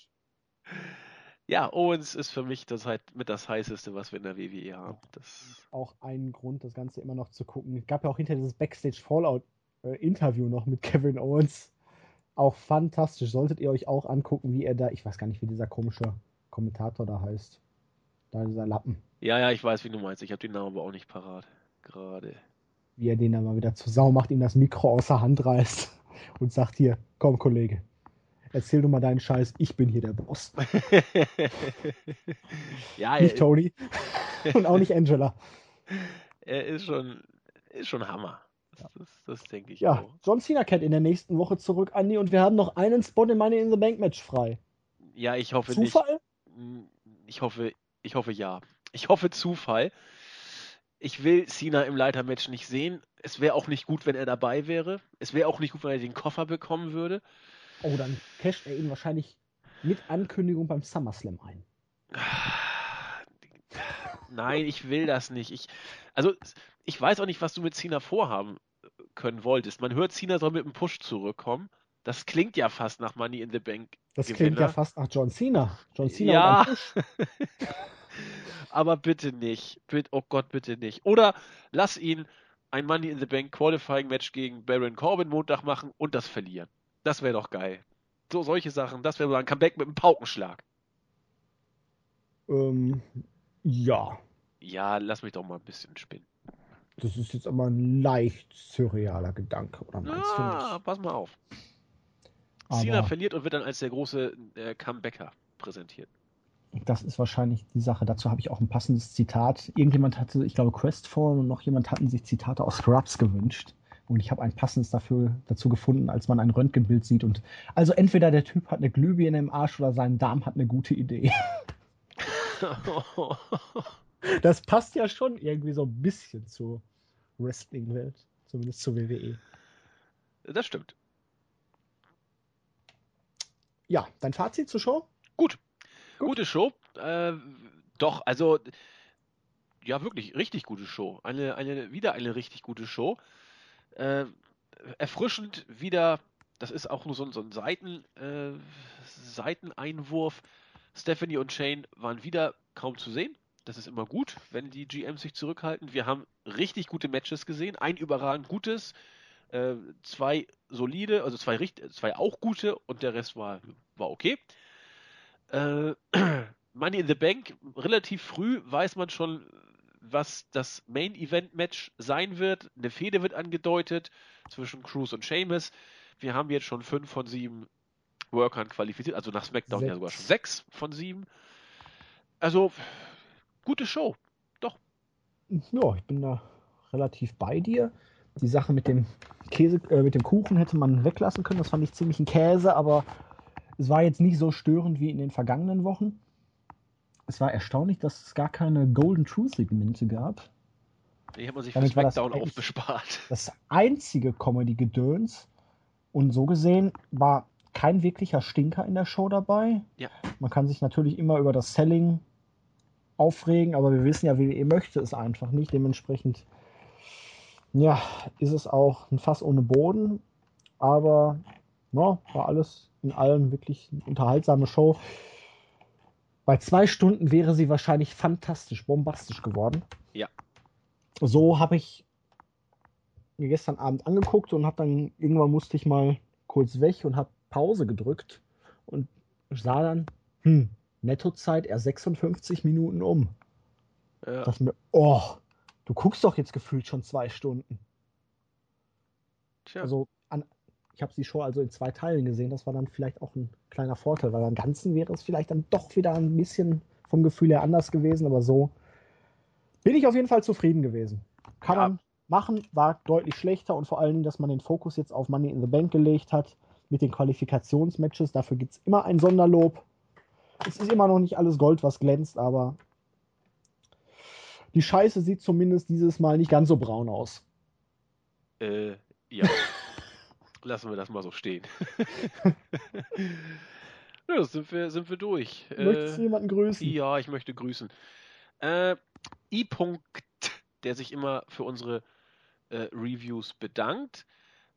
Ja, Owens ist für mich das halt mit das heißeste, was wir in der WWE haben. Das auch ein Grund, das Ganze immer noch zu gucken. Es gab ja auch hinter dieses Backstage Fallout äh, Interview noch mit [LAUGHS] Kevin Owens. Auch fantastisch. Solltet ihr euch auch angucken, wie er da, ich weiß gar nicht, wie dieser komische Kommentator da heißt. Da dieser Lappen. Ja, ja, ich weiß, wie du meinst. Ich habe den Namen aber auch nicht parat. Gerade. Wie er den dann mal wieder zur Sau macht, ihm das Mikro aus der Hand reißt [LAUGHS] und sagt: Hier, komm, Kollege, erzähl du mal deinen Scheiß, ich bin hier der Boss. [LAUGHS] ja, nicht Tony und auch nicht Angela. Er ist schon, ist schon Hammer. Das, das, das denke ich. Ja, auch. John Cena kehrt in der nächsten Woche zurück, Andy, und wir haben noch einen Spot in Money in the Bank Match frei. Ja, ich hoffe Zufall? nicht. Ich hoffe, ich hoffe ja. Ich hoffe Zufall. Ich will Cena im Leitermatch nicht sehen. Es wäre auch nicht gut, wenn er dabei wäre. Es wäre auch nicht gut, wenn er den Koffer bekommen würde. Oh, dann casht er ihn wahrscheinlich mit Ankündigung beim SummerSlam ein. [SIGHS] Nein, ich will das nicht. Ich, also, ich weiß auch nicht, was du mit Cena vorhaben können wolltest. Man hört, Cena soll mit einem Push zurückkommen. Das klingt ja fast nach Money in the Bank. Das Gewinner. klingt ja fast nach John Cena. John Cena ja. [LAUGHS] Aber bitte nicht. Bitte, oh Gott, bitte nicht. Oder lass ihn ein Money in the Bank Qualifying Match gegen Baron Corbin Montag machen und das verlieren. Das wäre doch geil. So solche Sachen, das wäre ein Comeback mit einem Paukenschlag. Ähm, ja. Ja, lass mich doch mal ein bisschen spinnen. Das ist jetzt aber ein leicht surrealer Gedanke, oder meinst ja, du nicht? pass mal auf. Aber Cena verliert und wird dann als der große äh, Comebacker präsentiert. Das ist wahrscheinlich die Sache. Dazu habe ich auch ein passendes Zitat. Irgendjemand hatte, ich glaube, Questfall und noch jemand hatten sich Zitate aus Scrubs gewünscht. Und ich habe ein passendes dafür, dazu gefunden, als man ein Röntgenbild sieht. Und also entweder der Typ hat eine Glühbirne im Arsch oder sein Darm hat eine gute Idee. [LAUGHS] [LAUGHS] das passt ja schon irgendwie so ein bisschen zur Wrestling-Welt, zumindest zur WWE. Das stimmt. Ja, dein Fazit zur Show? Gut. Gut. Gute Show. Äh, doch, also ja, wirklich richtig gute Show. Eine, eine, wieder eine richtig gute Show. Äh, erfrischend wieder, das ist auch nur so, so ein Seiten, äh, Seiteneinwurf. Stephanie und Shane waren wieder kaum zu sehen. Das ist immer gut, wenn die GMs sich zurückhalten. Wir haben richtig gute Matches gesehen. Ein überragend gutes, äh, zwei solide, also zwei, zwei auch gute und der Rest war, war okay. Äh, [CLEARS THROAT] Money in the Bank, relativ früh weiß man schon, was das Main Event Match sein wird. Eine Fehde wird angedeutet zwischen Cruz und Sheamus. Wir haben jetzt schon fünf von sieben Workern qualifiziert, also nach SmackDown sechs. ja sogar schon sechs von sieben. Also, gute Show. Doch. Ja, ich bin da relativ bei dir. Die Sache mit dem Käse, äh, mit dem Kuchen hätte man weglassen können. Das fand ich ziemlich ein Käse, aber es war jetzt nicht so störend wie in den vergangenen Wochen es war erstaunlich, dass es gar keine Golden Truth Segmente gab. Die haben sich für Damit SmackDown aufbespart. Das einzige Comedy-Gedöns. Und so gesehen war kein wirklicher Stinker in der Show dabei. Ja. Man kann sich natürlich immer über das Selling aufregen, aber wir wissen ja, WWE möchte es einfach nicht. Dementsprechend, ja, ist es auch ein Fass ohne Boden. Aber ja, war alles in allem wirklich eine unterhaltsame Show. Bei zwei Stunden wäre sie wahrscheinlich fantastisch, bombastisch geworden. Ja. So habe ich mir gestern Abend angeguckt und habe dann irgendwann musste ich mal kurz weg und habe Pause gedrückt und sah dann, hm, Nettozeit eher 56 Minuten um. Ja. Dachte mir, oh, du guckst doch jetzt gefühlt schon zwei Stunden. Tja. Also an, ich habe sie schon also in zwei Teilen gesehen. Das war dann vielleicht auch ein kleiner Vorteil, weil am Ganzen wäre es vielleicht dann doch wieder ein bisschen vom Gefühl her anders gewesen, aber so bin ich auf jeden Fall zufrieden gewesen. Kann ja. man machen, war deutlich schlechter und vor allen Dingen, dass man den Fokus jetzt auf Money in the Bank gelegt hat mit den Qualifikationsmatches. Dafür gibt es immer ein Sonderlob. Es ist immer noch nicht alles Gold, was glänzt, aber die Scheiße sieht zumindest dieses Mal nicht ganz so braun aus. Äh, ja. [LAUGHS] Lassen wir das mal so stehen. [LAUGHS] ja, sind wir, sind wir durch. Möchtest du äh, jemanden grüßen? Ja, ich möchte grüßen. Äh, I. -Punkt, der sich immer für unsere äh, Reviews bedankt.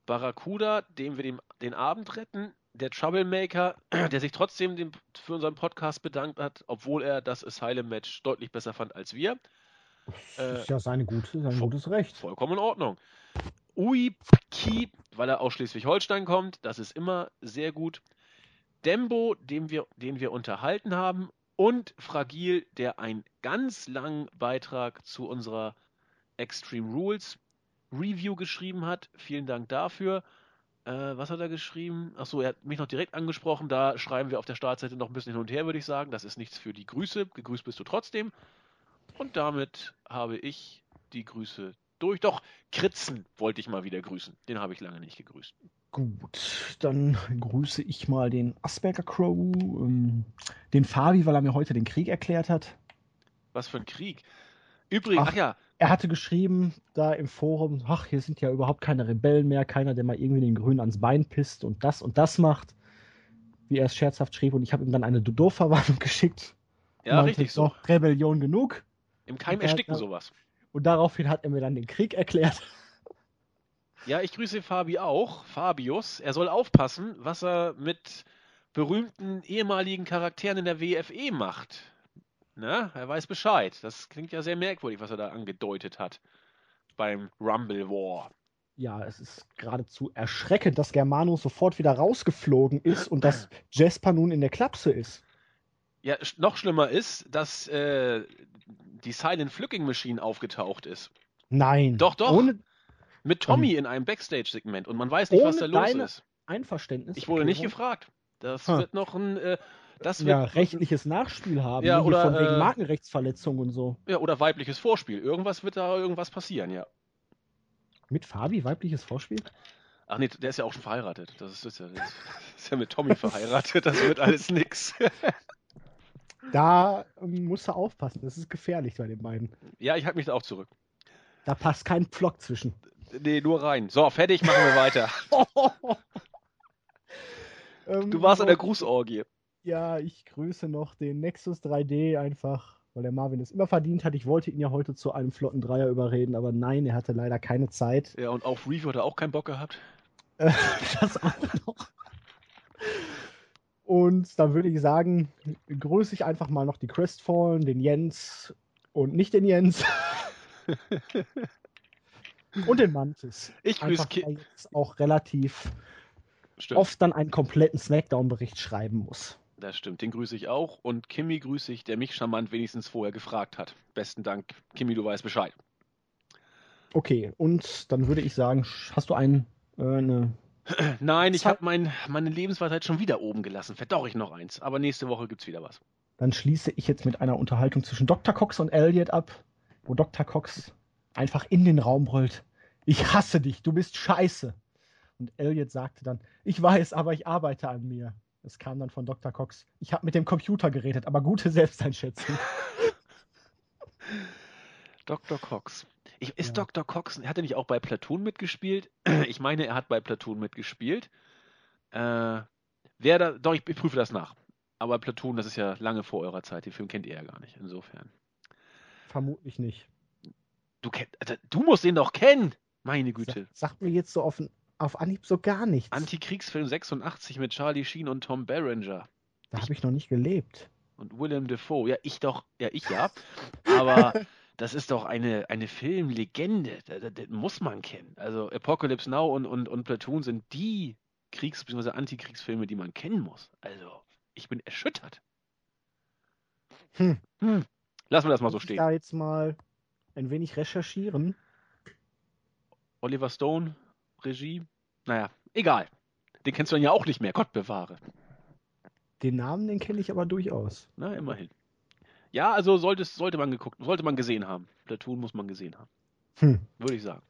Barracuda, dem wir den, den Abend retten. Der Troublemaker, [CLEARS THROAT] der sich trotzdem den, für unseren Podcast bedankt hat, obwohl er das Asylum-Match deutlich besser fand als wir. Das ist ja seine gute, sein voll- gutes Recht. Vollkommen in Ordnung. Ui Ki, weil er aus Schleswig-Holstein kommt, das ist immer sehr gut. Dembo, den wir, den wir unterhalten haben. Und Fragil, der einen ganz langen Beitrag zu unserer Extreme Rules Review geschrieben hat. Vielen Dank dafür. Äh, was hat er geschrieben? Achso, er hat mich noch direkt angesprochen. Da schreiben wir auf der Startseite noch ein bisschen hin und her, würde ich sagen. Das ist nichts für die Grüße. Gegrüßt bist du trotzdem. Und damit habe ich die Grüße durch. Doch, Kritzen wollte ich mal wieder grüßen. Den habe ich lange nicht gegrüßt. Gut, dann grüße ich mal den Asperger Crow, ähm, den Fabi, weil er mir heute den Krieg erklärt hat. Was für ein Krieg. Übrigens, ach, Ach. ja, Er hatte geschrieben, da im Forum, ach, hier sind ja überhaupt keine Rebellen mehr, keiner, der mal irgendwie den Grünen ans Bein pisst und das und das macht, wie er es scherzhaft schrieb. Und ich habe ihm dann eine Dodo-Verwarnung [LAUGHS] geschickt. ja, Meinte, richtig so. Rebellion genug. Im Keim Er- ersticken er- sowas. Und daraufhin hat er mir dann den Krieg erklärt. Ja, ich grüße Fabi auch, Fabius. Er soll aufpassen, was er mit berühmten ehemaligen Charakteren in der WFE macht. Na, er weiß Bescheid. Das klingt ja sehr merkwürdig, was er da angedeutet hat beim Rumble War. Ja, es ist geradezu erschreckend, dass Germano sofort wieder rausgeflogen ist und dass Jasper nun in der Klapse ist. Ja, noch schlimmer ist, dass äh, die Silent Flücking Machine aufgetaucht ist. Nein. Doch, doch. Ohne Mit Tommy in einem Backstage-Segment und man weiß nicht, was da los ist. Einverständnis. Ich wurde nicht gefragt. Das Ha. wird noch ein, äh, das wird Ja, rechtliches Nachspiel haben. Ja, oder, von wegen äh, Markenrechtsverletzung und so. ja, oder weibliches Vorspiel. Irgendwas wird da irgendwas passieren, ja. Mit Fabi, weibliches Vorspiel? Ach nee, der ist ja auch schon verheiratet. Das ist, das ist, ja, das ist ja mit Tommy verheiratet. Das wird alles nix. [LAUGHS] Da ähm, musst du aufpassen. Das ist gefährlich bei den beiden. Ja, ich halte mich da auch zurück. Da passt kein Pflock zwischen. Nee, nur rein. So, fertig, machen wir weiter. Ähm, [LAUGHS] Du warst an der noch- Grußorgie. Ja, ich grüße noch den Nexus 3D einfach, weil der Marvin es immer verdient hat. Ich wollte ihn ja heute zu einem flotten Dreier überreden, aber nein, er hatte leider keine Zeit. Ja, und auf Review hat er auch keinen Bock gehabt. Äh, [LAUGHS] das auch noch. Und dann würde ich sagen, grüße ich einfach mal noch die Crestfallen, den Jens und nicht den Jens. [LAUGHS] und den Mantis. Ich grüße Ki er auch relativ Stimmt, oft dann einen kompletten Smackdown-Bericht schreiben muss. Das stimmt. Den grüße ich auch. Und Kimi grüße ich, der mich charmant wenigstens vorher gefragt hat. Besten Dank. Kimi, du weißt Bescheid. Okay, und dann würde ich sagen, hast du einen, äh, eine [CLEARS THROAT] Nein, ich habe mein, meine Lebensweisheit schon wieder oben gelassen. Verdorre ich noch eins. Aber nächste Woche gibt's wieder was. Dann schließe ich jetzt mit einer Unterhaltung zwischen Dr. Cox und Elliot ab, wo Dr. Cox einfach in den Raum brüllt. Ich hasse dich, du bist scheiße. Und Elliot sagte dann, ich weiß, aber ich arbeite an mir. Es kam dann von Dr. Cox, ich habe mit dem Computer geredet, aber gute [LAUGHS] Selbsteinschätzung. [LAUGHS] Dr. Cox. Ich, ist Ja. Dr. Cox, hat er nicht auch bei Platoon mitgespielt? [CLEARS THROAT] Ich meine, er hat bei Platoon mitgespielt. Äh, wer da, doch, ich, ich prüfe das nach. Aber Platoon, das ist ja lange vor eurer Zeit. Den Film kennt ihr ja gar nicht. Insofern. Vermutlich nicht. Du, kenn, also, du musst den doch kennen! Meine Güte. Sa- Sagt mir jetzt so auf, auf Anhieb so gar nichts. Antikriegsfilm 86 mit Charlie Sheen und Tom Berenger. da habe ich noch nicht gelebt. Und Willem Dafoe. Ja, ich doch. Ja, ich ja. Aber [LAUGHS] das ist doch eine, eine Filmlegende. Das, das, das muss man kennen. Also Apocalypse Now und, und, und Platoon sind die Kriegs- bzw. Antikriegsfilme, die man kennen muss. Also, ich bin erschüttert. Hm. Hm. Lassen wir das mal so Muss ich stehen. Da jetzt mal ein wenig recherchieren. Oliver Stone, Regie. Naja, egal. Den kennst du dann ja auch nicht mehr. Gott bewahre. Den Namen, den kenne ich aber durchaus. Na, immerhin. Ja, also sollte, sollte man geguckt, sollte man gesehen haben. Platoon muss man gesehen haben. Hm. Würde ich sagen.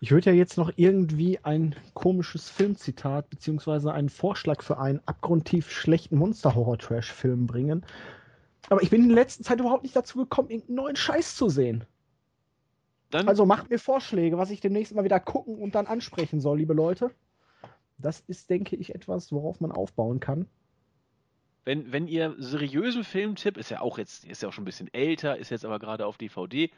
Ich würde ja jetzt noch irgendwie ein komisches Filmzitat beziehungsweise einen Vorschlag für einen abgrundtief schlechten Monster-Horror-Trash-Film bringen. Aber ich bin in der letzten Zeit überhaupt nicht dazu gekommen, irgendeinen neuen Scheiß zu sehen. Dann Also macht mir Vorschläge, was ich demnächst mal wieder gucken und dann ansprechen soll, liebe Leute. Das ist, denke ich, etwas, worauf man aufbauen kann. Wenn, wenn ihr seriösen Filmtipp, ist ja auch jetzt, ist ja auch schon ein bisschen älter, ist jetzt aber gerade auf DVD,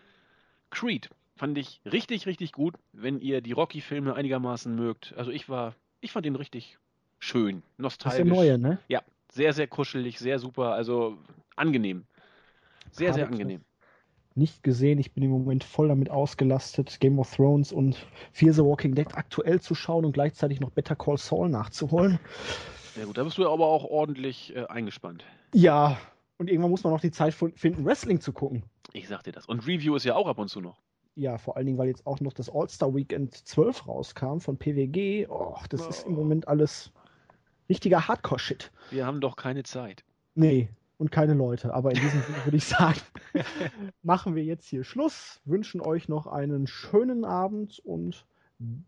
Creed. Fand ich richtig, richtig gut, wenn ihr die Rocky-Filme einigermaßen mögt. Also ich war, ich fand den richtig schön, nostalgisch. Das ist der neue, ne? Ja, sehr, sehr kuschelig, sehr super, also angenehm. Sehr, Habe sehr angenehm. Nicht gesehen, ich bin im Moment voll damit ausgelastet, Game of Thrones und Fear the Walking Dead aktuell zu schauen und gleichzeitig noch Better Call Saul nachzuholen. Ja gut, da bist du aber auch ordentlich äh, eingespannt. Ja, und irgendwann muss man noch die Zeit finden, Wrestling zu gucken. Ich sag dir das. Und Review ist ja auch ab und zu noch. Ja, vor allen Dingen, weil jetzt auch noch das All-Star Weekend 12 rauskam von PWG. Oh, das ist im Oh. Moment alles richtiger Hardcore-Shit. Wir haben doch keine Zeit. Nee, und keine Leute. Aber in diesem Sinne würde ich sagen, [LAUGHS] machen wir jetzt hier Schluss, wünschen euch noch einen schönen Abend und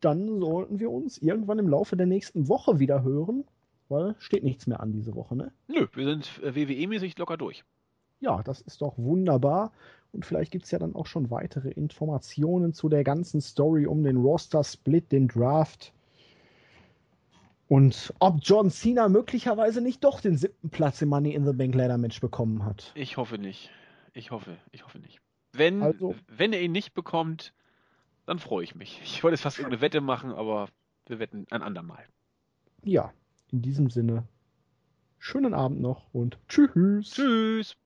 dann sollten wir uns irgendwann im Laufe der nächsten Woche wieder hören, weil steht nichts mehr an diese Woche, ne? Nö, wir sind äh, WWE-mäßig locker durch. Ja, das ist doch wunderbar. Und vielleicht gibt es ja dann auch schon weitere Informationen zu der ganzen Story um den Roster-Split, den Draft. Und ob John Cena möglicherweise nicht doch den siebten Platz im Money in the Bank Ladder Match bekommen hat. Ich hoffe nicht. Ich hoffe, ich hoffe nicht. Wenn, Also- wenn er ihn nicht bekommt, dann freue ich mich. Ich wollte jetzt fast irgendeine Wette machen, aber wir wetten ein andermal. Ja, in diesem Sinne, schönen Abend noch und tschüss. Tschüss!